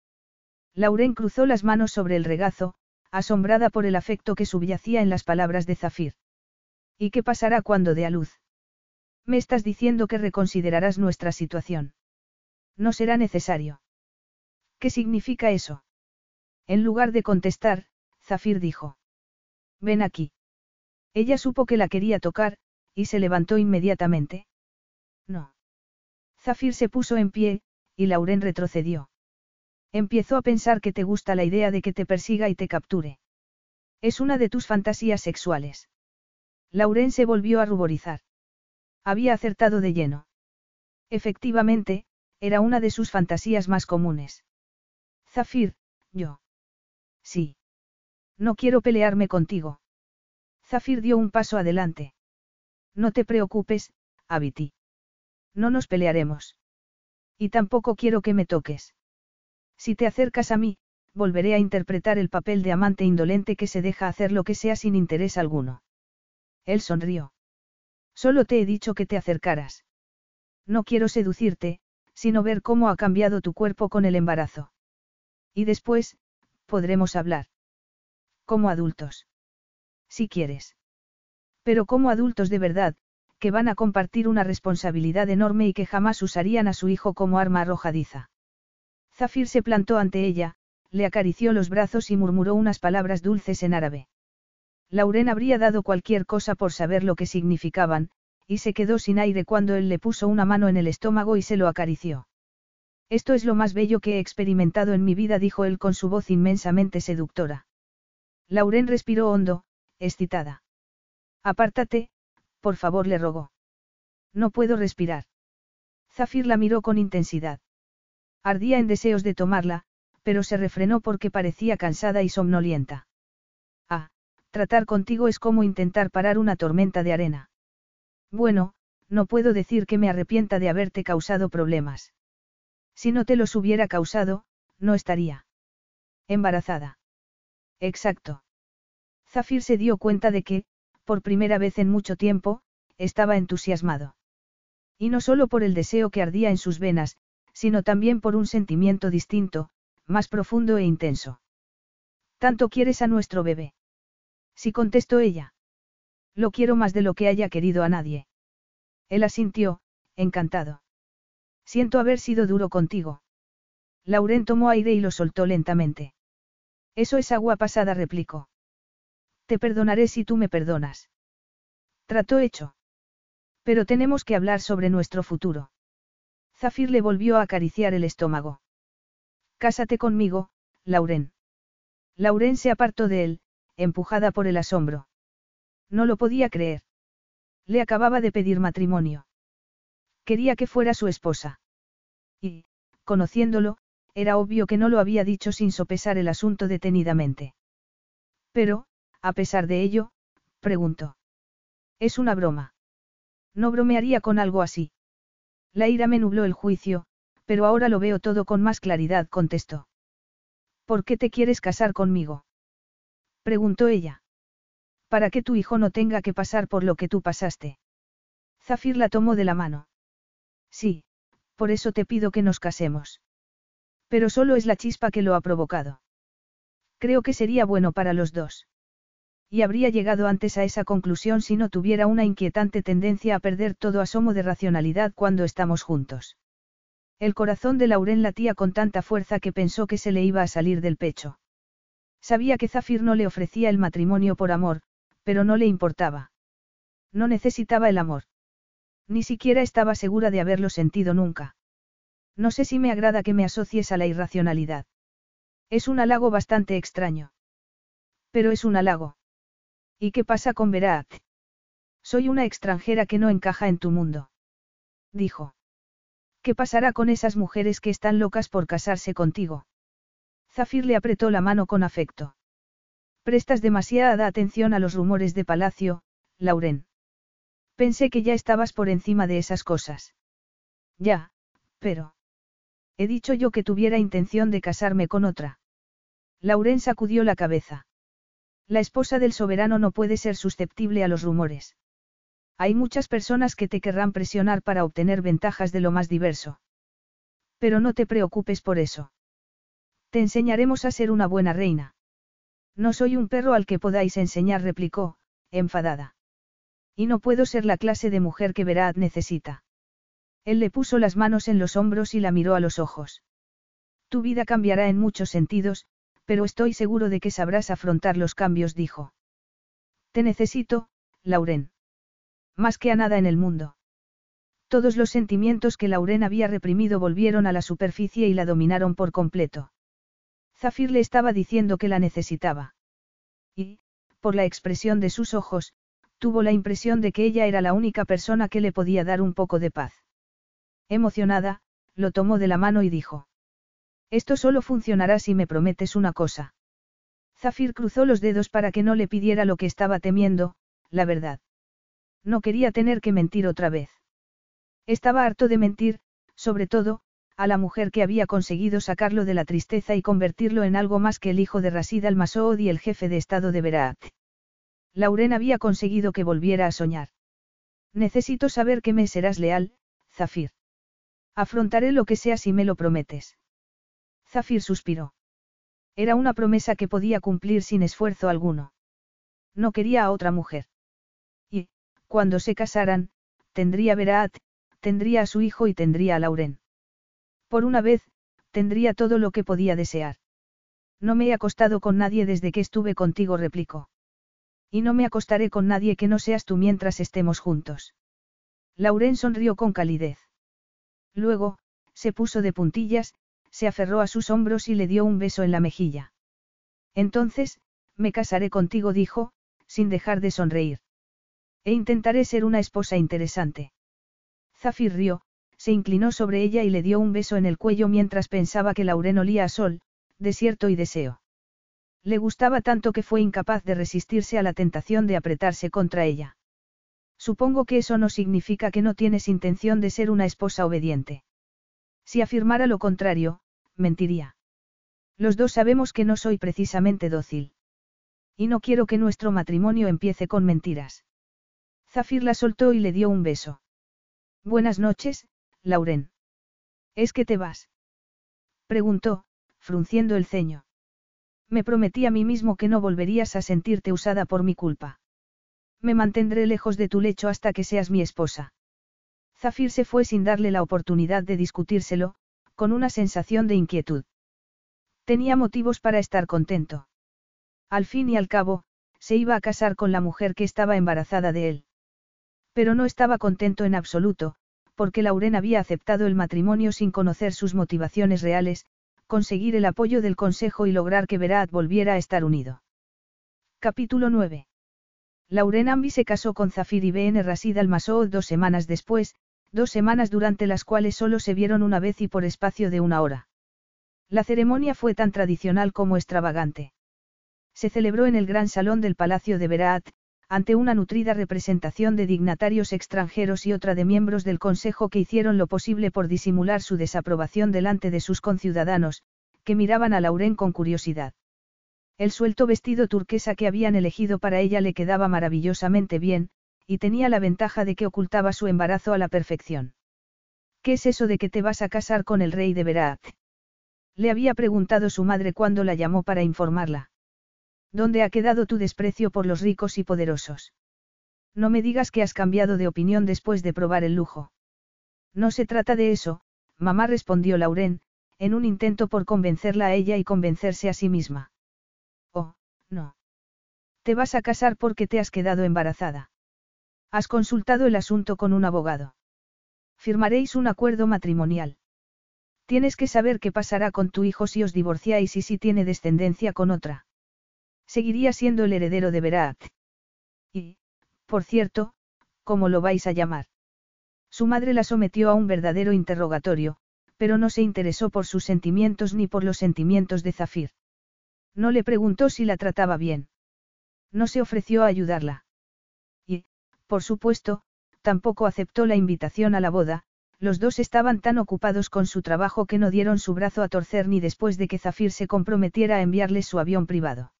Lauren cruzó las manos sobre el regazo, asombrada por el afecto que subyacía en las palabras de Zafir. ¿Y qué pasará cuando dé a luz? Me estás diciendo que reconsiderarás nuestra situación. No será necesario. ¿Qué significa eso? En lugar de contestar, Zafir dijo. Ven aquí. Ella supo que la quería tocar, y se levantó inmediatamente. No. Zafir se puso en pie, y Lauren retrocedió. Empiezo a pensar que te gusta la idea de que te persiga y te capture. Es una de tus fantasías sexuales. Lauren se volvió a ruborizar. Había acertado de lleno. Efectivamente, era una de sus fantasías más comunes. Zafir, yo. Sí. No quiero pelearme contigo. Zafir dio un paso adelante. No te preocupes, Abiti. No nos pelearemos. Y tampoco quiero que me toques. Si te acercas a mí, volveré a interpretar el papel de amante indolente que se deja hacer lo que sea sin interés alguno. Él sonrió. Solo te he dicho que te acercaras. No quiero seducirte, sino ver cómo ha cambiado tu cuerpo con el embarazo. Y después, podremos hablar. Como adultos. Si quieres. Pero como adultos de verdad, que van a compartir una responsabilidad enorme y que jamás usarían a su hijo como arma arrojadiza. Zafir se plantó ante ella, le acarició los brazos y murmuró unas palabras dulces en árabe. Lauren habría dado cualquier cosa por saber lo que significaban, y se quedó sin aire cuando él le puso una mano en el estómago y se lo acarició. Esto es lo más bello que he experimentado en mi vida, dijo él con su voz inmensamente seductora. Lauren respiró hondo, excitada. Apártate, por favor, le rogó. No puedo respirar. Zafir la miró con intensidad. Ardía en deseos de tomarla, pero se refrenó porque parecía cansada y somnolienta. Ah, tratar contigo es como intentar parar una tormenta de arena. Bueno, no puedo decir que me arrepienta de haberte causado problemas. Si no te los hubiera causado, no estaría. Embarazada. Exacto. Zafir se dio cuenta de que, por primera vez en mucho tiempo, estaba entusiasmado. Y no solo por el deseo que ardía en sus venas, sino también por un sentimiento distinto, más profundo e intenso. ¿Tanto quieres a nuestro bebé? Sí contestó ella. Lo quiero más de lo que haya querido a nadie. Él asintió, encantado. Siento haber sido duro contigo. Lauren tomó aire y lo soltó lentamente. Eso es agua pasada, replicó. Te perdonaré si tú me perdonas. Trató hecho. Pero tenemos que hablar sobre nuestro futuro. Zafir le volvió a acariciar el estómago. Cásate conmigo, Lauren. Lauren se apartó de él, empujada por el asombro. No lo podía creer. Le acababa de pedir matrimonio. Quería que fuera su esposa. Y, conociéndolo, era obvio que no lo había dicho sin sopesar el asunto detenidamente. Pero, a pesar de ello, preguntó. Es una broma. No bromearía con algo así. La ira me nubló el juicio, pero ahora lo veo todo con más claridad, contestó. ¿Por qué te quieres casar conmigo? preguntó ella. Para que tu hijo no tenga que pasar por lo que tú pasaste. Zafir la tomó de la mano. Sí, por eso te pido que nos casemos. Pero solo es la chispa que lo ha provocado. Creo que sería bueno para los dos. Y habría llegado antes a esa conclusión si no tuviera una inquietante tendencia a perder todo asomo de racionalidad cuando estamos juntos. El corazón de Lauren latía con tanta fuerza que pensó que se le iba a salir del pecho. Sabía que Zafir no le ofrecía el matrimonio por amor, pero no le importaba. No necesitaba el amor. Ni siquiera estaba segura de haberlo sentido nunca. No sé si me agrada que me asocies a la irracionalidad. Es un halago bastante extraño. Pero es un halago. ¿Y qué pasa con Berat? Soy una extranjera que no encaja en tu mundo. Dijo. ¿Qué pasará con esas mujeres que están locas por casarse contigo? Zafir le apretó la mano con afecto. Prestas demasiada atención a los rumores de palacio, Lauren. Pensé que ya estabas por encima de esas cosas. Ya, pero... He dicho yo que tuviera intención de casarme con otra. Lauren sacudió la cabeza. La esposa del soberano no puede ser susceptible a los rumores. Hay muchas personas que te querrán presionar para obtener ventajas de lo más diverso. Pero no te preocupes por eso. Te enseñaremos a ser una buena reina. No soy un perro al que podáis enseñar, replicó, enfadada. Y no puedo ser la clase de mujer que Verad necesita. Él le puso las manos en los hombros y la miró a los ojos. Tu vida cambiará en muchos sentidos, pero estoy seguro de que sabrás afrontar los cambios, dijo. Te necesito, Lauren. Más que a nada en el mundo. Todos los sentimientos que Lauren había reprimido volvieron a la superficie y la dominaron por completo. Zafir le estaba diciendo que la necesitaba. Y, por la expresión de sus ojos, tuvo la impresión de que ella era la única persona que le podía dar un poco de paz. Emocionada, lo tomó de la mano y dijo. Esto solo funcionará si me prometes una cosa. Zafir cruzó los dedos para que no le pidiera lo que estaba temiendo, la verdad. No quería tener que mentir otra vez. Estaba harto de mentir, sobre todo, a la mujer que había conseguido sacarlo de la tristeza y convertirlo en algo más que el hijo de Rasid al-Masoud y el jefe de Estado de Berat. Lauren había conseguido que volviera a soñar. Necesito saber que me serás leal, Zafir. Afrontaré lo que sea si me lo prometes. Zafir suspiró. Era una promesa que podía cumplir sin esfuerzo alguno. No quería a otra mujer. Y, cuando se casaran, tendría Berat, tendría a su hijo y tendría a Lauren. Por una vez, tendría todo lo que podía desear. No me he acostado con nadie desde que estuve contigo, replicó. Y no me acostaré con nadie que no seas tú mientras estemos juntos. Lauren sonrió con calidez. Luego, se puso de puntillas, se aferró a sus hombros y le dio un beso en la mejilla. Entonces, me casaré contigo, dijo, sin dejar de sonreír. E intentaré ser una esposa interesante. Zafir rió, se inclinó sobre ella y le dio un beso en el cuello mientras pensaba que Lauren olía a sol, desierto y deseo. Le gustaba tanto que fue incapaz de resistirse a la tentación de apretarse contra ella. Supongo que eso no significa que no tienes intención de ser una esposa obediente. Si afirmara lo contrario, mentiría. Los dos sabemos que no soy precisamente dócil. Y no quiero que nuestro matrimonio empiece con mentiras. Zafir la soltó y le dio un beso. Buenas noches, Lauren. ¿Es que te vas? Preguntó, frunciendo el ceño. Me prometí a mí mismo que no volverías a sentirte usada por mi culpa. Me mantendré lejos de tu lecho hasta que seas mi esposa. Zafir se fue sin darle la oportunidad de discutírselo, con una sensación de inquietud. Tenía motivos para estar contento. Al fin y al cabo, se iba a casar con la mujer que estaba embarazada de él. Pero no estaba contento en absoluto, porque Lauren había aceptado el matrimonio sin conocer sus motivaciones reales, conseguir el apoyo del Consejo y lograr que Berat volviera a estar unido. Capítulo 9. Lauren Ambi se casó con Zafir y Ben Rasid al-Masoud dos semanas después, dos semanas durante las cuales solo se vieron una vez y por espacio de una hora. La ceremonia fue tan tradicional como extravagante. Se celebró en el gran salón del Palacio de Berat, ante una nutrida representación de dignatarios extranjeros y otra de miembros del Consejo que hicieron lo posible por disimular su desaprobación delante de sus conciudadanos, que miraban a Lauren con curiosidad. El suelto vestido turquesa que habían elegido para ella le quedaba maravillosamente bien, y tenía la ventaja de que ocultaba su embarazo a la perfección. ¿Qué es eso de que te vas a casar con el rey de Berat? Le había preguntado su madre cuando la llamó para informarla. ¿Dónde ha quedado tu desprecio por los ricos y poderosos? No me digas que has cambiado de opinión después de probar el lujo. No se trata de eso, mamá respondió Lauren, en un intento por convencerla a ella y convencerse a sí misma. No. Te vas a casar porque te has quedado embarazada. Has consultado el asunto con un abogado. Firmaréis un acuerdo matrimonial. Tienes que saber qué pasará con tu hijo si os divorciáis y si tiene descendencia con otra. Seguiría siendo el heredero de Berat. Y, por cierto, ¿cómo lo vais a llamar? Su madre la sometió a un verdadero interrogatorio, pero no se interesó por sus sentimientos ni por los sentimientos de Zafir. No le preguntó si la trataba bien. No se ofreció a ayudarla. Y, por supuesto, tampoco aceptó la invitación a la boda, los dos estaban tan ocupados con su trabajo que no dieron su brazo a torcer ni después de que Zafir se comprometiera a enviarles su avión privado.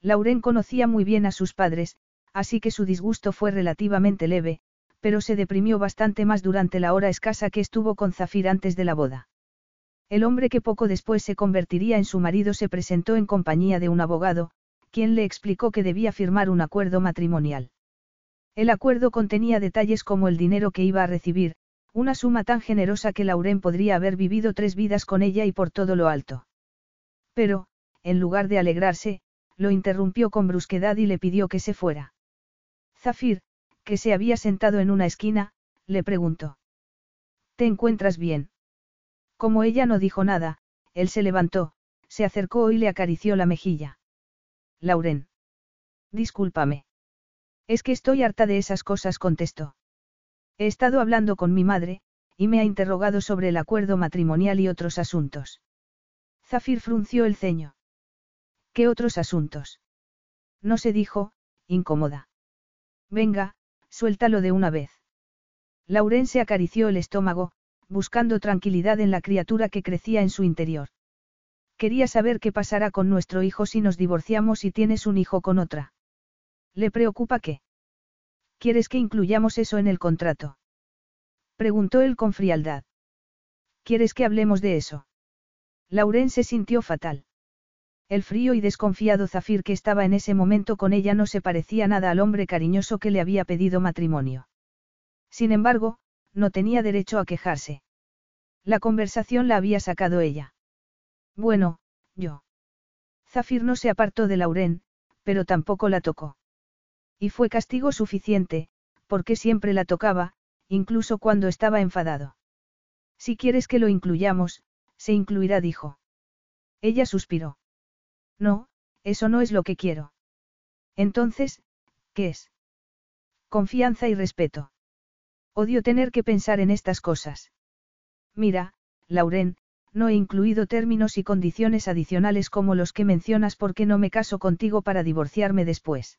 Lauren conocía muy bien a sus padres, así que su disgusto fue relativamente leve, pero se deprimió bastante más durante la hora escasa que estuvo con Zafir antes de la boda. El hombre que poco después se convertiría en su marido se presentó en compañía de un abogado, quien le explicó que debía firmar un acuerdo matrimonial. El acuerdo contenía detalles como el dinero que iba a recibir, una suma tan generosa que Lauren podría haber vivido tres vidas con ella y por todo lo alto. Pero, en lugar de alegrarse, lo interrumpió con brusquedad y le pidió que se fuera. Zafir, que se había sentado en una esquina, le preguntó. ¿Te encuentras bien? Como ella no dijo nada, él se levantó, se acercó y le acarició la mejilla. Lauren. Discúlpame. Es que estoy harta de esas cosas, contestó. He estado hablando con mi madre, y me ha interrogado sobre el acuerdo matrimonial y otros asuntos. Zafir frunció el ceño. ¿Qué otros asuntos? No se dijo, incómoda. Venga, Suéltalo de una vez. Lauren se acarició el estómago, buscando tranquilidad en la criatura que crecía en su interior. Quería saber qué pasará con nuestro hijo si nos divorciamos y tienes un hijo con otra. ¿Le preocupa qué? ¿Quieres que incluyamos eso en el contrato? Preguntó él con frialdad. ¿Quieres que hablemos de eso? Lauren se sintió fatal. El frío y desconfiado Zafir que estaba en ese momento con ella no se parecía nada al hombre cariñoso que le había pedido matrimonio. Sin embargo, no tenía derecho a quejarse. La conversación la había sacado ella. Bueno, yo. Zafir no se apartó de Lauren, pero tampoco la tocó. Y fue castigo suficiente, porque siempre la tocaba, incluso cuando estaba enfadado. Si quieres que lo incluyamos, se incluirá, dijo. Ella suspiró. No, eso no es lo que quiero. Entonces, ¿qué es? Confianza y respeto. Odio tener que pensar en estas cosas. Mira, Lauren, no he incluido términos y condiciones adicionales como los que mencionas porque no me caso contigo para divorciarme después.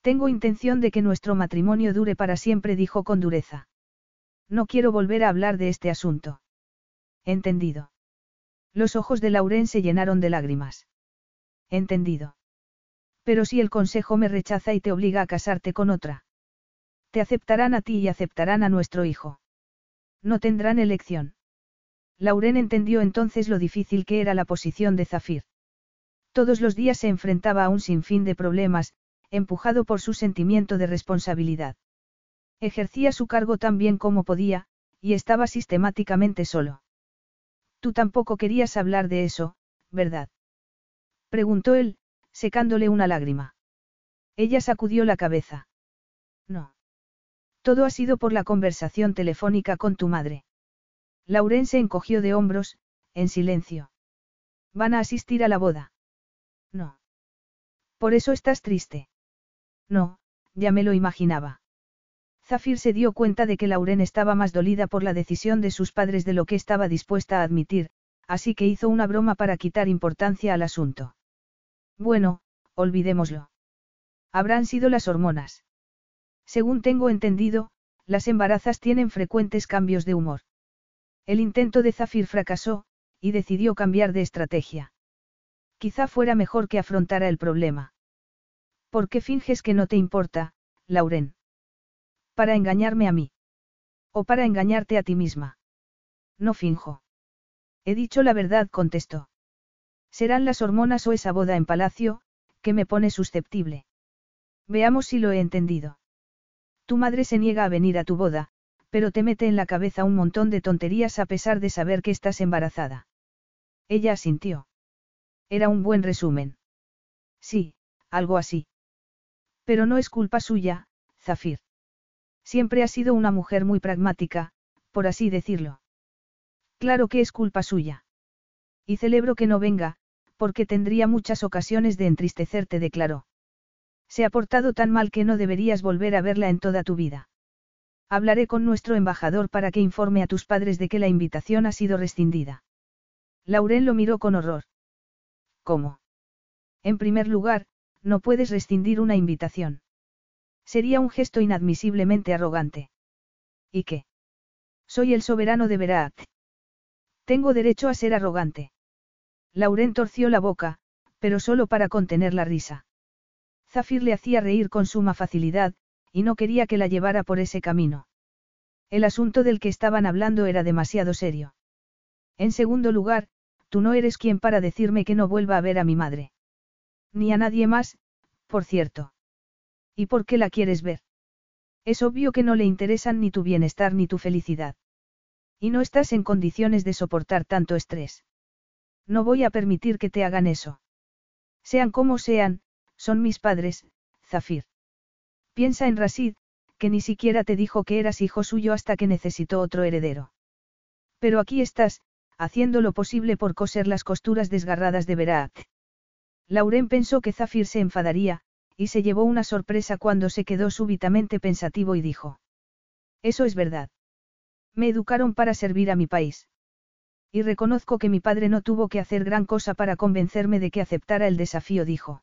Tengo intención de que nuestro matrimonio dure para siempre, dijo con dureza. No quiero volver a hablar de este asunto. Entendido. Los ojos de Lauren se llenaron de lágrimas. Entendido. Pero si el consejo me rechaza y te obliga a casarte con otra. Te aceptarán a ti y aceptarán a nuestro hijo. No tendrán elección. Lauren entendió entonces lo difícil que era la posición de Zafir. Todos los días se enfrentaba a un sinfín de problemas, empujado por su sentimiento de responsabilidad. Ejercía su cargo tan bien como podía, y estaba sistemáticamente solo. Tú tampoco querías hablar de eso, ¿verdad? Preguntó él, secándole una lágrima. Ella sacudió la cabeza. No. Todo ha sido por la conversación telefónica con tu madre. Lauren se encogió de hombros, en silencio. ¿Van a asistir a la boda? No. Por eso estás triste. No, ya me lo imaginaba. Zafir se dio cuenta de que Lauren estaba más dolida por la decisión de sus padres de lo que estaba dispuesta a admitir, así que hizo una broma para quitar importancia al asunto. Bueno, olvidémoslo. Habrán sido las hormonas. Según tengo entendido, las embarazas tienen frecuentes cambios de humor. El intento de Zafir fracasó, y decidió cambiar de estrategia. Quizá fuera mejor que afrontara el problema. ¿Por qué finges que no te importa, Lauren? Para engañarme a mí. O para engañarte a ti misma. No finjo. He dicho la verdad, contestó. Serán las hormonas o esa boda en palacio, que me pone susceptible. Veamos si lo he entendido. Tu madre se niega a venir a tu boda, pero te mete en la cabeza un montón de tonterías a pesar de saber que estás embarazada. Ella asintió. Era un buen resumen. Sí, algo así. Pero no es culpa suya, Zafir. Siempre ha sido una mujer muy pragmática, por así decirlo. Claro que es culpa suya. Y celebro que no venga, porque tendría muchas ocasiones de entristecerte, declaró. Se ha portado tan mal que no deberías volver a verla en toda tu vida. Hablaré con nuestro embajador para que informe a tus padres de que la invitación ha sido rescindida. Lauren lo miró con horror. ¿Cómo? En primer lugar, no puedes rescindir una invitación. Sería un gesto inadmisiblemente arrogante. ¿Y qué? Soy el soberano de Berat. Tengo derecho a ser arrogante. Lauren torció la boca, pero solo para contener la risa. Zafir le hacía reír con suma facilidad, y no quería que la llevara por ese camino. El asunto del que estaban hablando era demasiado serio. En segundo lugar, tú no eres quien para decirme que no vuelva a ver a mi madre. Ni a nadie más, por cierto. ¿Y por qué la quieres ver? Es obvio que no le interesan ni tu bienestar ni tu felicidad. Y no estás en condiciones de soportar tanto estrés. No voy a permitir que te hagan eso. Sean como sean, son mis padres, Zafir. Piensa en Rasid, que ni siquiera te dijo que eras hijo suyo hasta que necesitó otro heredero. Pero aquí estás, haciendo lo posible por coser las costuras desgarradas de Berat. Lauren pensó que Zafir se enfadaría, y se llevó una sorpresa cuando se quedó súbitamente pensativo y dijo. Eso es verdad. Me educaron para servir a mi país. Y reconozco que mi padre no tuvo que hacer gran cosa para convencerme de que aceptara el desafío, dijo.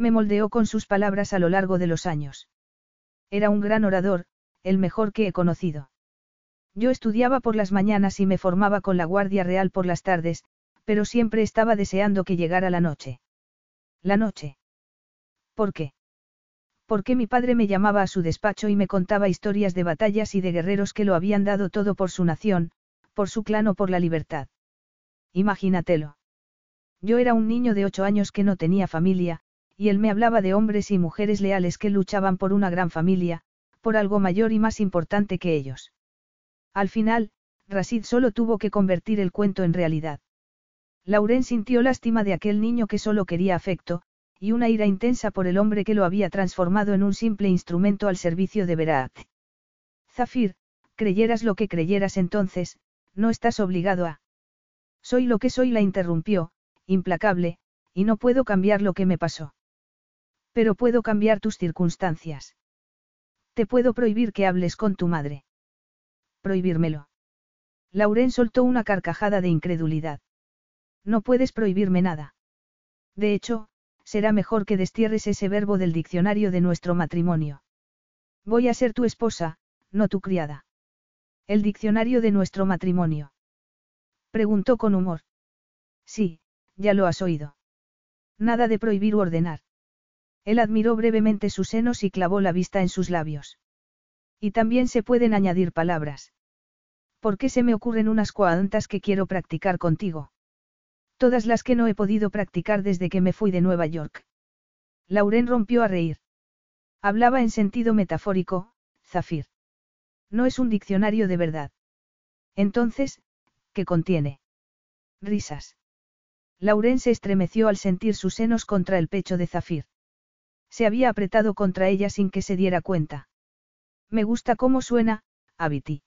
Me moldeó con sus palabras a lo largo de los años. Era un gran orador, el mejor que he conocido. Yo estudiaba por las mañanas y me formaba con la Guardia Real por las tardes, pero siempre estaba deseando que llegara la noche. La noche. ¿Por qué? Porque mi padre me llamaba a su despacho y me contaba historias de batallas y de guerreros que lo habían dado todo por su nación, por su clan o por la libertad. Imagínatelo. Yo era un niño de ocho años que no tenía familia, y él me hablaba de hombres y mujeres leales que luchaban por una gran familia, por algo mayor y más importante que ellos. Al final, Rasid solo tuvo que convertir el cuento en realidad. Lauren sintió lástima de aquel niño que solo quería afecto, y una ira intensa por el hombre que lo había transformado en un simple instrumento al servicio de Berat. Zafir, creyeras lo que creyeras entonces, no estás obligado a. Soy lo que soy, la interrumpió, implacable, y no puedo cambiar lo que me pasó. Pero puedo cambiar tus circunstancias. Te puedo prohibir que hables con tu madre. Prohibírmelo. Lauren soltó una carcajada de incredulidad. No puedes prohibirme nada. De hecho, será mejor que destierres ese verbo del diccionario de nuestro matrimonio. Voy a ser tu esposa, no tu criada. El diccionario de nuestro matrimonio. Preguntó con humor. Sí, ya lo has oído. Nada de prohibir u ordenar. Él admiró brevemente sus senos y clavó la vista en sus labios. Y también se pueden añadir palabras. ¿Por qué se me ocurren unas cuantas que quiero practicar contigo? Todas las que no he podido practicar desde que me fui de Nueva York. Lauren rompió a reír. Hablaba en sentido metafórico, Zafir. No es un diccionario de verdad. Entonces, ¿qué contiene? Risas. Lauren se estremeció al sentir sus senos contra el pecho de Zafir. Se había apretado contra ella sin que se diera cuenta. Me gusta cómo suena, Abiti.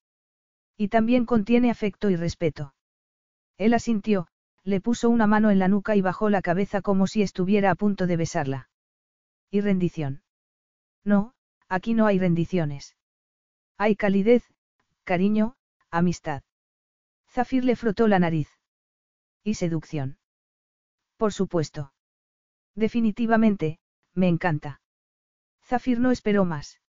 Y también contiene afecto y respeto. Él asintió, le puso una mano en la nuca y bajó la cabeza como si estuviera a punto de besarla. ¿Y rendición? No, aquí no hay rendiciones. Hay calidez, cariño, amistad. Zafir le frotó la nariz. ¿Y seducción? Por supuesto. Definitivamente, me encanta. Zafir no esperó más.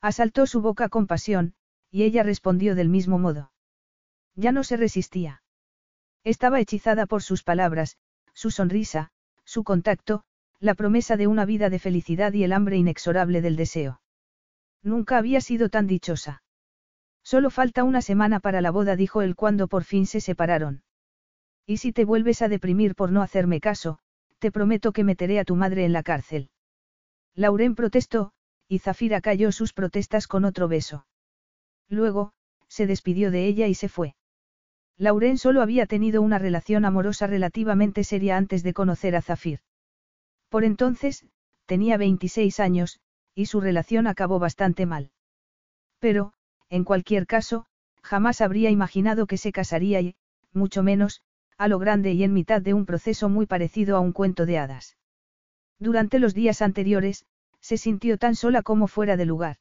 Asaltó su boca con pasión, y ella respondió del mismo modo. Ya no se resistía. Estaba hechizada por sus palabras, su sonrisa, su contacto, la promesa de una vida de felicidad y el hambre inexorable del deseo. Nunca había sido tan dichosa. Solo falta una semana para la boda, dijo él cuando por fin se separaron. Y si te vuelves a deprimir por no hacerme caso, te prometo que meteré a tu madre en la cárcel. Lauren protestó, y Zafira cayó sus protestas con otro beso. Luego, se despidió de ella y se fue. Lauren solo había tenido una relación amorosa relativamente seria antes de conocer a Zafir. Por entonces, tenía 26 años, y su relación acabó bastante mal. Pero, en cualquier caso, jamás habría imaginado que se casaría y, mucho menos, a lo grande y en mitad de un proceso muy parecido a un cuento de hadas. Durante los días anteriores, se sintió tan sola como fuera de lugar.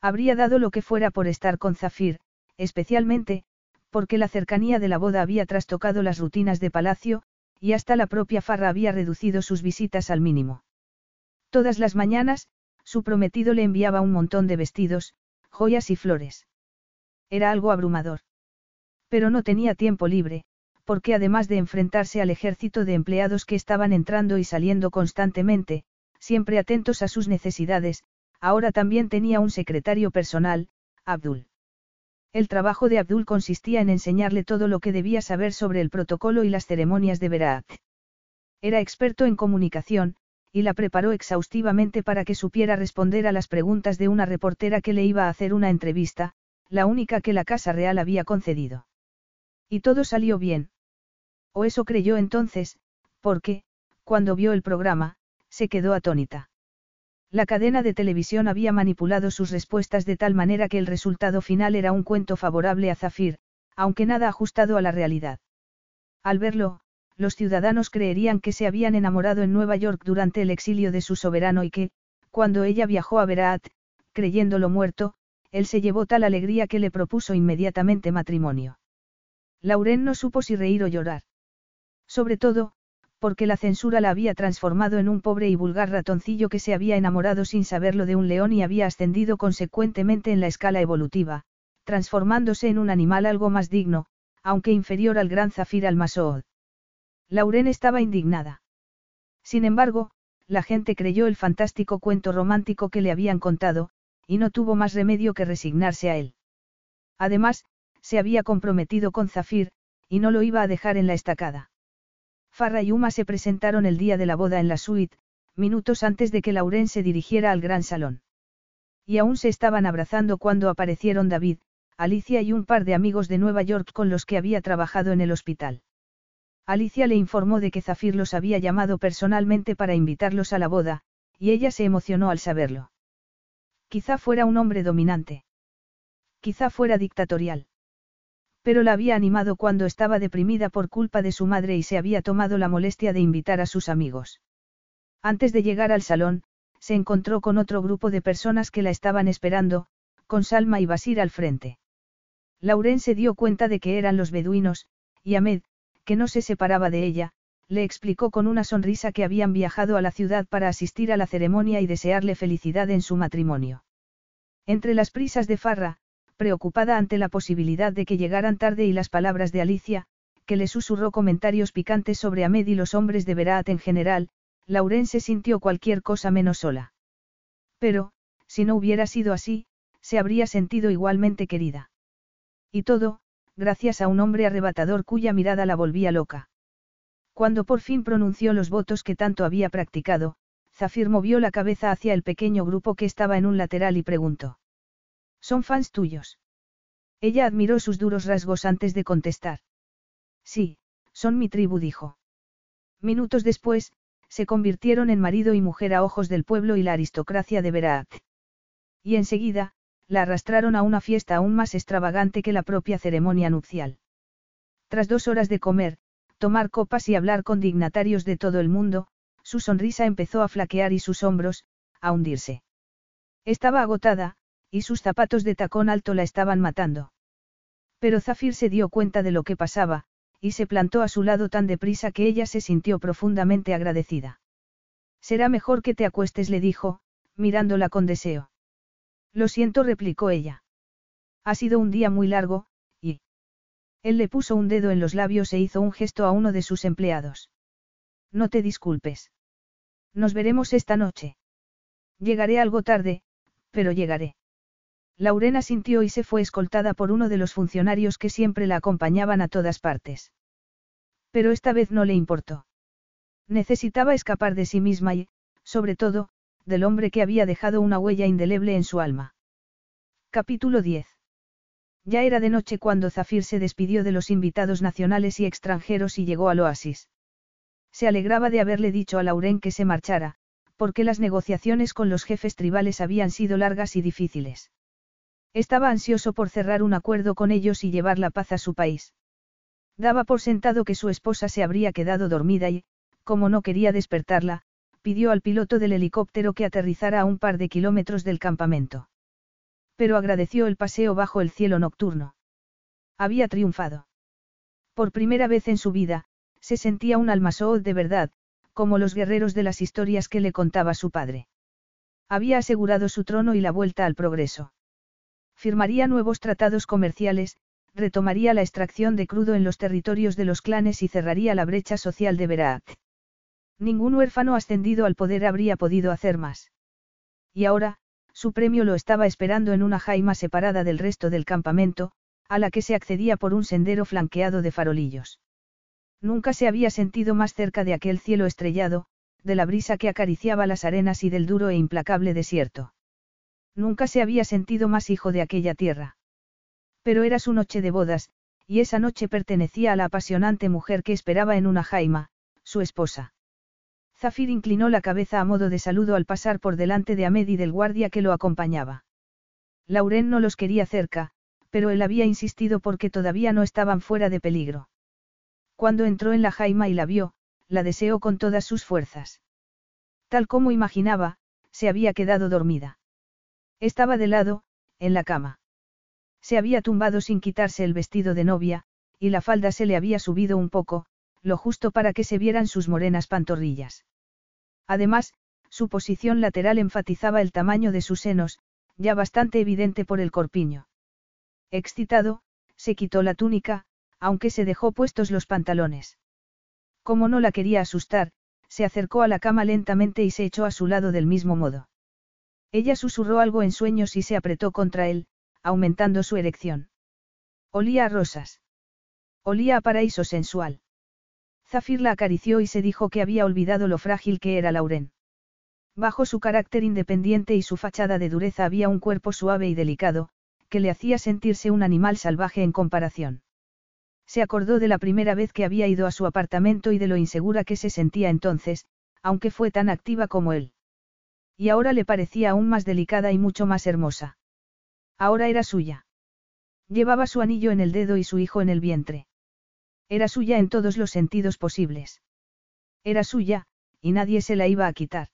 Habría dado lo que fuera por estar con Zafir, especialmente, porque la cercanía de la boda había trastocado las rutinas de palacio, y hasta la propia farra había reducido sus visitas al mínimo. Todas las mañanas, su prometido le enviaba un montón de vestidos, joyas y flores. Era algo abrumador. Pero no tenía tiempo libre, porque además de enfrentarse al ejército de empleados que estaban entrando y saliendo constantemente, siempre atentos a sus necesidades, ahora también tenía un secretario personal, Abdul. El trabajo de Abdul consistía en enseñarle todo lo que debía saber sobre el protocolo y las ceremonias de Berat. Era experto en comunicación, y la preparó exhaustivamente para que supiera responder a las preguntas de una reportera que le iba a hacer una entrevista, la única que la Casa Real había concedido. Y todo salió bien. O eso creyó entonces, porque, cuando vio el programa, se quedó atónita. La cadena de televisión había manipulado sus respuestas de tal manera que el resultado final era un cuento favorable a Zafir, aunque nada ajustado a la realidad. Al verlo, los ciudadanos creerían que se habían enamorado en Nueva York durante el exilio de su soberano y que, cuando ella viajó a Berat, creyéndolo muerto, él se llevó tal alegría que le propuso inmediatamente matrimonio. Lauren no supo si reír o llorar. Sobre todo, porque la censura la había transformado en un pobre y vulgar ratoncillo que se había enamorado sin saberlo de un león y había ascendido consecuentemente en la escala evolutiva, transformándose en un animal algo más digno, aunque inferior al gran zafir al masood. Lauren estaba indignada. Sin embargo, la gente creyó el fantástico cuento romántico que le habían contado, y no tuvo más remedio que resignarse a él. Además, se había comprometido con Zafir, y no lo iba a dejar en la estacada. Farra y Uma se presentaron el día de la boda en la suite, minutos antes de que Lauren se dirigiera al gran salón. Y aún se estaban abrazando cuando aparecieron David, Alicia y un par de amigos de Nueva York con los que había trabajado en el hospital. Alicia le informó de que Zafir los había llamado personalmente para invitarlos a la boda, y ella se emocionó al saberlo. Quizá fuera un hombre dominante. Quizá fuera dictatorial. Pero la había animado cuando estaba deprimida por culpa de su madre y se había tomado la molestia de invitar a sus amigos. Antes de llegar al salón, se encontró con otro grupo de personas que la estaban esperando, con Salma y Basir al frente. Lauren se dio cuenta de que eran los beduinos, y Ahmed, que no se separaba de ella, le explicó con una sonrisa que habían viajado a la ciudad para asistir a la ceremonia y desearle felicidad en su matrimonio. Entre las prisas de Farra, preocupada ante la posibilidad de que llegaran tarde y las palabras de Alicia, que le susurró comentarios picantes sobre Ahmed y los hombres de Berat en general, Lauren se sintió cualquier cosa menos sola. Pero, si no hubiera sido así, se habría sentido igualmente querida. Y todo, gracias a un hombre arrebatador cuya mirada la volvía loca. Cuando por fin pronunció los votos que tanto había practicado, Zafir movió la cabeza hacia el pequeño grupo que estaba en un lateral y preguntó. ¿Son fans tuyos? Ella admiró sus duros rasgos antes de contestar. Sí, son mi tribu, dijo. Minutos después, se convirtieron en marido y mujer a ojos del pueblo y la aristocracia de Berat. Y enseguida, la arrastraron a una fiesta aún más extravagante que la propia ceremonia nupcial. Tras dos horas de comer, tomar copas y hablar con dignatarios de todo el mundo, su sonrisa empezó a flaquear y sus hombros, a hundirse. Estaba agotada, y sus zapatos de tacón alto la estaban matando. Pero Zafir se dio cuenta de lo que pasaba, y se plantó a su lado tan deprisa que ella se sintió profundamente agradecida. Será mejor que te acuestes, le dijo, mirándola con deseo. Lo siento, replicó ella. Ha sido un día muy largo, él le puso un dedo en los labios e hizo un gesto a uno de sus empleados. No te disculpes. Nos veremos esta noche. Llegaré algo tarde, pero llegaré. Laurena sintió y se fue escoltada por uno de los funcionarios que siempre la acompañaban a todas partes. Pero esta vez no le importó. Necesitaba escapar de sí misma y, sobre todo, del hombre que había dejado una huella indeleble en su alma. Capítulo 10. Ya era de noche cuando Zafir se despidió de los invitados nacionales y extranjeros y llegó al oasis. Se alegraba de haberle dicho a Lauren que se marchara, porque las negociaciones con los jefes tribales habían sido largas y difíciles. Estaba ansioso por cerrar un acuerdo con ellos y llevar la paz a su país. Daba por sentado que su esposa se habría quedado dormida y, como no quería despertarla, pidió al piloto del helicóptero que aterrizara a un par de kilómetros del campamento pero agradeció el paseo bajo el cielo nocturno. Había triunfado. Por primera vez en su vida, se sentía un almasood de verdad, como los guerreros de las historias que le contaba su padre. Había asegurado su trono y la vuelta al progreso. Firmaría nuevos tratados comerciales, retomaría la extracción de crudo en los territorios de los clanes y cerraría la brecha social de Berat. Ningún huérfano ascendido al poder habría podido hacer más. Y ahora, su premio lo estaba esperando en una jaima separada del resto del campamento, a la que se accedía por un sendero flanqueado de farolillos. Nunca se había sentido más cerca de aquel cielo estrellado, de la brisa que acariciaba las arenas y del duro e implacable desierto. Nunca se había sentido más hijo de aquella tierra. Pero era su noche de bodas, y esa noche pertenecía a la apasionante mujer que esperaba en una jaima, su esposa. Zafir inclinó la cabeza a modo de saludo al pasar por delante de Ahmed y del guardia que lo acompañaba. Lauren no los quería cerca, pero él había insistido porque todavía no estaban fuera de peligro. Cuando entró en la jaima y la vio, la deseó con todas sus fuerzas. Tal como imaginaba, se había quedado dormida. Estaba de lado, en la cama. Se había tumbado sin quitarse el vestido de novia, y la falda se le había subido un poco, lo justo para que se vieran sus morenas pantorrillas. Además, su posición lateral enfatizaba el tamaño de sus senos, ya bastante evidente por el corpiño. Excitado, se quitó la túnica, aunque se dejó puestos los pantalones. Como no la quería asustar, se acercó a la cama lentamente y se echó a su lado del mismo modo. Ella susurró algo en sueños y se apretó contra él, aumentando su erección. Olía a rosas. Olía a paraíso sensual. Zafir la acarició y se dijo que había olvidado lo frágil que era Lauren. Bajo su carácter independiente y su fachada de dureza había un cuerpo suave y delicado, que le hacía sentirse un animal salvaje en comparación. Se acordó de la primera vez que había ido a su apartamento y de lo insegura que se sentía entonces, aunque fue tan activa como él. Y ahora le parecía aún más delicada y mucho más hermosa. Ahora era suya. Llevaba su anillo en el dedo y su hijo en el vientre. Era suya en todos los sentidos posibles. Era suya, y nadie se la iba a quitar.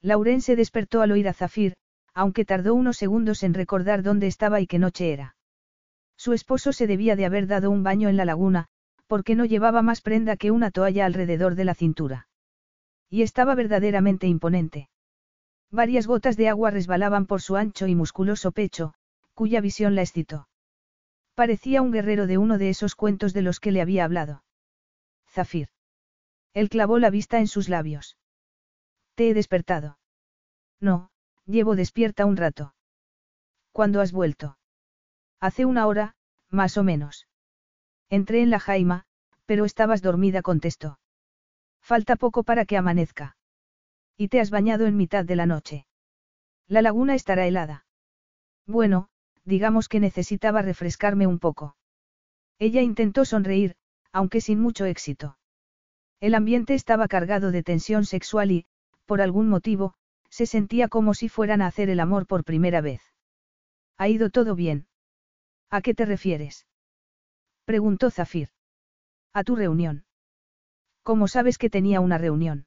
Lauren se despertó al oír a Zafir, aunque tardó unos segundos en recordar dónde estaba y qué noche era. Su esposo se debía de haber dado un baño en la laguna, porque no llevaba más prenda que una toalla alrededor de la cintura. Y estaba verdaderamente imponente. Varias gotas de agua resbalaban por su ancho y musculoso pecho, cuya visión la excitó. Parecía un guerrero de uno de esos cuentos de los que le había hablado. Zafir. Él clavó la vista en sus labios. Te he despertado. No, llevo despierta un rato. ¿Cuándo has vuelto? Hace una hora, más o menos. Entré en la jaima, pero estabas dormida, contestó. Falta poco para que amanezca. Y te has bañado en mitad de la noche. La laguna estará helada. Bueno, digamos que necesitaba refrescarme un poco. Ella intentó sonreír, aunque sin mucho éxito. El ambiente estaba cargado de tensión sexual y, por algún motivo, se sentía como si fueran a hacer el amor por primera vez. ¿Ha ido todo bien? ¿A qué te refieres? preguntó Zafir. A tu reunión. ¿Cómo sabes que tenía una reunión?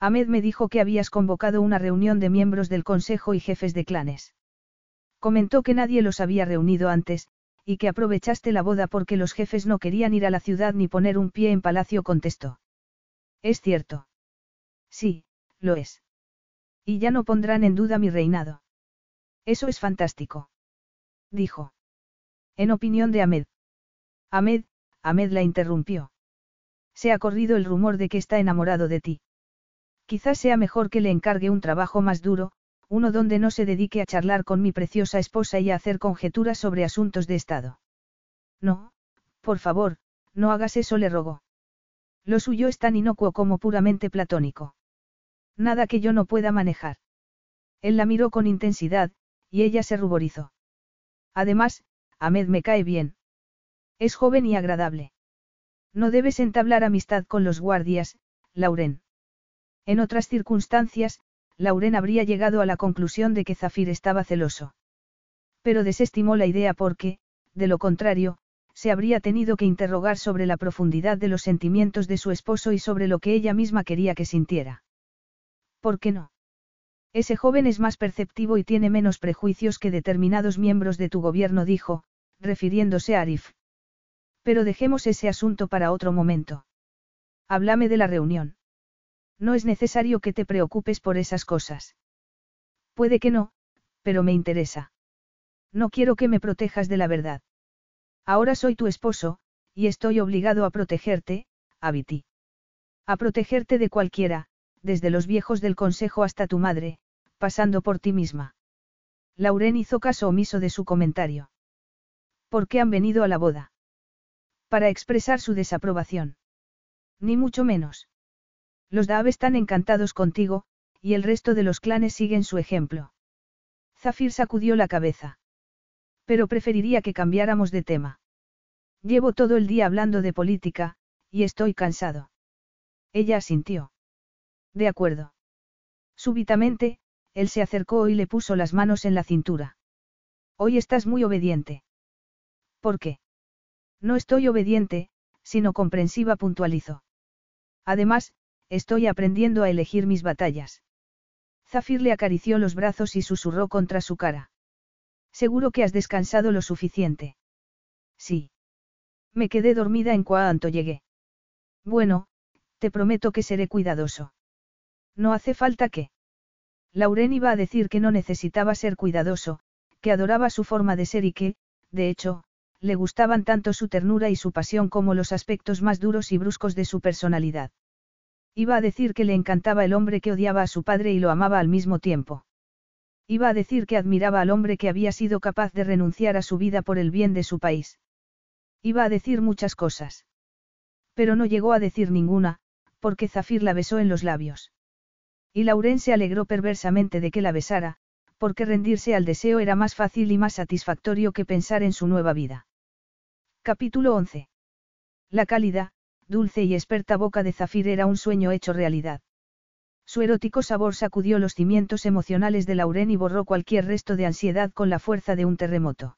Ahmed me dijo que habías convocado una reunión de miembros del Consejo y jefes de clanes. Comentó que nadie los había reunido antes, y que aprovechaste la boda porque los jefes no querían ir a la ciudad ni poner un pie en palacio, contestó. Es cierto. Sí, lo es. Y ya no pondrán en duda mi reinado. Eso es fantástico. Dijo. En opinión de Ahmed. Ahmed, Ahmed la interrumpió. Se ha corrido el rumor de que está enamorado de ti. Quizás sea mejor que le encargue un trabajo más duro, uno donde no se dedique a charlar con mi preciosa esposa y a hacer conjeturas sobre asuntos de Estado. No, por favor, no hagas eso, le rogó. Lo suyo es tan inocuo como puramente platónico. Nada que yo no pueda manejar. Él la miró con intensidad, y ella se ruborizó. Además, Ahmed me cae bien. Es joven y agradable. No debes entablar amistad con los guardias, Lauren. En otras circunstancias, Lauren habría llegado a la conclusión de que Zafir estaba celoso. Pero desestimó la idea porque, de lo contrario, se habría tenido que interrogar sobre la profundidad de los sentimientos de su esposo y sobre lo que ella misma quería que sintiera. ¿Por qué no? Ese joven es más perceptivo y tiene menos prejuicios que determinados miembros de tu gobierno, dijo, refiriéndose a Arif. Pero dejemos ese asunto para otro momento. Háblame de la reunión. No es necesario que te preocupes por esas cosas. Puede que no, pero me interesa. No quiero que me protejas de la verdad. Ahora soy tu esposo, y estoy obligado a protegerte, Abiti. A protegerte de cualquiera, desde los viejos del consejo hasta tu madre, pasando por ti misma. Lauren hizo caso omiso de su comentario. ¿Por qué han venido a la boda? Para expresar su desaprobación. Ni mucho menos. Los Daab están encantados contigo, y el resto de los clanes siguen su ejemplo. Zafir sacudió la cabeza. Pero preferiría que cambiáramos de tema. Llevo todo el día hablando de política, y estoy cansado. Ella asintió. De acuerdo. Súbitamente, él se acercó y le puso las manos en la cintura. Hoy estás muy obediente. ¿Por qué? No estoy obediente, sino comprensiva, puntualizó. Además, estoy aprendiendo a elegir mis batallas. Zafir le acarició los brazos y susurró contra su cara. Seguro que has descansado lo suficiente. Sí. Me quedé dormida en cuanto llegué. Bueno, te prometo que seré cuidadoso. No hace falta que. Lauren iba a decir que no necesitaba ser cuidadoso, que adoraba su forma de ser y que, de hecho, le gustaban tanto su ternura y su pasión como los aspectos más duros y bruscos de su personalidad. Iba a decir que le encantaba el hombre que odiaba a su padre y lo amaba al mismo tiempo. Iba a decir que admiraba al hombre que había sido capaz de renunciar a su vida por el bien de su país. Iba a decir muchas cosas. Pero no llegó a decir ninguna, porque Zafir la besó en los labios. Y Lauren se alegró perversamente de que la besara, porque rendirse al deseo era más fácil y más satisfactorio que pensar en su nueva vida. Capítulo 11. La cálida, dulce y experta boca de Zafir era un sueño hecho realidad. Su erótico sabor sacudió los cimientos emocionales de Lauren y borró cualquier resto de ansiedad con la fuerza de un terremoto.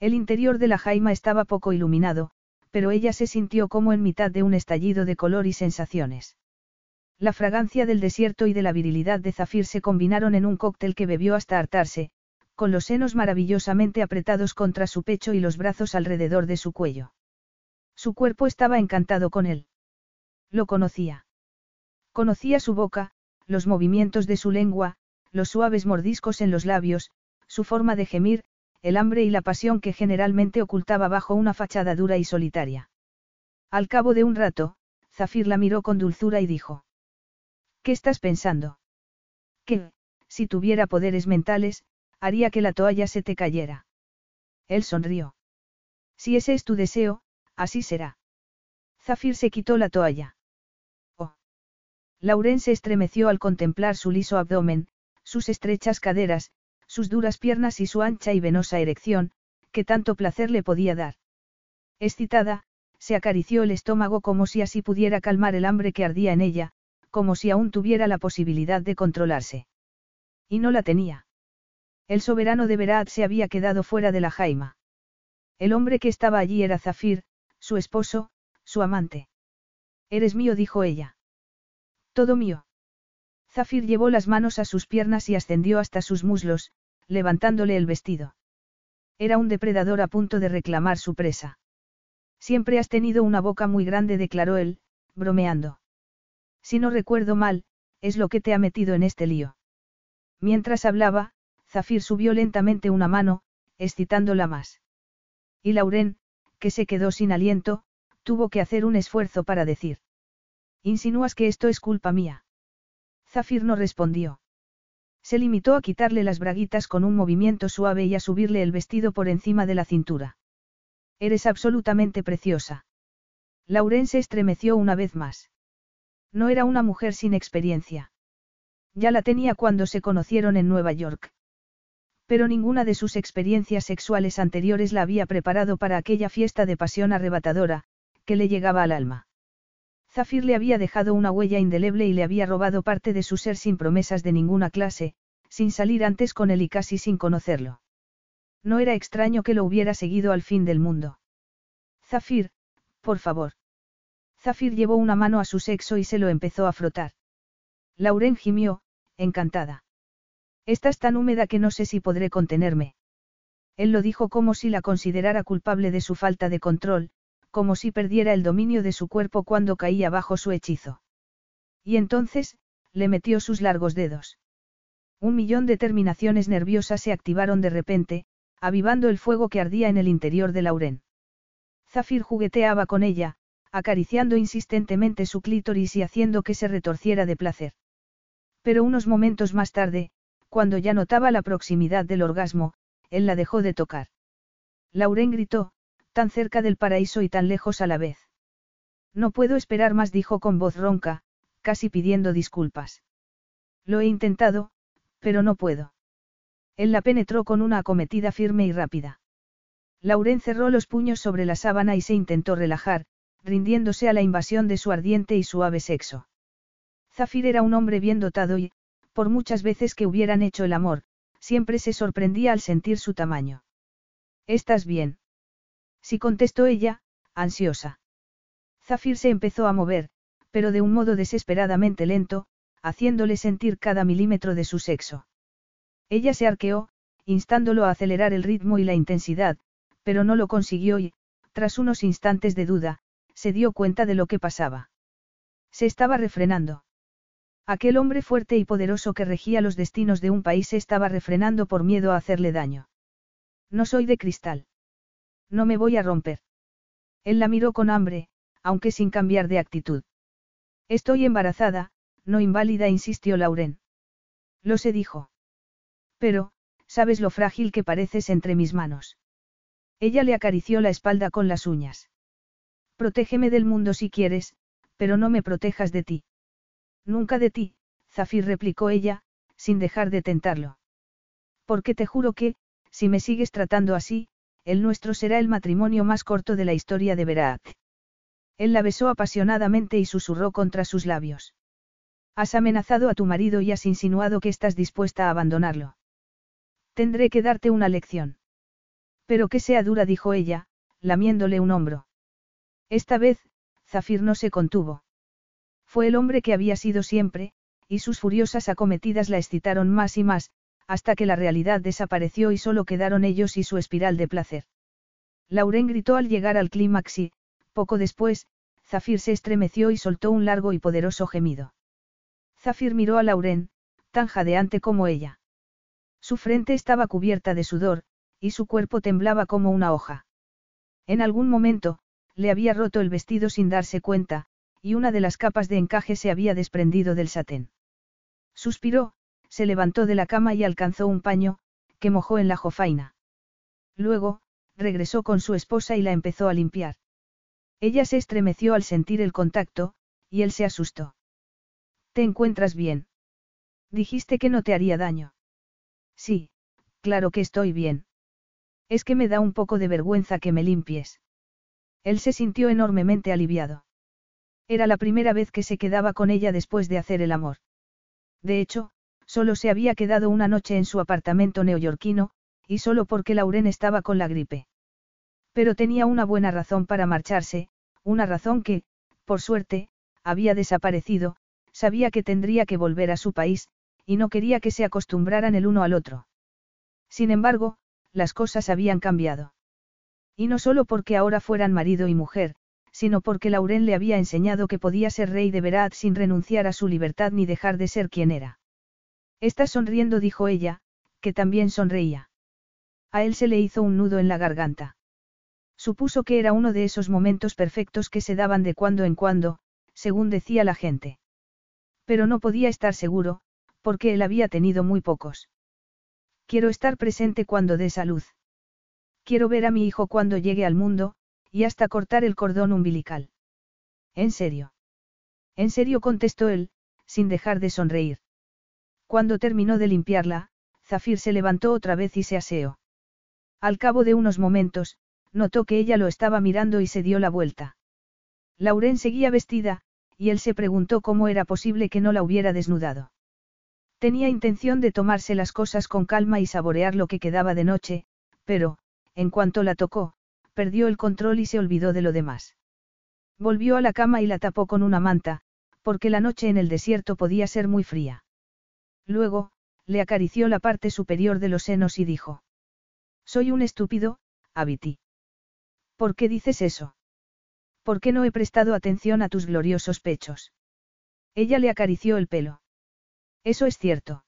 El interior de la jaima estaba poco iluminado, pero ella se sintió como en mitad de un estallido de color y sensaciones. La fragancia del desierto y de la virilidad de Zafir se combinaron en un cóctel que bebió hasta hartarse, con los senos maravillosamente apretados contra su pecho y los brazos alrededor de su cuello. Su cuerpo estaba encantado con él. Lo conocía. Conocía su boca, los movimientos de su lengua, los suaves mordiscos en los labios, su forma de gemir, el hambre y la pasión que generalmente ocultaba bajo una fachada dura y solitaria. Al cabo de un rato, Zafir la miró con dulzura y dijo. ¿Qué estás pensando? Que, si tuviera poderes mentales, haría que la toalla se te cayera. Él sonrió. Si ese es tu deseo, así será. Zafir se quitó la toalla. Oh. Lauren se estremeció al contemplar su liso abdomen, sus estrechas caderas, sus duras piernas y su ancha y venosa erección, que tanto placer le podía dar. Excitada, se acarició el estómago como si así pudiera calmar el hambre que ardía en ella, como si aún tuviera la posibilidad de controlarse. Y no la tenía. El soberano de Berat se había quedado fuera de la jaima. El hombre que estaba allí era Zafir, su esposo, su amante. Eres mío, dijo ella. Todo mío. Zafir llevó las manos a sus piernas y ascendió hasta sus muslos, levantándole el vestido. Era un depredador a punto de reclamar su presa. Siempre has tenido una boca muy grande, declaró él, bromeando. Si no recuerdo mal, es lo que te ha metido en este lío. Mientras hablaba, Zafir subió lentamente una mano, excitándola más. Y Lauren, que se quedó sin aliento, tuvo que hacer un esfuerzo para decir. Insinúas que esto es culpa mía. Zafir no respondió. Se limitó a quitarle las braguitas con un movimiento suave y a subirle el vestido por encima de la cintura. Eres absolutamente preciosa. Lauren se estremeció una vez más. No era una mujer sin experiencia. Ya la tenía cuando se conocieron en Nueva York. Pero ninguna de sus experiencias sexuales anteriores la había preparado para aquella fiesta de pasión arrebatadora, que le llegaba al alma. Zafir le había dejado una huella indeleble y le había robado parte de su ser sin promesas de ninguna clase, sin salir antes con él y casi sin conocerlo. No era extraño que lo hubiera seguido al fin del mundo. Zafir, por favor. Zafir llevó una mano a su sexo y se lo empezó a frotar. Lauren gimió, encantada. Estás tan húmeda que no sé si podré contenerme. Él lo dijo como si la considerara culpable de su falta de control, como si perdiera el dominio de su cuerpo cuando caía bajo su hechizo. Y entonces, le metió sus largos dedos. Un millón de terminaciones nerviosas se activaron de repente, avivando el fuego que ardía en el interior de Lauren. Zafir jugueteaba con ella, acariciando insistentemente su clítoris y haciendo que se retorciera de placer. Pero unos momentos más tarde, cuando ya notaba la proximidad del orgasmo, él la dejó de tocar. Lauren gritó, tan cerca del paraíso y tan lejos a la vez. No puedo esperar más, dijo con voz ronca, casi pidiendo disculpas. Lo he intentado, pero no puedo. Él la penetró con una acometida firme y rápida. Lauren cerró los puños sobre la sábana y se intentó relajar, rindiéndose a la invasión de su ardiente y suave sexo. Zafir era un hombre bien dotado y, por muchas veces que hubieran hecho el amor, siempre se sorprendía al sentir su tamaño. ¿Estás bien? Sí contestó ella, ansiosa. Zafir se empezó a mover, pero de un modo desesperadamente lento, haciéndole sentir cada milímetro de su sexo. Ella se arqueó, instándolo a acelerar el ritmo y la intensidad, pero no lo consiguió y, tras unos instantes de duda, se dio cuenta de lo que pasaba. Se estaba refrenando. Aquel hombre fuerte y poderoso que regía los destinos de un país se estaba refrenando por miedo a hacerle daño. No soy de cristal. No me voy a romper. Él la miró con hambre, aunque sin cambiar de actitud. Estoy embarazada, no inválida, insistió Lauren. Lo sé, dijo. Pero, sabes lo frágil que pareces entre mis manos. Ella le acarició la espalda con las uñas. Protégeme del mundo si quieres, pero no me protejas de ti. Nunca de ti, Zafir replicó ella, sin dejar de tentarlo. Porque te juro que, si me sigues tratando así, el nuestro será el matrimonio más corto de la historia de Berat. Él la besó apasionadamente y susurró contra sus labios. Has amenazado a tu marido y has insinuado que estás dispuesta a abandonarlo. Tendré que darte una lección. Pero que sea dura, dijo ella, lamiéndole un hombro. Esta vez, Zafir no se contuvo. Fue el hombre que había sido siempre, y sus furiosas acometidas la excitaron más y más, hasta que la realidad desapareció y solo quedaron ellos y su espiral de placer. Lauren gritó al llegar al clímax y, poco después, Zafir se estremeció y soltó un largo y poderoso gemido. Zafir miró a Lauren, tan jadeante como ella. Su frente estaba cubierta de sudor, y su cuerpo temblaba como una hoja. En algún momento, le había roto el vestido sin darse cuenta, y una de las capas de encaje se había desprendido del satén. Suspiró, se levantó de la cama y alcanzó un paño, que mojó en la jofaina. Luego, regresó con su esposa y la empezó a limpiar. Ella se estremeció al sentir el contacto, y él se asustó. ¿Te encuentras bien? Dijiste que no te haría daño. Sí, claro que estoy bien. Es que me da un poco de vergüenza que me limpies. Él se sintió enormemente aliviado. Era la primera vez que se quedaba con ella después de hacer el amor. De hecho, Solo se había quedado una noche en su apartamento neoyorquino, y solo porque Lauren estaba con la gripe. Pero tenía una buena razón para marcharse, una razón que, por suerte, había desaparecido, sabía que tendría que volver a su país, y no quería que se acostumbraran el uno al otro. Sin embargo, las cosas habían cambiado. Y no solo porque ahora fueran marido y mujer, sino porque Lauren le había enseñado que podía ser rey de Berat sin renunciar a su libertad ni dejar de ser quien era. Estás sonriendo, dijo ella, que también sonreía. A él se le hizo un nudo en la garganta. Supuso que era uno de esos momentos perfectos que se daban de cuando en cuando, según decía la gente. Pero no podía estar seguro, porque él había tenido muy pocos. Quiero estar presente cuando dé salud. Quiero ver a mi hijo cuando llegue al mundo, y hasta cortar el cordón umbilical. ¿En serio? En serio contestó él, sin dejar de sonreír. Cuando terminó de limpiarla, Zafir se levantó otra vez y se aseó. Al cabo de unos momentos, notó que ella lo estaba mirando y se dio la vuelta. Lauren seguía vestida, y él se preguntó cómo era posible que no la hubiera desnudado. Tenía intención de tomarse las cosas con calma y saborear lo que quedaba de noche, pero, en cuanto la tocó, perdió el control y se olvidó de lo demás. Volvió a la cama y la tapó con una manta, porque la noche en el desierto podía ser muy fría. Luego, le acarició la parte superior de los senos y dijo. Soy un estúpido, Abiti. ¿Por qué dices eso? ¿Por qué no he prestado atención a tus gloriosos pechos? Ella le acarició el pelo. Eso es cierto.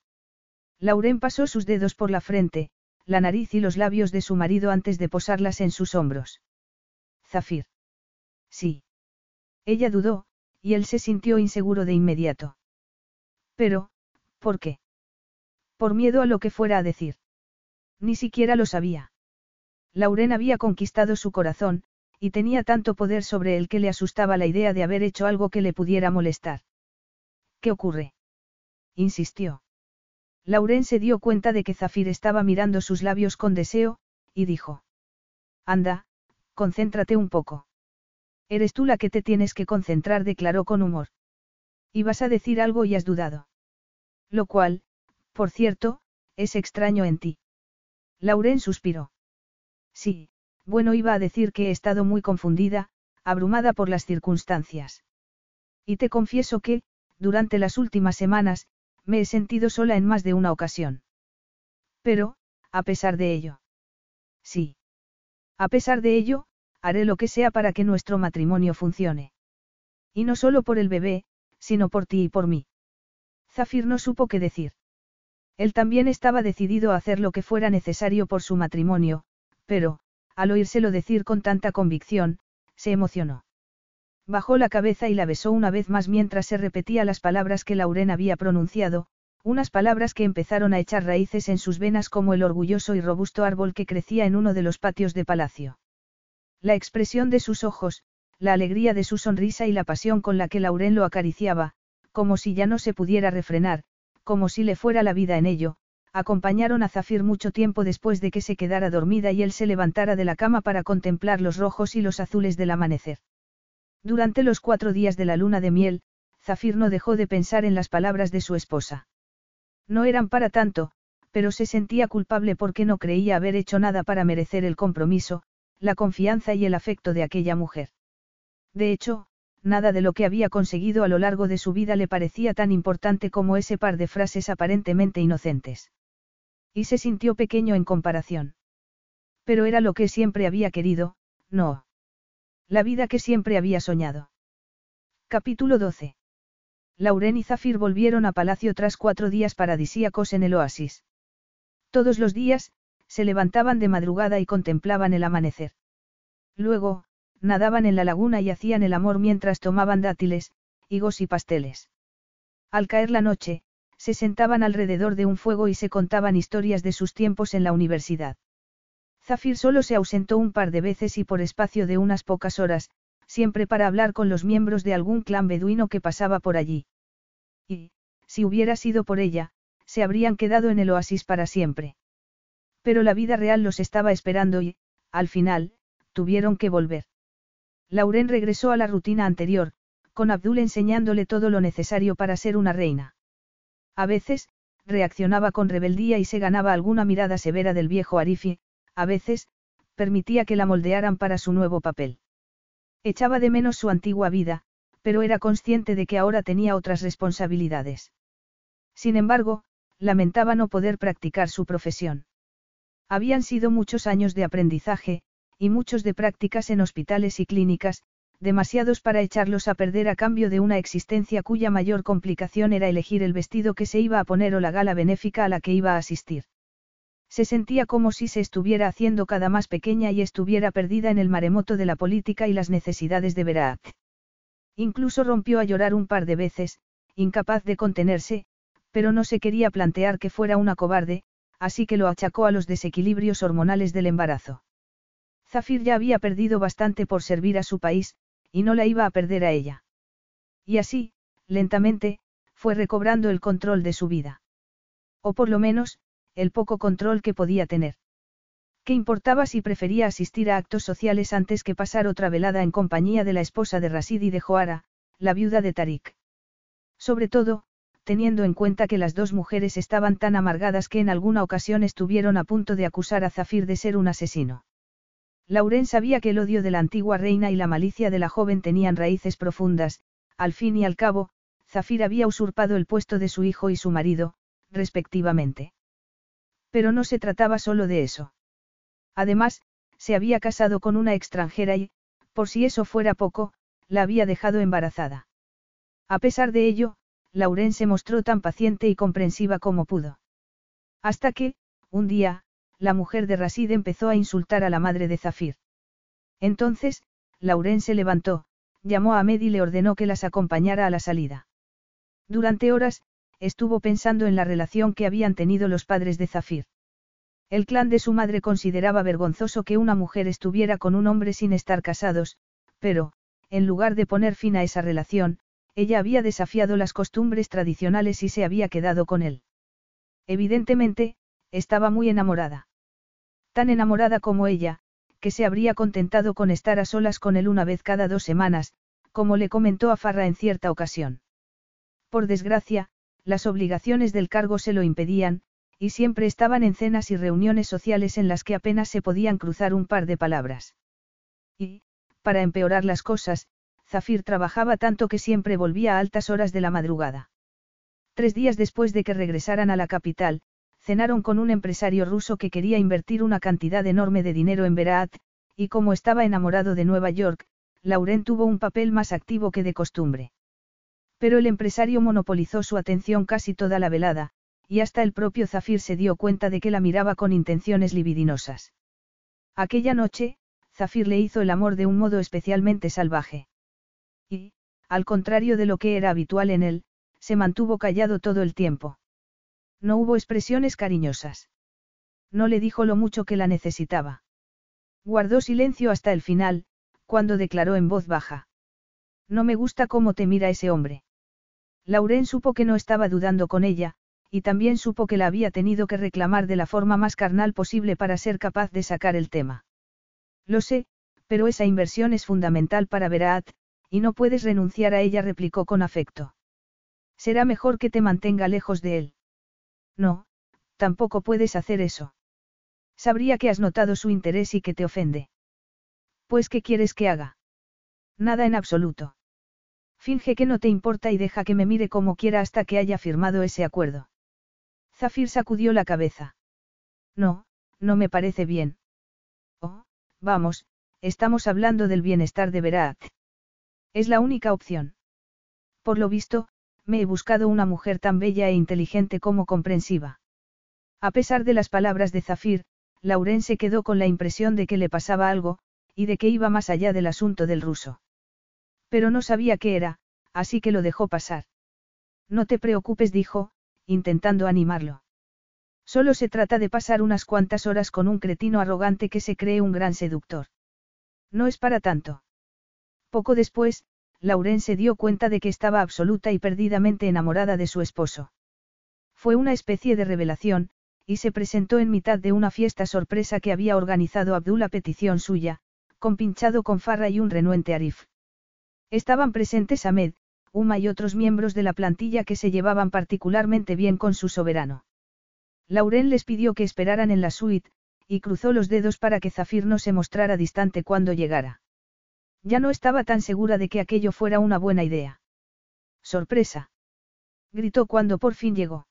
Lauren pasó sus dedos por la frente, la nariz y los labios de su marido antes de posarlas en sus hombros. Zafir. Sí. Ella dudó, y él se sintió inseguro de inmediato. Pero, ¿Por qué? Por miedo a lo que fuera a decir. Ni siquiera lo sabía. Lauren había conquistado su corazón, y tenía tanto poder sobre él que le asustaba la idea de haber hecho algo que le pudiera molestar. ¿Qué ocurre? insistió. Lauren se dio cuenta de que Zafir estaba mirando sus labios con deseo, y dijo. Anda, concéntrate un poco. Eres tú la que te tienes que concentrar, declaró con humor. Ibas a decir algo y has dudado. Lo cual, por cierto, es extraño en ti. Lauren suspiró. Sí, bueno iba a decir que he estado muy confundida, abrumada por las circunstancias. Y te confieso que, durante las últimas semanas, me he sentido sola en más de una ocasión. Pero, a pesar de ello. Sí. A pesar de ello, haré lo que sea para que nuestro matrimonio funcione. Y no solo por el bebé, sino por ti y por mí. Zafir no supo qué decir. Él también estaba decidido a hacer lo que fuera necesario por su matrimonio, pero, al oírselo decir con tanta convicción, se emocionó. Bajó la cabeza y la besó una vez más mientras se repetía las palabras que Lauren había pronunciado, unas palabras que empezaron a echar raíces en sus venas como el orgulloso y robusto árbol que crecía en uno de los patios de palacio. La expresión de sus ojos, la alegría de su sonrisa y la pasión con la que Lauren lo acariciaba, como si ya no se pudiera refrenar, como si le fuera la vida en ello, acompañaron a Zafir mucho tiempo después de que se quedara dormida y él se levantara de la cama para contemplar los rojos y los azules del amanecer. Durante los cuatro días de la luna de miel, Zafir no dejó de pensar en las palabras de su esposa. No eran para tanto, pero se sentía culpable porque no creía haber hecho nada para merecer el compromiso, la confianza y el afecto de aquella mujer. De hecho, nada de lo que había conseguido a lo largo de su vida le parecía tan importante como ese par de frases aparentemente inocentes. Y se sintió pequeño en comparación. Pero era lo que siempre había querido, no. La vida que siempre había soñado. Capítulo 12. Lauren y Zafir volvieron a palacio tras cuatro días paradisíacos en el oasis. Todos los días, se levantaban de madrugada y contemplaban el amanecer. Luego, nadaban en la laguna y hacían el amor mientras tomaban dátiles, higos y pasteles. Al caer la noche, se sentaban alrededor de un fuego y se contaban historias de sus tiempos en la universidad. Zafir solo se ausentó un par de veces y por espacio de unas pocas horas, siempre para hablar con los miembros de algún clan beduino que pasaba por allí. Y, si hubiera sido por ella, se habrían quedado en el oasis para siempre. Pero la vida real los estaba esperando y, al final, tuvieron que volver. Lauren regresó a la rutina anterior, con Abdul enseñándole todo lo necesario para ser una reina. A veces, reaccionaba con rebeldía y se ganaba alguna mirada severa del viejo Arifi, a veces, permitía que la moldearan para su nuevo papel. Echaba de menos su antigua vida, pero era consciente de que ahora tenía otras responsabilidades. Sin embargo, lamentaba no poder practicar su profesión. Habían sido muchos años de aprendizaje, y muchos de prácticas en hospitales y clínicas, demasiados para echarlos a perder a cambio de una existencia cuya mayor complicación era elegir el vestido que se iba a poner o la gala benéfica a la que iba a asistir. Se sentía como si se estuviera haciendo cada más pequeña y estuviera perdida en el maremoto de la política y las necesidades de Verac. Incluso rompió a llorar un par de veces, incapaz de contenerse, pero no se quería plantear que fuera una cobarde, así que lo achacó a los desequilibrios hormonales del embarazo. Zafir ya había perdido bastante por servir a su país, y no la iba a perder a ella. Y así, lentamente, fue recobrando el control de su vida. O por lo menos, el poco control que podía tener. ¿Qué importaba si prefería asistir a actos sociales antes que pasar otra velada en compañía de la esposa de Rasid y de Joara, la viuda de Tarik? Sobre todo, teniendo en cuenta que las dos mujeres estaban tan amargadas que en alguna ocasión estuvieron a punto de acusar a Zafir de ser un asesino. Lauren sabía que el odio de la antigua reina y la malicia de la joven tenían raíces profundas, al fin y al cabo, Zafir había usurpado el puesto de su hijo y su marido, respectivamente. Pero no se trataba solo de eso. Además, se había casado con una extranjera y, por si eso fuera poco, la había dejado embarazada. A pesar de ello, Lauren se mostró tan paciente y comprensiva como pudo. Hasta que, un día, la mujer de Rasid empezó a insultar a la madre de Zafir. Entonces, Lauren se levantó, llamó a Ahmed y le ordenó que las acompañara a la salida. Durante horas, estuvo pensando en la relación que habían tenido los padres de Zafir. El clan de su madre consideraba vergonzoso que una mujer estuviera con un hombre sin estar casados, pero, en lugar de poner fin a esa relación, ella había desafiado las costumbres tradicionales y se había quedado con él. Evidentemente, estaba muy enamorada tan enamorada como ella, que se habría contentado con estar a solas con él una vez cada dos semanas, como le comentó a Farra en cierta ocasión. Por desgracia, las obligaciones del cargo se lo impedían, y siempre estaban en cenas y reuniones sociales en las que apenas se podían cruzar un par de palabras. Y, para empeorar las cosas, Zafir trabajaba tanto que siempre volvía a altas horas de la madrugada. Tres días después de que regresaran a la capital, cenaron con un empresario ruso que quería invertir una cantidad enorme de dinero en Berat, y como estaba enamorado de Nueva York, Lauren tuvo un papel más activo que de costumbre. Pero el empresario monopolizó su atención casi toda la velada, y hasta el propio Zafir se dio cuenta de que la miraba con intenciones libidinosas. Aquella noche, Zafir le hizo el amor de un modo especialmente salvaje. Y, al contrario de lo que era habitual en él, se mantuvo callado todo el tiempo. No hubo expresiones cariñosas. No le dijo lo mucho que la necesitaba. Guardó silencio hasta el final, cuando declaró en voz baja. No me gusta cómo te mira ese hombre. Lauren supo que no estaba dudando con ella, y también supo que la había tenido que reclamar de la forma más carnal posible para ser capaz de sacar el tema. Lo sé, pero esa inversión es fundamental para Veraat, y no puedes renunciar a ella, replicó con afecto. Será mejor que te mantenga lejos de él. No, tampoco puedes hacer eso. Sabría que has notado su interés y que te ofende. Pues, ¿qué quieres que haga? Nada en absoluto. Finge que no te importa y deja que me mire como quiera hasta que haya firmado ese acuerdo. Zafir sacudió la cabeza. No, no me parece bien. Oh, vamos, estamos hablando del bienestar de Berat. Es la única opción. Por lo visto, me he buscado una mujer tan bella e inteligente como comprensiva. A pesar de las palabras de Zafir, Lauren se quedó con la impresión de que le pasaba algo, y de que iba más allá del asunto del ruso. Pero no sabía qué era, así que lo dejó pasar. No te preocupes, dijo, intentando animarlo. Solo se trata de pasar unas cuantas horas con un cretino arrogante que se cree un gran seductor. No es para tanto. Poco después, Lauren se dio cuenta de que estaba absoluta y perdidamente enamorada de su esposo. Fue una especie de revelación, y se presentó en mitad de una fiesta sorpresa que había organizado Abdul a petición suya, compinchado con Farra y un renuente Arif. Estaban presentes Ahmed, Uma y otros miembros de la plantilla que se llevaban particularmente bien con su soberano. Lauren les pidió que esperaran en la suite, y cruzó los dedos para que Zafir no se mostrara distante cuando llegara. Ya no estaba tan segura de que aquello fuera una buena idea. Sorpresa. Gritó cuando por fin llegó.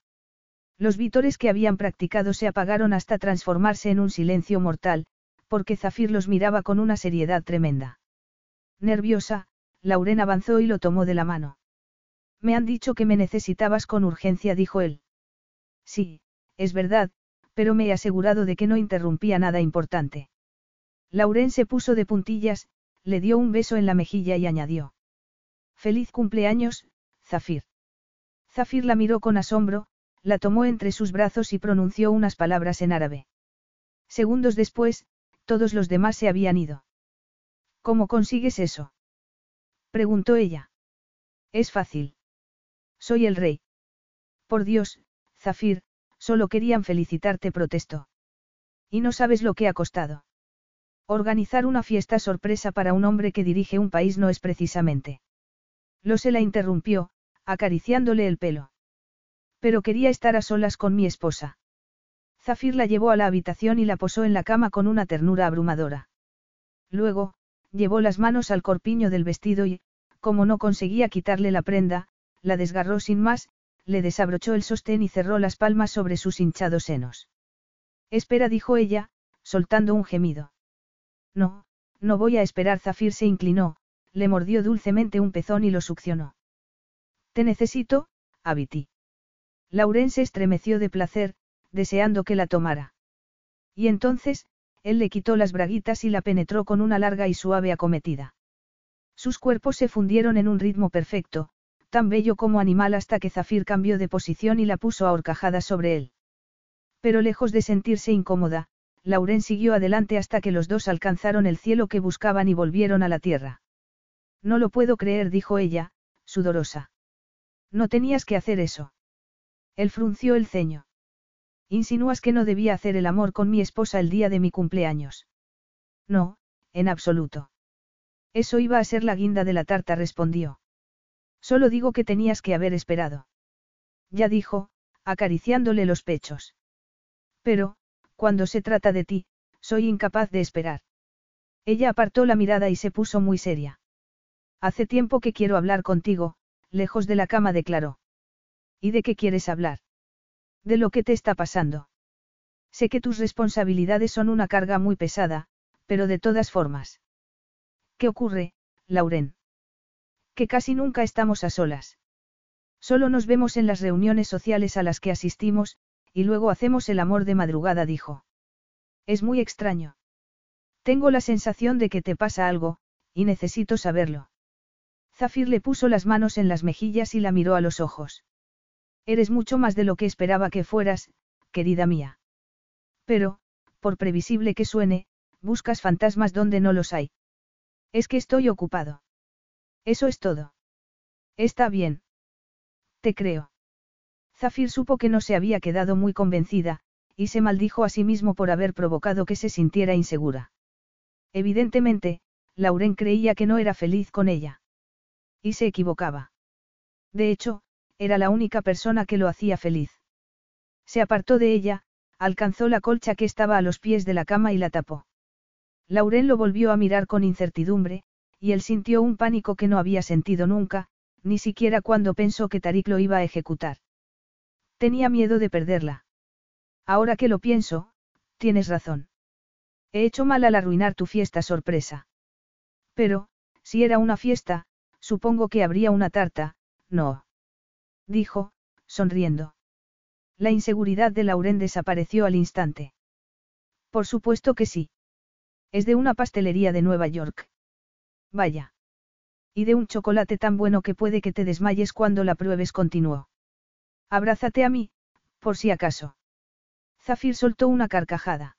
Los vítores que habían practicado se apagaron hasta transformarse en un silencio mortal, porque Zafir los miraba con una seriedad tremenda. Nerviosa, Lauren avanzó y lo tomó de la mano. Me han dicho que me necesitabas con urgencia, dijo él. Sí, es verdad, pero me he asegurado de que no interrumpía nada importante. Lauren se puso de puntillas, le dio un beso en la mejilla y añadió. Feliz cumpleaños, Zafir. Zafir la miró con asombro, la tomó entre sus brazos y pronunció unas palabras en árabe. Segundos después, todos los demás se habían ido. ¿Cómo consigues eso? Preguntó ella. Es fácil. Soy el rey. Por Dios, Zafir, solo querían felicitarte, protestó. Y no sabes lo que ha costado. Organizar una fiesta sorpresa para un hombre que dirige un país no es precisamente. Lo se la interrumpió, acariciándole el pelo. Pero quería estar a solas con mi esposa. Zafir la llevó a la habitación y la posó en la cama con una ternura abrumadora. Luego, llevó las manos al corpiño del vestido y, como no conseguía quitarle la prenda, la desgarró sin más, le desabrochó el sostén y cerró las palmas sobre sus hinchados senos. Espera, dijo ella, soltando un gemido. No, no voy a esperar. Zafir se inclinó, le mordió dulcemente un pezón y lo succionó. Te necesito, Abiti. Lauren se estremeció de placer, deseando que la tomara. Y entonces, él le quitó las braguitas y la penetró con una larga y suave acometida. Sus cuerpos se fundieron en un ritmo perfecto, tan bello como animal hasta que Zafir cambió de posición y la puso a horcajadas sobre él. Pero lejos de sentirse incómoda, Lauren siguió adelante hasta que los dos alcanzaron el cielo que buscaban y volvieron a la tierra. No lo puedo creer, dijo ella, sudorosa. No tenías que hacer eso. Él frunció el ceño. Insinúas que no debía hacer el amor con mi esposa el día de mi cumpleaños. No, en absoluto. Eso iba a ser la guinda de la tarta, respondió. Solo digo que tenías que haber esperado. Ya dijo, acariciándole los pechos. Pero, cuando se trata de ti, soy incapaz de esperar. Ella apartó la mirada y se puso muy seria. Hace tiempo que quiero hablar contigo, lejos de la cama declaró. ¿Y de qué quieres hablar? De lo que te está pasando. Sé que tus responsabilidades son una carga muy pesada, Pero de todas formas. ¿Qué ocurre, Lauren? Que casi nunca estamos a solas. Solo nos vemos en las reuniones sociales a las que asistimos, y luego hacemos el amor de madrugada, dijo. Es muy extraño. Tengo la sensación de que te pasa algo, y necesito saberlo. Zafir le puso las manos en las mejillas y la miró a los ojos. Eres mucho más de lo que esperaba que fueras, querida mía. Pero, por previsible que suene, buscas fantasmas donde no los hay. Es que estoy ocupado. Eso es todo. Está bien. Te creo. Zafir supo que no se había quedado muy convencida, y se maldijo a sí mismo por haber provocado que se sintiera insegura. Evidentemente, Lauren creía que no era feliz con ella. Y se equivocaba. De hecho, era la única persona que lo hacía feliz. Se apartó de ella, alcanzó la colcha que estaba a los pies de la cama y la tapó. Lauren lo volvió a mirar con incertidumbre, y él sintió un pánico que no había sentido nunca, ni siquiera cuando pensó que Tarik lo iba a ejecutar. Tenía miedo de perderla. Ahora que lo pienso, tienes razón. He hecho mal al arruinar tu fiesta sorpresa. Pero, si era una fiesta, supongo que habría una tarta, no. Dijo, sonriendo. La inseguridad de Lauren desapareció al instante. Por supuesto que sí. Es de una pastelería de Nueva York. Vaya. Y de un chocolate tan bueno que puede que te desmayes cuando la pruebes, continuó. Abrázate a mí, por si acaso. Zafir soltó una carcajada.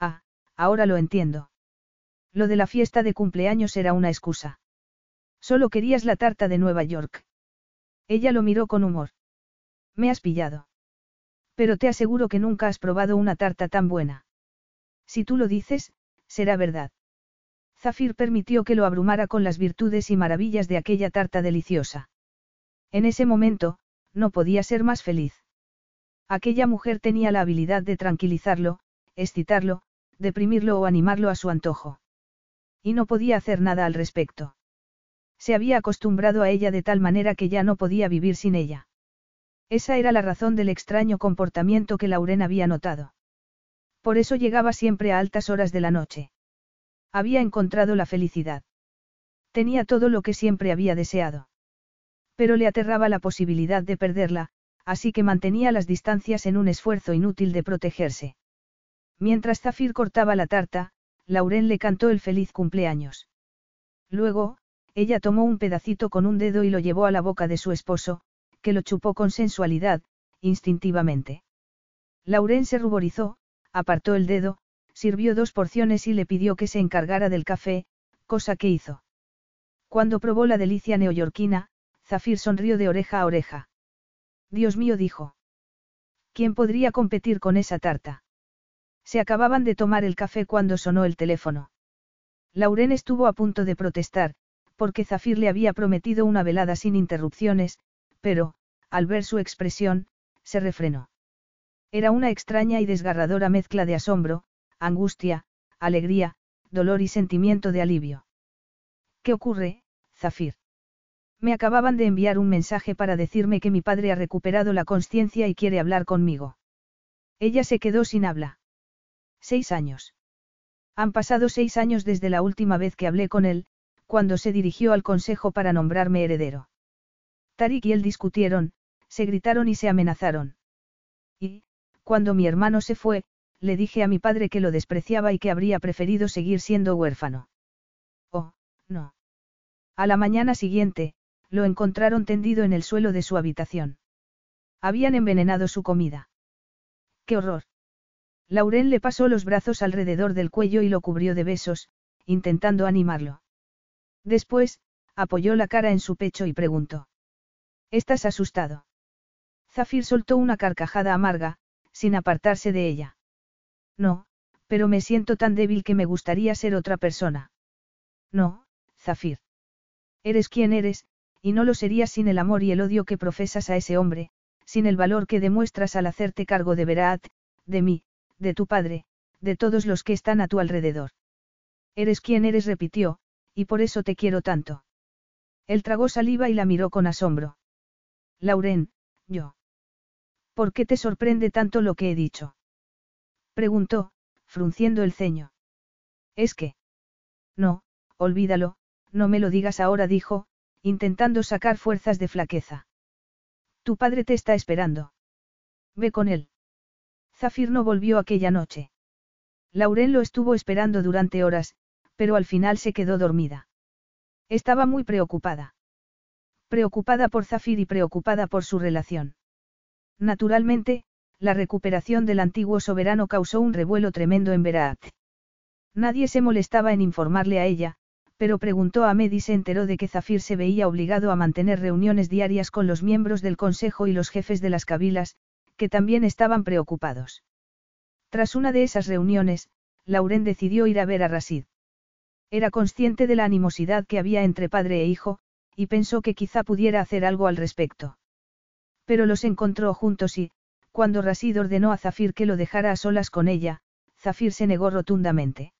Ah, ahora lo entiendo. Lo de la fiesta de cumpleaños era una excusa. Solo querías la tarta de Nueva York. Ella lo miró con humor. Me has pillado. Pero te aseguro que nunca has probado una tarta tan buena. Si tú lo dices, será verdad. Zafir permitió que lo abrumara con las virtudes y maravillas de aquella tarta deliciosa. En ese momento, no podía ser más feliz. Aquella mujer tenía la habilidad de tranquilizarlo, excitarlo, deprimirlo o animarlo a su antojo. Y no podía hacer nada al respecto. Se había acostumbrado a ella de tal manera que ya no podía vivir sin ella. Esa era la razón del extraño comportamiento que Lauren había notado. Por eso llegaba siempre a altas horas de la noche. Había encontrado la felicidad. Tenía todo lo que siempre había deseado. Pero le aterraba la posibilidad de perderla, así que mantenía las distancias en un esfuerzo inútil de protegerse. Mientras Zafir cortaba la tarta, Lauren le cantó el feliz cumpleaños. Luego, ella tomó un pedacito con un dedo y lo llevó a la boca de su esposo, que lo chupó con sensualidad, instintivamente. Lauren se ruborizó, apartó el dedo, sirvió dos porciones y le pidió que se encargara del café, cosa que hizo. Cuando probó la delicia neoyorquina, Zafir sonrió de oreja a oreja. Dios mío dijo. ¿Quién podría competir con esa tarta? Se acababan de tomar el café cuando sonó el teléfono. Lauren estuvo a punto de protestar, porque Zafir le había prometido una velada sin interrupciones, pero, al ver su expresión, se refrenó. Era una extraña y desgarradora mezcla de asombro, angustia, alegría, dolor y sentimiento de alivio. ¿Qué ocurre, Zafir? Me acababan de enviar un mensaje para decirme que mi padre ha recuperado la conciencia y quiere hablar conmigo. Ella se quedó sin habla. Seis años. Han pasado seis años desde la última vez que hablé con él, cuando se dirigió al consejo para nombrarme heredero. Tarik y él discutieron, se gritaron y se amenazaron. Y, cuando mi hermano se fue, le dije a mi padre que lo despreciaba y que habría preferido seguir siendo huérfano. Oh, no. A la mañana siguiente, lo encontraron tendido en el suelo de su habitación. Habían envenenado su comida. ¡Qué horror! Lauren le pasó los brazos alrededor del cuello y lo cubrió de besos, intentando animarlo. Después, apoyó la cara en su pecho y preguntó. ¿Estás asustado? Zafir soltó una carcajada amarga, sin apartarse de ella. No, pero me siento tan débil que me gustaría ser otra persona. No, Zafir. Eres quien eres, y no lo serías sin el amor y el odio que profesas a ese hombre, sin el valor que demuestras al hacerte cargo de Berat, de mí, de tu padre, de todos los que están a tu alrededor. Eres quien eres, repitió, y por eso te quiero tanto. Él tragó saliva y la miró con asombro. Lauren, yo. ¿Por qué te sorprende tanto lo que he dicho? Preguntó, frunciendo el ceño. Es que... No, olvídalo, no me lo digas ahora, dijo, intentando sacar fuerzas de flaqueza. Tu padre te está esperando. Ve con él. Zafir no volvió aquella noche. Lauren lo estuvo esperando durante horas, pero al final se quedó dormida. Estaba muy preocupada. Preocupada por Zafir y preocupada por su relación. Naturalmente, la recuperación del antiguo soberano causó un revuelo tremendo en Beraat. Nadie se molestaba en informarle a ella, pero preguntó a Ahmed y se enteró de que Zafir se veía obligado a mantener reuniones diarias con los miembros del consejo y los jefes de las cabilas, que también estaban preocupados. Tras una de esas reuniones, Lauren decidió ir a ver a Rasid. Era consciente de la animosidad que había entre padre e hijo, y pensó que quizá pudiera hacer algo al respecto. Pero los encontró juntos y, cuando Rasid ordenó a Zafir que lo dejara a solas con ella, Zafir se negó rotundamente.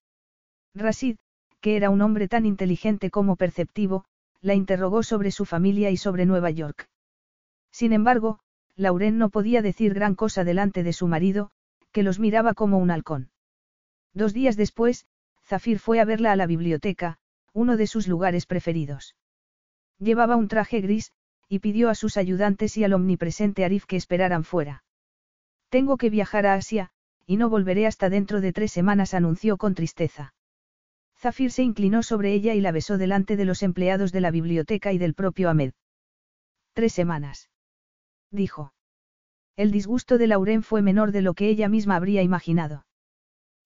Rasid, que era un hombre tan inteligente como perceptivo, la interrogó sobre su familia y sobre Nueva York. Sin embargo, Lauren no podía decir gran cosa delante de su marido, que los miraba como un halcón. Dos días después, Zafir fue a verla a la biblioteca, uno de sus lugares preferidos. Llevaba un traje gris, y pidió a sus ayudantes y al omnipresente Arif que esperaran fuera. Tengo que viajar a Asia, y no volveré hasta dentro de tres semanas, anunció con tristeza. Zafir se inclinó sobre ella y la besó delante de los empleados de la biblioteca y del propio Ahmed. Tres semanas dijo. El disgusto de Lauren fue menor de lo que ella misma habría imaginado.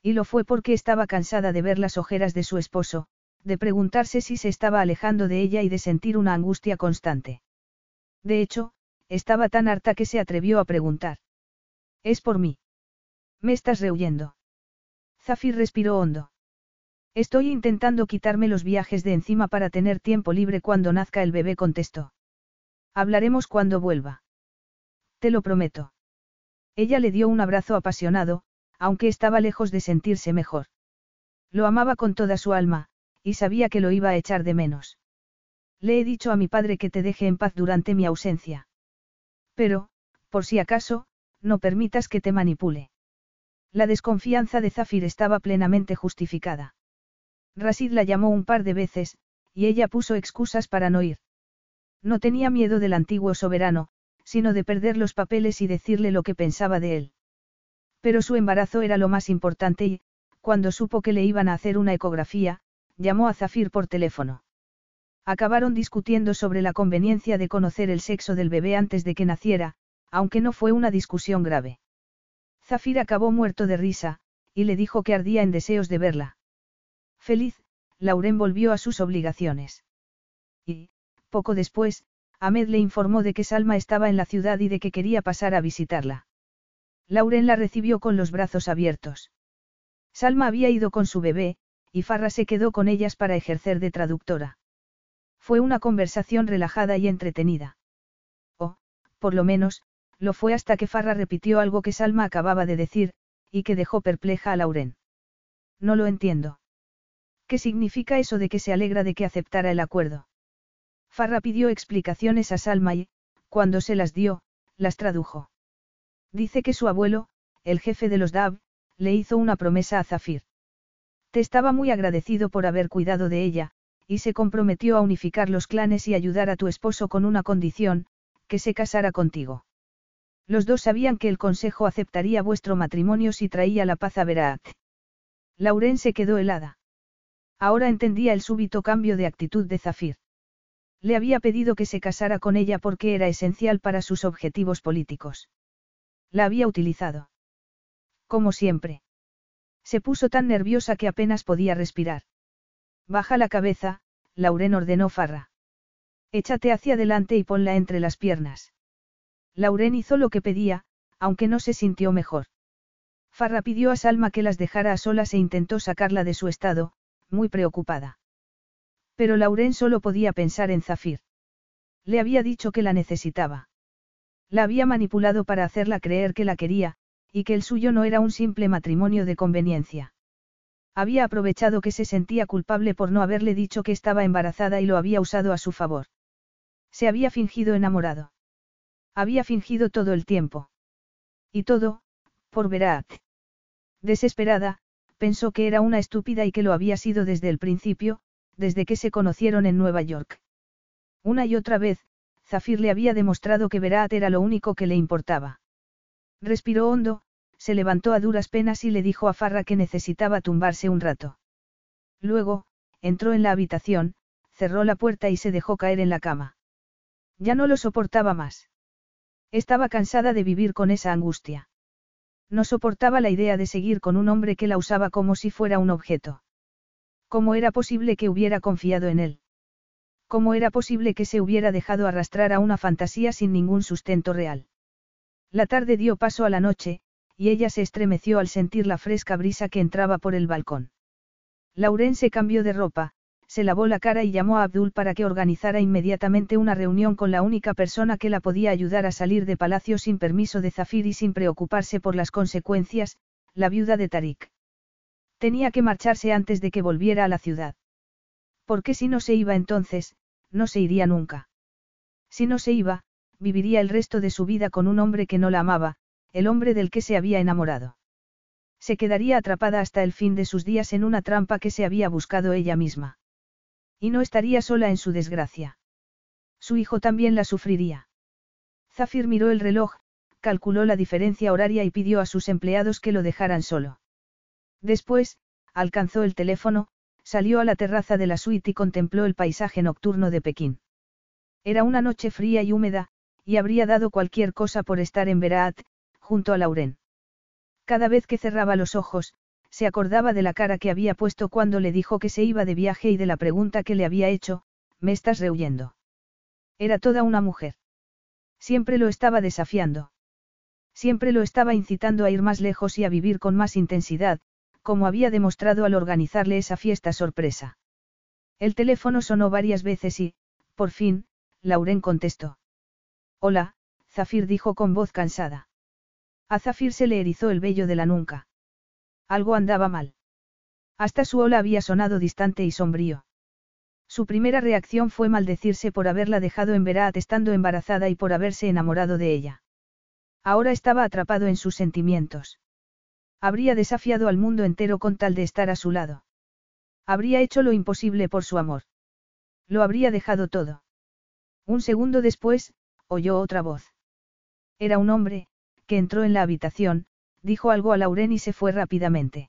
Y lo fue porque estaba cansada de ver las ojeras de su esposo, de preguntarse si se estaba alejando de ella y de sentir una angustia constante. De hecho, estaba tan harta que se atrevió a preguntar. Es por mí. Me estás rehuyendo. Zafir respiró hondo. Estoy intentando quitarme los viajes de encima para tener tiempo libre cuando nazca el bebé, contestó. Hablaremos cuando vuelva. Te lo prometo. Ella le dio un abrazo apasionado, aunque estaba lejos de sentirse mejor. Lo amaba con toda su alma, y sabía que lo iba a echar de menos. Le he dicho a mi padre que te deje en paz durante mi ausencia. Pero, por si acaso, no permitas que te manipule. La desconfianza de Zafir estaba plenamente justificada. Rasid la llamó un par de veces, y ella puso excusas para no ir. No tenía miedo del antiguo soberano, sino de perder los papeles y decirle lo que pensaba de él. Pero su embarazo era lo más importante y, cuando supo que le iban a hacer una ecografía, llamó a Zafir por teléfono. Acabaron discutiendo sobre la conveniencia de conocer el sexo del bebé antes de que naciera, aunque no fue una discusión grave. Zafir acabó muerto de risa, y le dijo que ardía en deseos de verla. Feliz, Lauren volvió a sus obligaciones. Y, poco después, Ahmed le informó de que Salma estaba en la ciudad y de que quería pasar a visitarla. Lauren la recibió con los brazos abiertos. Salma había ido con su bebé, y Farra se quedó con ellas para ejercer de traductora. Fue una conversación relajada y entretenida. O, por lo menos, lo fue hasta que Farra repitió algo que Salma acababa de decir, y que dejó perpleja a Lauren. No lo entiendo. ¿Qué significa eso de que se alegra de que aceptara el acuerdo? Farra pidió explicaciones a Salma y, cuando se las dio, las tradujo. Dice que su abuelo, el jefe de los Dab, le hizo una promesa a Zafir. Te estaba muy agradecido por haber cuidado de ella, y se comprometió a unificar los clanes y ayudar a tu esposo con una condición, que se casara contigo. Los dos sabían que el consejo aceptaría vuestro matrimonio si traía la paz a Veraat. Lauren se quedó helada. Ahora entendía el súbito cambio de actitud de Zafir. Le había pedido que se casara con ella porque era esencial para sus objetivos políticos. La había utilizado. Como siempre. Se puso tan nerviosa que apenas podía respirar. Baja la cabeza, Lauren ordenó Farra. Échate hacia adelante y ponla entre las piernas. Lauren hizo lo que pedía, aunque no se sintió mejor. Farra pidió a Salma que las dejara a solas e intentó sacarla de su estado, muy preocupada. Pero Lauren solo podía pensar en Zafir. Le había dicho que la necesitaba. La había manipulado para hacerla creer que la quería, y que el suyo no era un simple matrimonio de conveniencia. Había aprovechado que se sentía culpable por no haberle dicho que estaba embarazada y lo había usado a su favor. Se había fingido enamorado. Había fingido todo el tiempo. Y todo, por Verat. Desesperada, pensó que era una estúpida y que lo había sido desde el principio, desde que se conocieron en Nueva York. Una y otra vez, Zafir le había demostrado que Berat era lo único que le importaba. Respiró hondo, se levantó a duras penas y le dijo a Farra que necesitaba tumbarse un rato. Luego, entró en la habitación, cerró la puerta y se dejó caer en la cama. Ya no lo soportaba más. Estaba cansada de vivir con esa angustia. No soportaba la idea de seguir con un hombre que la usaba como si fuera un objeto. ¿Cómo era posible que hubiera confiado en él? ¿Cómo era posible que se hubiera dejado arrastrar a una fantasía sin ningún sustento real? La tarde dio paso a la noche, y ella se estremeció al sentir la fresca brisa que entraba por el balcón. Lauren se cambió de ropa, se lavó la cara y llamó a Abdul para que organizara inmediatamente una reunión con la única persona que la podía ayudar a salir de palacio sin permiso de Zafir y sin preocuparse por las consecuencias, la viuda de Tarik. Tenía que marcharse antes de que volviera a la ciudad. Porque si no se iba entonces, no se iría nunca. Si no se iba, viviría el resto de su vida con un hombre que no la amaba, el hombre del que se había enamorado. Se quedaría atrapada hasta el fin de sus días en una trampa que se había buscado ella misma. Y no estaría sola en su desgracia. Su hijo también la sufriría. Zafir miró el reloj, calculó la diferencia horaria y pidió a sus empleados que lo dejaran solo. Después, alcanzó el teléfono, salió a la terraza de la suite y contempló el paisaje nocturno de Pekín. Era una noche fría y húmeda, y habría dado cualquier cosa por estar en Beraat, junto a Lauren. Cada vez que cerraba los ojos, se acordaba de la cara que había puesto cuando le dijo que se iba de viaje y de la pregunta que le había hecho, ¿me estás rehuyendo? Era toda una mujer. Siempre lo estaba desafiando. Siempre lo estaba incitando a ir más lejos y a vivir con más intensidad, como había demostrado al organizarle esa fiesta sorpresa. El teléfono sonó varias veces y, por fin, Lauren contestó. Hola, Zafir dijo con voz cansada. A Zafir se le erizó el vello de la nuca. Algo andaba mal. Hasta su hola había sonado distante y sombrío. Su primera reacción fue maldecirse por haberla dejado en Berat estando embarazada y por haberse enamorado de ella. Ahora estaba atrapado en sus sentimientos. Habría desafiado al mundo entero con tal de estar a su lado. Habría hecho lo imposible por su amor. Lo habría dejado todo. Un segundo después, oyó otra voz. Era un hombre, que entró en la habitación, dijo algo a Lauren y se fue rápidamente.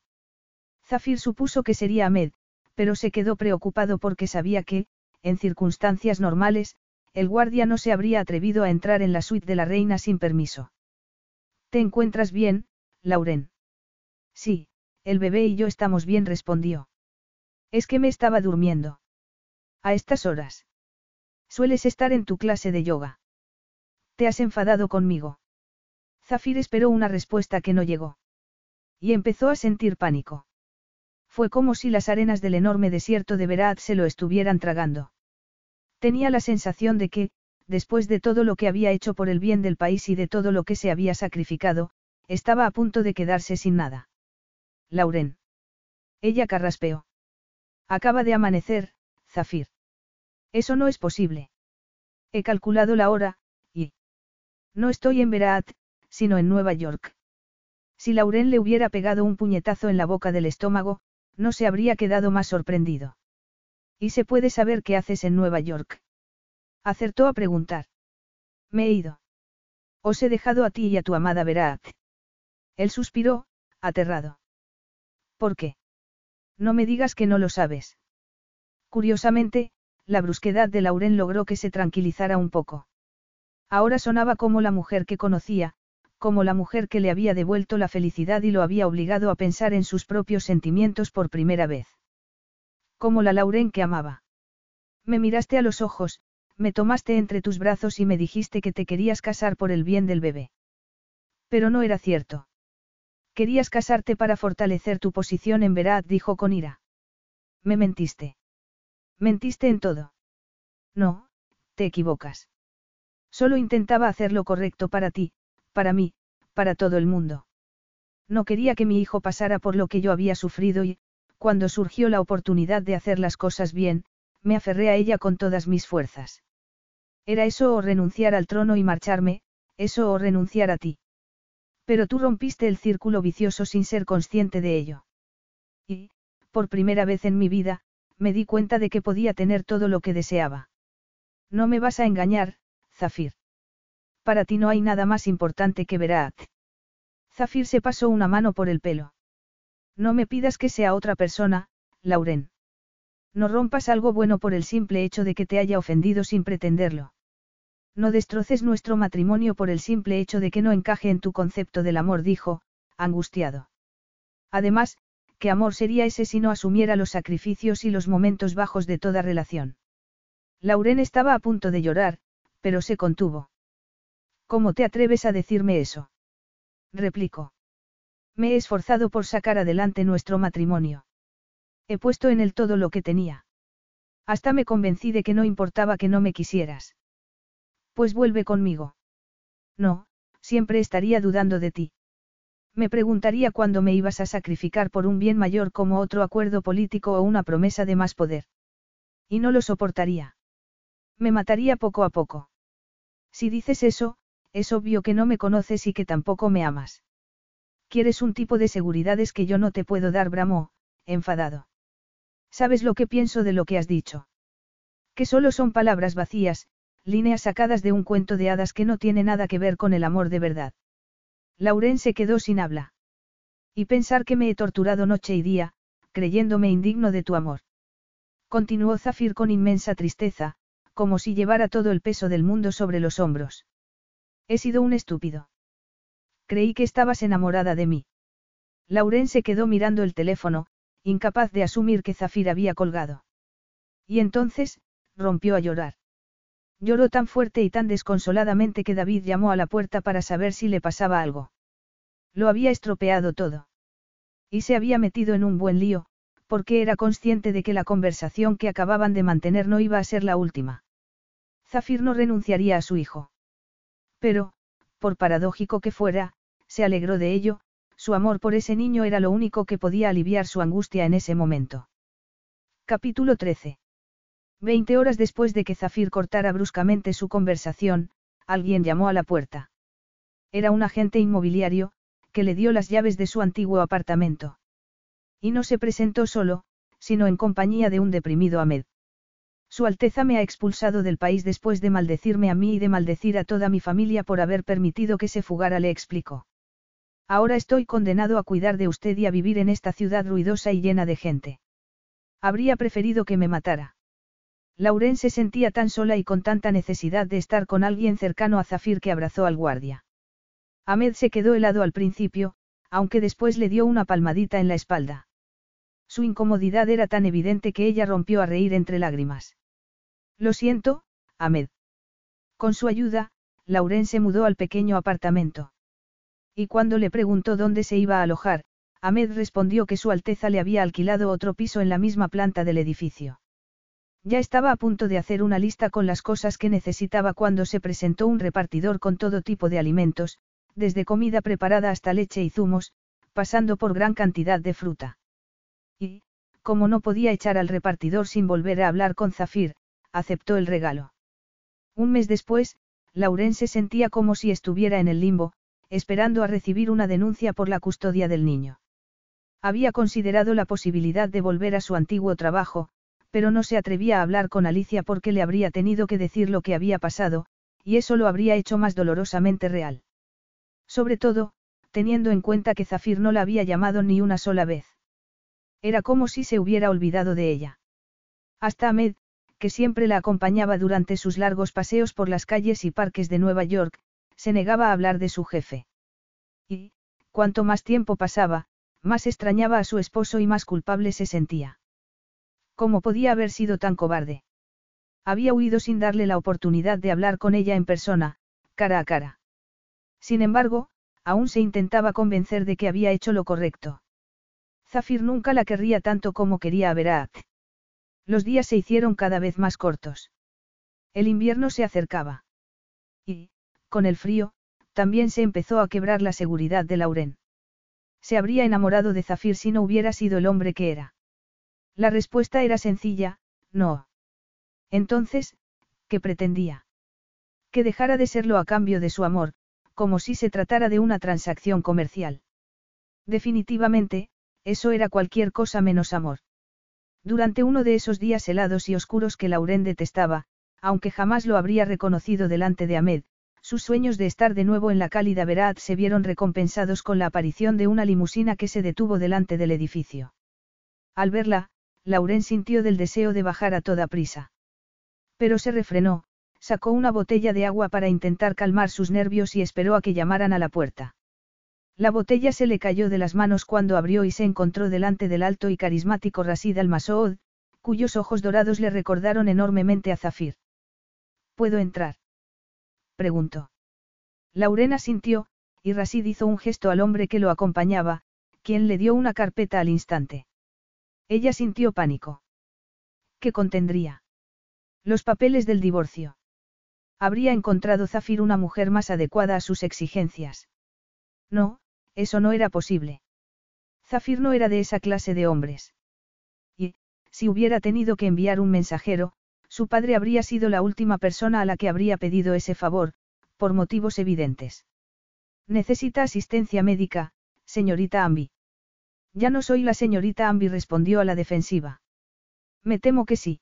Zafir supuso que sería Ahmed, pero se quedó preocupado porque sabía que, en circunstancias normales, el guardia no se habría atrevido a entrar en la suite de la reina sin permiso. ¿Te encuentras bien, Lauren? Sí, el bebé y yo estamos bien, respondió. Es que me estaba durmiendo. A estas horas. Sueles estar en tu clase de yoga. ¿Te has enfadado conmigo? Zafir esperó una respuesta que no llegó. Y empezó a sentir pánico. Fue como si las arenas del enorme desierto de Berat se lo estuvieran tragando. Tenía la sensación de que, después de todo lo que había hecho por el bien del país y de todo lo que se había sacrificado, estaba a punto de quedarse sin nada. Lauren. Ella carraspeó. Acaba de amanecer, Zafir. Eso no es posible. He calculado la hora, y... No estoy en Berat, sino en Nueva York. Si Lauren le hubiera pegado un puñetazo en la boca del estómago, no se habría quedado más sorprendido. ¿Y se puede saber qué haces en Nueva York? Acertó a preguntar. Me he ido. Os he dejado a ti y a tu amada Verat. Él suspiró, aterrado. ¿Por qué? No me digas que no lo sabes. Curiosamente, la brusquedad de Lauren logró que se tranquilizara un poco. Ahora sonaba como la mujer que conocía, como la mujer que le había devuelto la felicidad y lo había obligado a pensar en sus propios sentimientos por primera vez. Como la Lauren que amaba. Me miraste a los ojos, me tomaste entre tus brazos y me dijiste que te querías casar por el bien del bebé. Pero no era cierto. Querías casarte para fortalecer tu posición en Verat, dijo con ira. Me mentiste. Mentiste en todo. No, te equivocas. Solo intentaba hacer lo correcto para ti, para mí, para todo el mundo. No quería que mi hijo pasara por lo que yo había sufrido y, cuando surgió la oportunidad de hacer las cosas bien, me aferré a ella con todas mis fuerzas. Era eso o renunciar al trono y marcharme, eso o renunciar a ti. Pero tú rompiste el círculo vicioso sin ser consciente de ello. Y, por primera vez en mi vida, me di cuenta de que podía tener todo lo que deseaba. No me vas a engañar, Zafir. Para ti no hay nada más importante que Verat. Zafir se pasó una mano por el pelo. No me pidas que sea otra persona, Lauren. No rompas algo bueno por el simple hecho de que te haya ofendido sin pretenderlo. No destroces nuestro matrimonio por el simple hecho de que no encaje en tu concepto del amor, dijo, angustiado. Además, ¿qué amor sería ese si no asumiera los sacrificios y los momentos bajos de toda relación? Lauren estaba a punto de llorar, pero se contuvo. ¿Cómo te atreves a decirme eso? replicó. Me he esforzado por sacar adelante nuestro matrimonio. He puesto en él todo lo que tenía. Hasta me convencí de que no importaba que no me quisieras. Pues vuelve conmigo. No, siempre estaría dudando de ti. Me preguntaría cuándo me ibas a sacrificar por un bien mayor como otro acuerdo político o una promesa de más poder. Y no lo soportaría. Me mataría poco a poco. Si dices eso, es obvio que no me conoces y que tampoco me amas. Quieres un tipo de seguridades que yo no te puedo dar, Bramo, enfadado. ¿Sabes lo que pienso de lo que has dicho? Que solo son palabras vacías, líneas sacadas de un cuento de hadas que no tiene nada que ver con el amor de verdad. Lauren se quedó sin habla. Y pensar que me he torturado noche y día, creyéndome indigno de tu amor. Continuó Zafir con inmensa tristeza, como si llevara todo el peso del mundo sobre los hombros. He sido un estúpido. Creí que estabas enamorada de mí. Lauren se quedó mirando el teléfono, incapaz de asumir que Zafir había colgado. Y entonces, rompió a llorar. Lloró tan fuerte y tan desconsoladamente que David llamó a la puerta para saber si le pasaba algo. Lo había estropeado todo. Y se había metido en un buen lío, porque era consciente de que la conversación que acababan de mantener no iba a ser la última. Zafir no renunciaría a su hijo. Pero, por paradójico que fuera, se alegró de ello, su amor por ese niño era lo único que podía aliviar su angustia en ese momento. Capítulo 13. Veinte horas después de que Zafir cortara bruscamente su conversación, alguien llamó a la puerta. Era un agente inmobiliario, que le dio las llaves de su antiguo apartamento. Y no se presentó solo, sino en compañía de un deprimido Ahmed. Su Alteza me ha expulsado del país después de maldecirme a mí y de maldecir a toda mi familia por haber permitido que se fugara, le explicó. Ahora estoy condenado a cuidar de usted y a vivir en esta ciudad ruidosa y llena de gente. Habría preferido que me matara. Lauren se sentía tan sola y con tanta necesidad de estar con alguien cercano a Zafir que abrazó al guardia. Ahmed se quedó helado al principio, aunque después le dio una palmadita en la espalda. Su incomodidad era tan evidente que ella rompió a reír entre lágrimas. Lo siento, Ahmed. Con su ayuda, Lauren se mudó al pequeño apartamento. Y cuando le preguntó dónde se iba a alojar, Ahmed respondió que Su Alteza le había alquilado otro piso en la misma planta del edificio. Ya estaba a punto de hacer una lista con las cosas que necesitaba cuando se presentó un repartidor con todo tipo de alimentos, desde comida preparada hasta leche y zumos, pasando por gran cantidad de fruta. Y, como no podía echar al repartidor sin volver a hablar con Zafir, aceptó el regalo. Un mes después, Lauren se sentía como si estuviera en el limbo, esperando a recibir una denuncia por la custodia del niño. Había considerado la posibilidad de volver a su antiguo trabajo, pero no se atrevía a hablar con Alicia porque le habría tenido que decir lo que había pasado, y eso lo habría hecho más dolorosamente real. Sobre todo, teniendo en cuenta que Zafir no la había llamado ni una sola vez. Era como si se hubiera olvidado de ella. Hasta Ahmed, que siempre la acompañaba durante sus largos paseos por las calles y parques de Nueva York, se negaba a hablar de su jefe. Y, cuanto más tiempo pasaba, más extrañaba a su esposo y más culpable se sentía. ¿Cómo podía haber sido tan cobarde? Había huido sin darle la oportunidad de hablar con ella en persona, cara a cara. Sin embargo, aún se intentaba convencer de que había hecho lo correcto. Zafir nunca la querría tanto como quería a Berat. Los días se hicieron cada vez más cortos. El invierno se acercaba. Y, con el frío, también se empezó a quebrar la seguridad de Lauren. Se habría enamorado de Zafir si no hubiera sido el hombre que era. La respuesta era sencilla, no. Entonces, ¿qué pretendía? Que dejara de serlo a cambio de su amor, como si se tratara de una transacción comercial. Definitivamente, eso era cualquier cosa menos amor. Durante uno de esos días helados y oscuros que Lauren detestaba, aunque jamás lo habría reconocido delante de Ahmed, sus sueños de estar de nuevo en la cálida Verat se vieron recompensados con la aparición de una limusina que se detuvo delante del edificio. Al verla, Lauren sintió del deseo de bajar a toda prisa. Pero se refrenó, sacó una botella de agua para intentar calmar sus nervios y esperó a que llamaran a la puerta. La botella se le cayó de las manos cuando abrió y se encontró delante del alto y carismático Rasid al-Masoud, cuyos ojos dorados le recordaron enormemente a Zafir. ¿Puedo entrar? preguntó. Laurena sintió, y Rasid hizo un gesto al hombre que lo acompañaba, quien le dio una carpeta al instante. Ella sintió pánico. ¿Qué contendría? Los papeles del divorcio. Habría encontrado Zafir una mujer más adecuada a sus exigencias. No, eso no era posible. Zafir no era de esa clase de hombres. Y, si hubiera tenido que enviar un mensajero, su padre habría sido la última persona a la que habría pedido ese favor, por motivos evidentes. Necesita asistencia médica, señorita Ambi. Ya no soy la señorita Ambi respondió a la defensiva. Me temo que sí.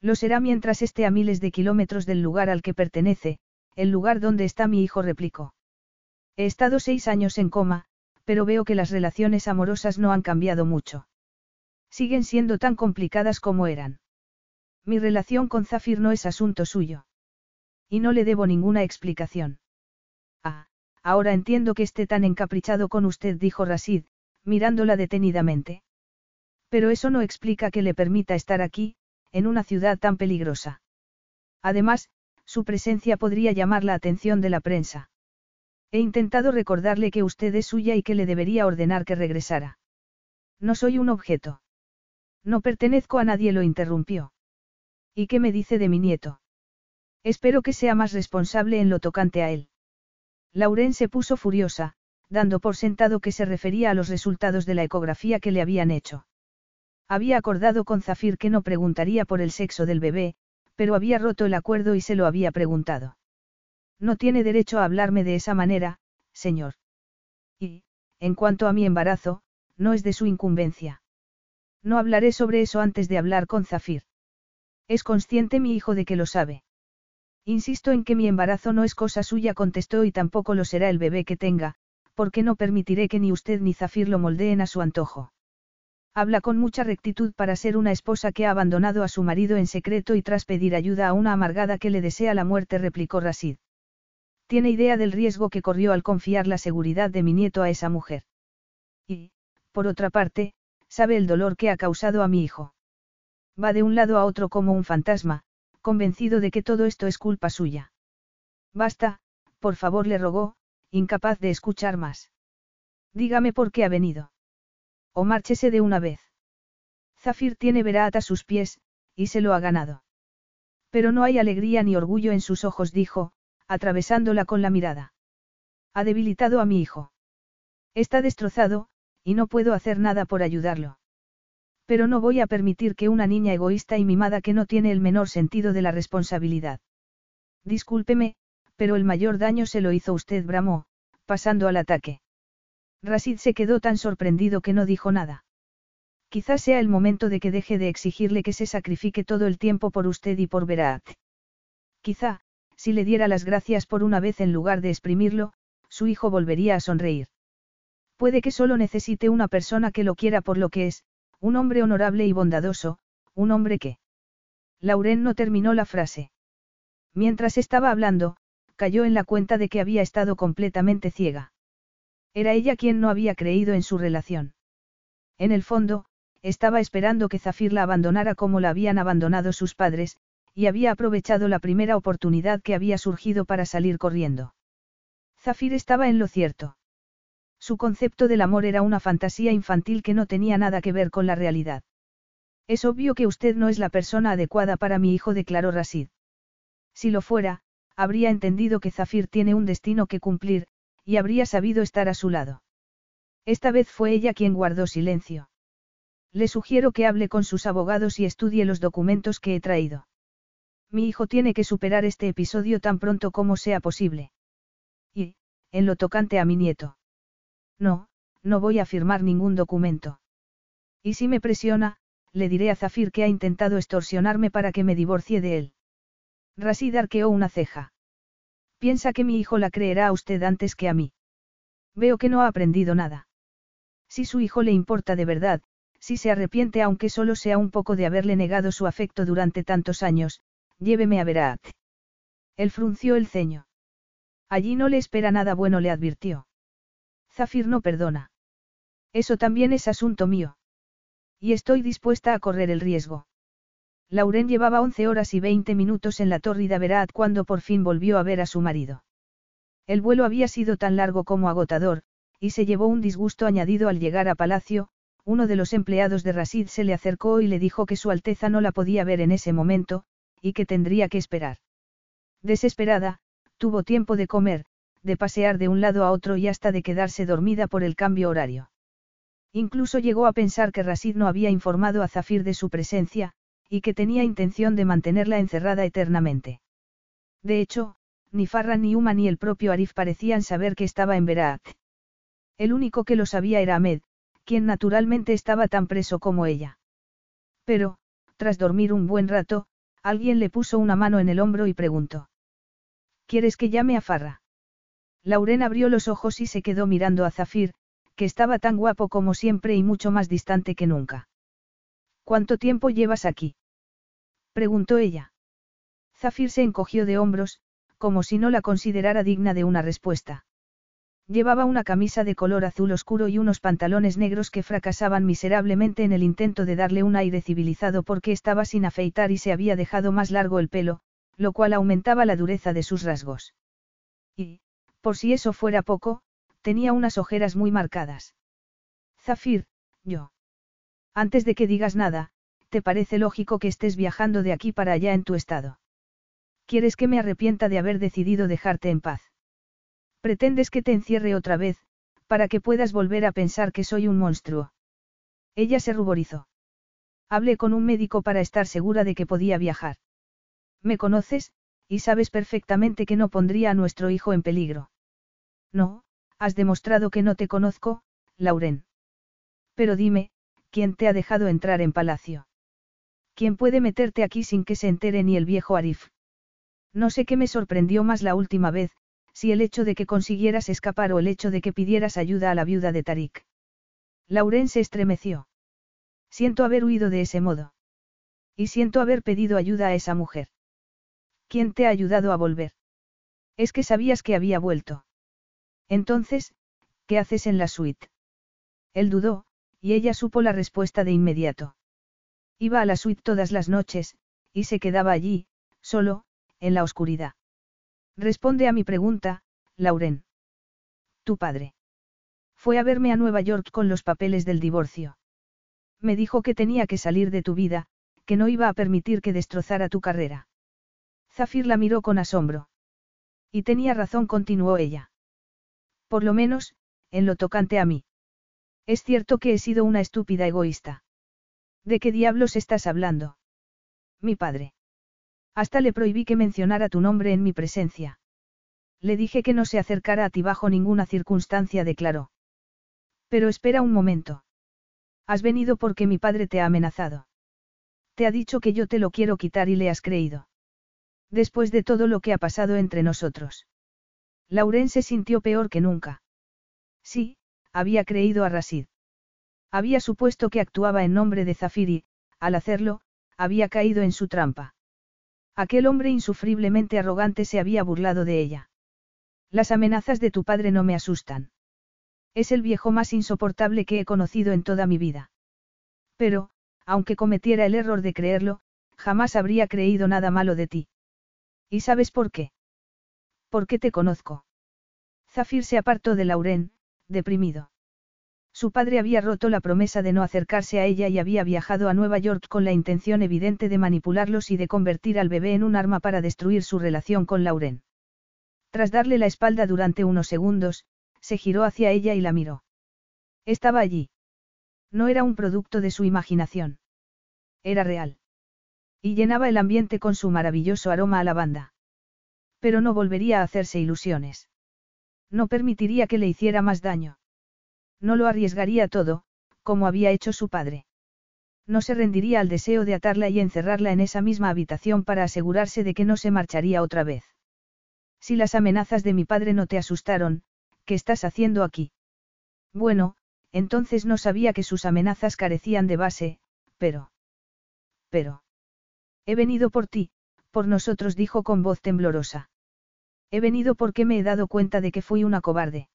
Lo será mientras esté a miles de kilómetros del lugar al que pertenece, el lugar donde está mi hijo replicó. He estado seis años en coma, pero veo que las relaciones amorosas no han cambiado mucho. Siguen siendo tan complicadas como eran. Mi relación con Zafir no es asunto suyo. Y no le debo ninguna explicación. Ah, ahora entiendo que esté tan encaprichado con usted, dijo Rasid, mirándola detenidamente. Pero eso no explica que le permita estar aquí, en una ciudad tan peligrosa. Además, su presencia podría llamar la atención de la prensa. He intentado recordarle que usted es suya y que le debería ordenar que regresara. No soy un objeto. No pertenezco a nadie, lo interrumpió. ¿Y qué me dice de mi nieto? Espero que sea más responsable en lo tocante a él. Lauren se puso furiosa, dando por sentado que se refería a los resultados de la ecografía que le habían hecho. Había acordado con Zafir que no preguntaría por el sexo del bebé, pero había roto el acuerdo y se lo había preguntado. No tiene derecho a hablarme de esa manera, señor. Y, en cuanto a mi embarazo, no es de su incumbencia. No hablaré sobre eso antes de hablar con Zafir. Es consciente mi hijo de que lo sabe. Insisto en que mi embarazo no es cosa suya, contestó, y tampoco lo será el bebé que tenga, porque no permitiré que ni usted ni Zafir lo moldeen a su antojo. Habla con mucha rectitud para ser una esposa que ha abandonado a su marido en secreto y tras pedir ayuda a una amargada que le desea la muerte, replicó Rasid. Tiene idea del riesgo que corrió al confiar la seguridad de mi nieto a esa mujer. Y, por otra parte, sabe el dolor que ha causado a mi hijo. Va de un lado a otro como un fantasma, convencido de que todo esto es culpa suya. Basta, por favor le rogó, incapaz de escuchar más. Dígame por qué ha venido. O márchese de una vez. Zafir tiene Verat a sus pies, y se lo ha ganado. Pero no hay alegría ni orgullo en sus ojos, dijo, atravesándola con la mirada. Ha debilitado a mi hijo. Está destrozado, y no puedo hacer nada por ayudarlo. Pero no voy a permitir que una niña egoísta y mimada que no tiene el menor sentido de la responsabilidad. Discúlpeme, pero el mayor daño se lo hizo usted, bramó, pasando al ataque. Rasid se quedó tan sorprendido que no dijo nada. Quizás sea el momento de que deje de exigirle que se sacrifique todo el tiempo por usted y por Verat. Quizá, si le diera las gracias por una vez en lugar de exprimirlo, su hijo volvería a sonreír. Puede que solo necesite una persona que lo quiera por lo que es, un hombre honorable y bondadoso, un hombre que... Lauren no terminó la frase. Mientras estaba hablando, cayó en la cuenta de que había estado completamente ciega. Era ella quien no había creído en su relación. En el fondo, estaba esperando que Zafir la abandonara como la habían abandonado sus padres, y había aprovechado la primera oportunidad que había surgido para salir corriendo. Zafir estaba en lo cierto. Su concepto del amor era una fantasía infantil que no tenía nada que ver con la realidad. Es obvio que usted no es la persona adecuada para mi hijo, declaró Rasid. Si lo fuera, habría entendido que Zafir tiene un destino que cumplir, y habría sabido estar a su lado. Esta vez fue ella quien guardó silencio. Le sugiero que hable con sus abogados y estudie los documentos que he traído. Mi hijo tiene que superar este episodio tan pronto como sea posible. Y, en lo tocante a mi nieto. No, no voy a firmar ningún documento. Y si me presiona, le diré a Zafir que ha intentado extorsionarme para que me divorcie de él. Rasid arqueó una ceja. Piensa que mi hijo la creerá a usted antes que a mí. Veo que no ha aprendido nada. Si su hijo le importa de verdad, si se arrepiente aunque solo sea un poco de haberle negado su afecto durante tantos años, lléveme a Verat. Él frunció el ceño. Allí no le espera nada bueno, le advirtió. Zafir no perdona. Eso también es asunto mío. Y estoy dispuesta a correr el riesgo. Lauren llevaba once horas y veinte minutos en la tórrida Verat cuando por fin volvió a ver a su marido. El vuelo había sido tan largo como agotador, y se llevó un disgusto añadido al llegar a palacio, uno de los empleados de Rasid se le acercó y le dijo que Su Alteza no la podía ver en ese momento, y que tendría que esperar. Desesperada, tuvo tiempo de comer, de pasear de un lado a otro y hasta de quedarse dormida por el cambio horario. Incluso llegó a pensar que Rasid no había informado a Zafir de su presencia, y que tenía intención de mantenerla encerrada eternamente. De hecho, ni Farra ni Uma ni el propio Arif parecían saber que estaba en Berat. El único que lo sabía era Ahmed, quien naturalmente estaba tan preso como ella. Pero, tras dormir un buen rato, alguien le puso una mano en el hombro y preguntó. ¿Quieres que llame a Farra? Lauren abrió los ojos y se quedó mirando a Zafir, que estaba tan guapo como siempre y mucho más distante que nunca. ¿Cuánto tiempo llevas aquí? preguntó ella. Zafir se encogió de hombros, como si no la considerara digna de una respuesta. Llevaba una camisa de color azul oscuro y unos pantalones negros que fracasaban miserablemente en el intento de darle un aire civilizado porque estaba sin afeitar y se había dejado más largo el pelo, lo cual aumentaba la dureza de sus rasgos. Y, por si eso fuera poco, tenía unas ojeras muy marcadas. Zafir, yo. Antes de que digas nada, ¿te parece lógico que estés viajando de aquí para allá en tu estado? ¿Quieres que me arrepienta de haber decidido dejarte en paz? Pretendes que te encierre otra vez, para que puedas volver a pensar que soy un monstruo. Ella se ruborizó. Hablé con un médico para estar segura de que podía viajar. Me conoces, y sabes perfectamente que no pondría a nuestro hijo en peligro. No, has demostrado que no te conozco, Lauren. Pero dime, ¿quién te ha dejado entrar en palacio? ¿Quién puede meterte aquí sin que se entere ni el viejo Arif? No sé qué me sorprendió más la última vez, si el hecho de que consiguieras escapar o el hecho de que pidieras ayuda a la viuda de Tarik. Lauren se estremeció. Siento haber huido de ese modo. Y siento haber pedido ayuda a esa mujer. ¿Quién te ha ayudado a volver? Es que sabías que había vuelto. Entonces, ¿qué haces en la suite? Él dudó, y ella supo la respuesta de inmediato. Iba a la suite todas las noches, y se quedaba allí, solo, en la oscuridad. Responde a mi pregunta, Lauren. Tu padre. Fue a verme a Nueva York con los papeles del divorcio. Me dijo que tenía que salir de tu vida, que no iba a permitir que destrozara tu carrera. Zafir la miró con asombro. Y tenía razón, continuó ella. Por lo menos, en lo tocante a mí. Es cierto que he sido una estúpida egoísta. ¿De qué diablos estás hablando? Mi padre. Hasta le prohibí que mencionara tu nombre en mi presencia. Le dije que no se acercara a ti bajo ninguna circunstancia, declaró. Pero espera un momento. Has venido porque mi padre te ha amenazado. Te ha dicho que yo te lo quiero quitar y le has creído. Después de todo lo que ha pasado entre nosotros. Lauren se sintió peor que nunca. Sí, había creído a Rasid. Había supuesto que actuaba en nombre de Zafiri, al hacerlo, había caído en su trampa. Aquel hombre insufriblemente arrogante se había burlado de ella. Las amenazas de tu padre no me asustan. Es el viejo más insoportable que he conocido en toda mi vida. Pero, aunque cometiera el error de creerlo, jamás habría creído nada malo de ti. ¿Y sabes por qué? Porque te conozco. Zafir se apartó de Lauren, deprimido. Su padre había roto la promesa de no acercarse a ella y había viajado a Nueva York con la intención evidente de manipularlos y de convertir al bebé en un arma para destruir su relación con Lauren. Tras darle la espalda durante unos segundos, se giró hacia ella y la miró. Estaba allí. No era un producto de su imaginación. Era real. Y llenaba el ambiente con su maravilloso aroma a lavanda. Pero no volvería a hacerse ilusiones. No permitiría que le hiciera más daño. No lo arriesgaría todo, como había hecho su padre. No se rendiría al deseo de atarla y encerrarla en esa misma habitación para asegurarse de que no se marcharía otra vez. Si las amenazas de mi padre no te asustaron, ¿qué estás haciendo aquí? Bueno, entonces no sabía que sus amenazas carecían de base, pero... Pero... He venido por ti, por nosotros dijo con voz temblorosa. He venido porque me he dado cuenta de que fui una cobarde.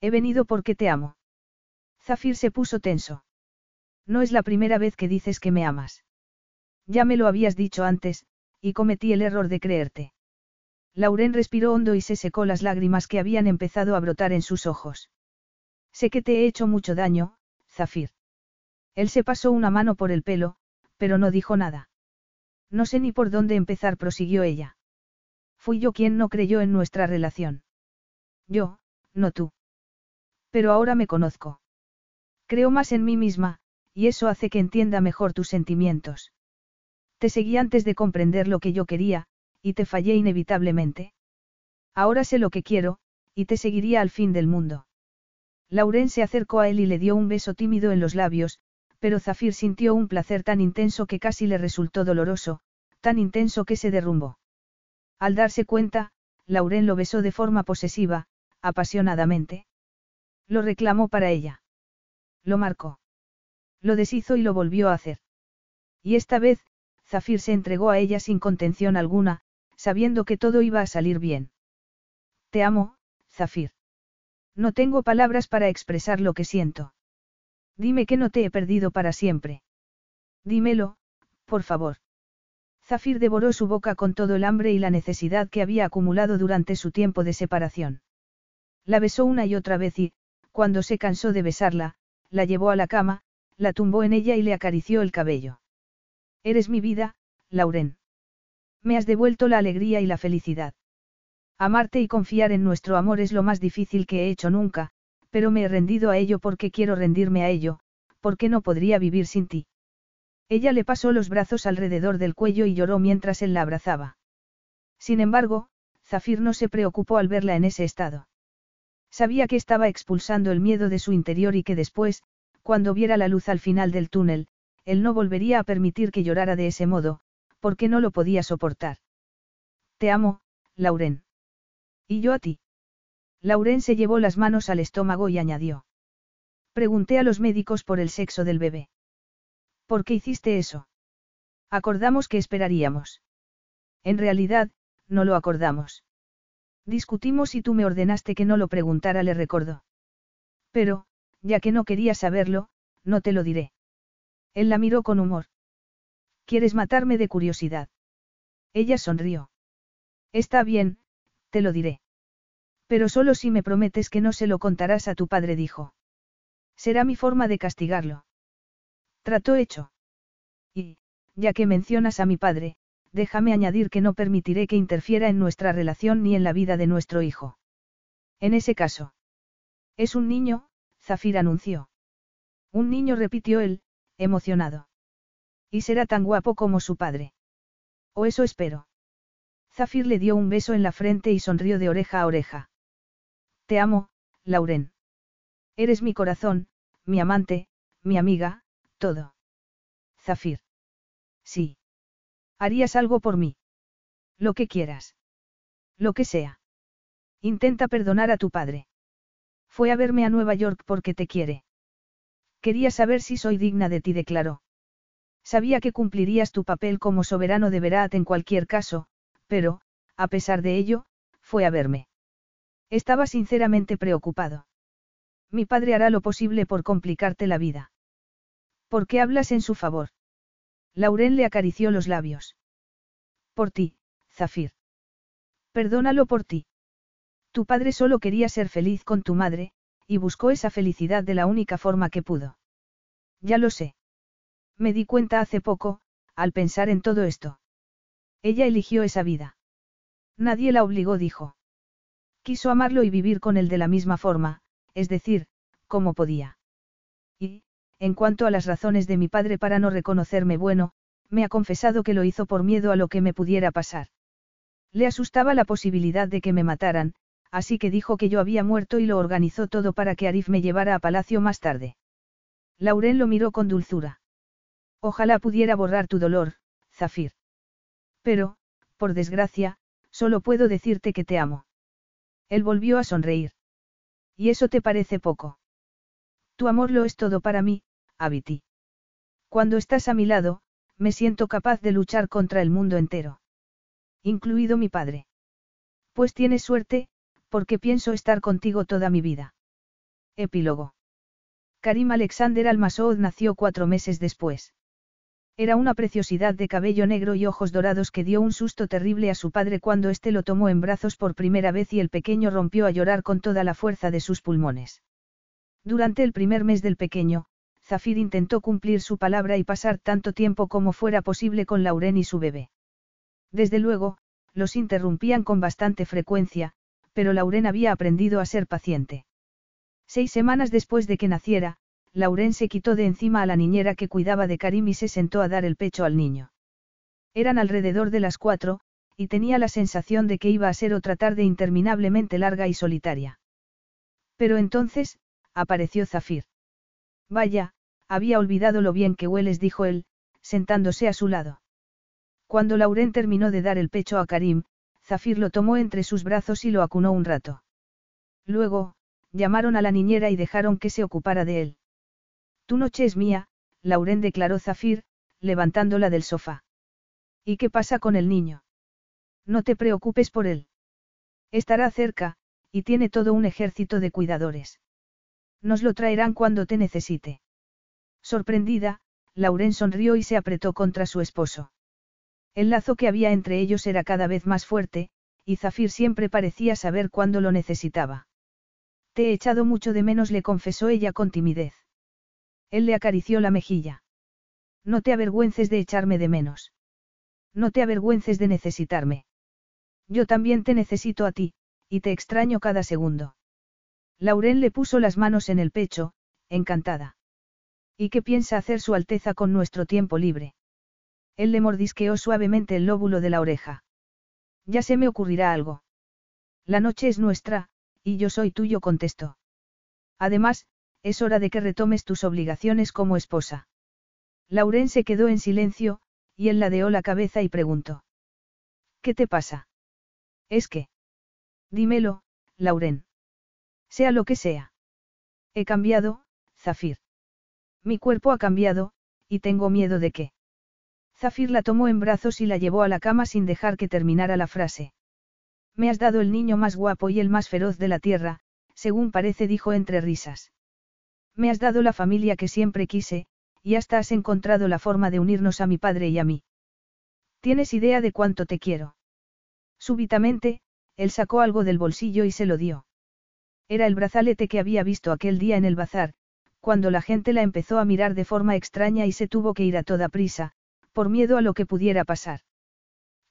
He venido porque te amo. Zafir se puso tenso. No es la primera vez que dices que me amas. Ya me lo habías dicho antes, y cometí el error de creerte. Lauren respiró hondo y se secó las lágrimas que habían empezado a brotar en sus ojos. Sé que te he hecho mucho daño, Zafir. Él se pasó una mano por el pelo, pero no dijo nada. No sé ni por dónde empezar, prosiguió ella. Fui yo quien no creyó en nuestra relación. Yo, no tú. Pero ahora me conozco. Creo más en mí misma, y eso hace que entienda mejor tus sentimientos. Te seguí antes de comprender lo que yo quería, y te fallé inevitablemente. Ahora sé lo que quiero, y te seguiría al fin del mundo. Lauren se acercó a él y le dio un beso tímido en los labios, pero Zafir sintió un placer tan intenso que casi le resultó doloroso, tan intenso que se derrumbó. Al darse cuenta, Lauren lo besó de forma posesiva, apasionadamente. Lo reclamó para ella. Lo marcó. Lo deshizo y lo volvió a hacer. Y esta vez, Zafir se entregó a ella sin contención alguna, sabiendo que todo iba a salir bien. Te amo, Zafir. No tengo palabras para expresar lo que siento. Dime que no te he perdido para siempre. Dímelo, por favor. Zafir devoró su boca con todo el hambre y la necesidad que había acumulado durante su tiempo de separación. La besó una y otra vez y, cuando se cansó de besarla, la llevó a la cama, la tumbó en ella y le acarició el cabello. Eres mi vida, Lauren. Me has devuelto la alegría y la felicidad. Amarte y confiar en nuestro amor es lo más difícil que he hecho nunca, pero me he rendido a ello porque quiero rendirme a ello, porque no podría vivir sin ti. Ella le pasó los brazos alrededor del cuello y lloró mientras él la abrazaba. Sin embargo, Zafir no se preocupó al verla en ese estado. Sabía que estaba expulsando el miedo de su interior y que después, cuando viera la luz al final del túnel, él no volvería a permitir que llorara de ese modo, porque no lo podía soportar. Te amo, Lauren. ¿Y yo a ti? Lauren se llevó las manos al estómago y añadió. Pregunté a los médicos por el sexo del bebé. ¿Por qué hiciste eso? Acordamos que esperaríamos. En realidad, no lo acordamos. Discutimos y tú me ordenaste que no lo preguntara, le recordó. Pero, ya que no quería saberlo, no te lo diré. Él la miró con humor. ¿Quieres matarme de curiosidad? Ella sonrió. Está bien, te lo diré. Pero solo si me prometes que no se lo contarás a tu padre, dijo. Será mi forma de castigarlo. Trató hecho. Y, ya que mencionas a mi padre, déjame añadir que no permitiré que interfiera en nuestra relación ni en la vida de nuestro hijo. En ese caso. Es un niño, Zafir anunció. Un niño repitió él, emocionado. Y será tan guapo como su padre. O eso espero. Zafir le dio un beso en la frente y sonrió de oreja a oreja. Te amo, Lauren. Eres mi corazón, mi amante, mi amiga, todo. Zafir. Sí. ¿Harías algo por mí? Lo que quieras. Lo que sea. Intenta perdonar a tu padre. Fue a verme a Nueva York porque te quiere. Quería saber si soy digna de ti, declaró. Sabía que cumplirías tu papel como soberano de Verat en cualquier caso, pero, a pesar de ello, fue a verme. Estaba sinceramente preocupado. Mi padre hará lo posible por complicarte la vida. ¿Por qué hablas en su favor? Lauren le acarició los labios. Por ti, Zafir. Perdónalo por ti. Tu padre solo quería ser feliz con tu madre, y buscó esa felicidad de la única forma que pudo. Ya lo sé. Me di cuenta hace poco, al pensar en todo esto. Ella eligió esa vida. Nadie la obligó, dijo. Quiso amarlo y vivir con él de la misma forma, es decir, como podía. Y, en cuanto a las razones de mi padre para no reconocerme bueno, me ha confesado que lo hizo por miedo a lo que me pudiera pasar. Le asustaba la posibilidad de que me mataran, así que dijo que yo había muerto y lo organizó todo para que Arif me llevara a palacio más tarde. Lauren lo miró con dulzura. Ojalá pudiera borrar tu dolor, Zafir. Pero, por desgracia, solo puedo decirte que te amo. Él volvió a sonreír. ¿Y eso te parece poco? Tu amor lo es todo para mí, Abiti. Cuando estás a mi lado, me siento capaz de luchar contra el mundo entero. Incluido mi padre. Pues tienes suerte, porque pienso estar contigo toda mi vida. Epílogo. Karim Alexander Almasoud nació cuatro meses después. Era una preciosidad de cabello negro y ojos dorados que dio un susto terrible a su padre cuando éste lo tomó en brazos por primera vez y el pequeño rompió a llorar con toda la fuerza de sus pulmones. Durante el primer mes del pequeño, Zafir intentó cumplir su palabra y pasar tanto tiempo como fuera posible con Lauren y su bebé. Desde luego, los interrumpían con bastante frecuencia, pero Lauren había aprendido a ser paciente. Seis semanas después de que naciera, Lauren se quitó de encima a la niñera que cuidaba de Karim y se sentó a dar el pecho al niño. Eran alrededor de las cuatro, y tenía la sensación de que iba a ser otra tarde interminablemente larga y solitaria. Pero entonces, apareció Zafir. Vaya, había olvidado lo bien que hueles, dijo él, sentándose a su lado. Cuando Lauren terminó de dar el pecho a Karim, Zafir lo tomó entre sus brazos y lo acunó un rato. Luego, llamaron a la niñera y dejaron que se ocupara de él. Tu noche es mía, Lauren declaró Zafir, levantándola del sofá. ¿Y qué pasa con el niño? No te preocupes por él. Estará cerca, y tiene todo un ejército de cuidadores. Nos lo traerán cuando te necesite. Sorprendida, Lauren sonrió y se apretó contra su esposo. El lazo que había entre ellos era cada vez más fuerte, y Zafir siempre parecía saber cuándo lo necesitaba. Te he echado mucho de menos, le confesó ella con timidez. Él le acarició la mejilla. No te avergüences de echarme de menos. No te avergüences de necesitarme. Yo también te necesito a ti, y te extraño cada segundo. Lauren le puso las manos en el pecho, encantada. ¿Y qué piensa hacer Su Alteza con nuestro tiempo libre? Él le mordisqueó suavemente el lóbulo de la oreja. Ya se me ocurrirá algo. La noche es nuestra, y yo soy tuyo, contestó. Además, es hora de que retomes tus obligaciones como esposa. Lauren se quedó en silencio, y él ladeó la cabeza y preguntó. ¿Qué te pasa? Es que. Dímelo, Lauren. Sea lo que sea. He cambiado, Zafir. Mi cuerpo ha cambiado, y tengo miedo de que. Zafir la tomó en brazos y la llevó a la cama sin dejar que terminara la frase. Me has dado el niño más guapo y el más feroz de la tierra, según parece dijo entre risas. Me has dado la familia que siempre quise, y hasta has encontrado la forma de unirnos a mi padre y a mí. ¿Tienes idea de cuánto te quiero? Súbitamente, él sacó algo del bolsillo y se lo dio. Era el brazalete que había visto aquel día en el bazar, cuando la gente la empezó a mirar de forma extraña y se tuvo que ir a toda prisa, por miedo a lo que pudiera pasar.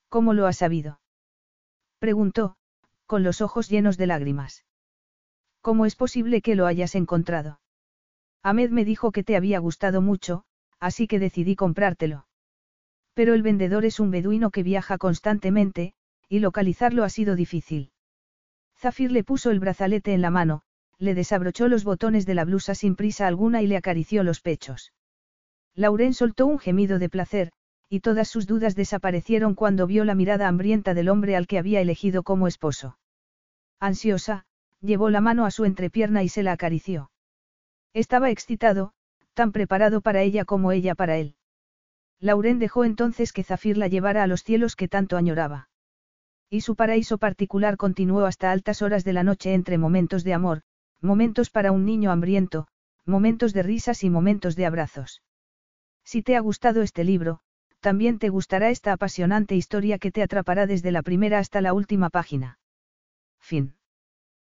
¿Cómo lo has sabido? Preguntó, con los ojos llenos de lágrimas. ¿Cómo es posible que lo hayas encontrado? Ahmed me dijo que te había gustado mucho, así que decidí comprártelo. Pero el vendedor es un beduino que viaja constantemente, y localizarlo ha sido difícil. Zafir le puso el brazalete en la mano, le desabrochó los botones de la blusa sin prisa alguna y le acarició los pechos. Lauren soltó un gemido de placer, y todas sus dudas desaparecieron cuando vio la mirada hambrienta del hombre al que había elegido como esposo. Ansiosa, llevó la mano a su entrepierna y se la acarició. Estaba excitado, tan preparado para ella como ella para él. Lauren dejó entonces que Zafir la llevara a los cielos que tanto añoraba. Y su paraíso particular continuó hasta altas horas de la noche entre momentos de amor, momentos para un niño hambriento, momentos de risas y momentos de abrazos. Si te ha gustado este libro, también te gustará esta apasionante historia que te atrapará desde la primera hasta la última página. Fin.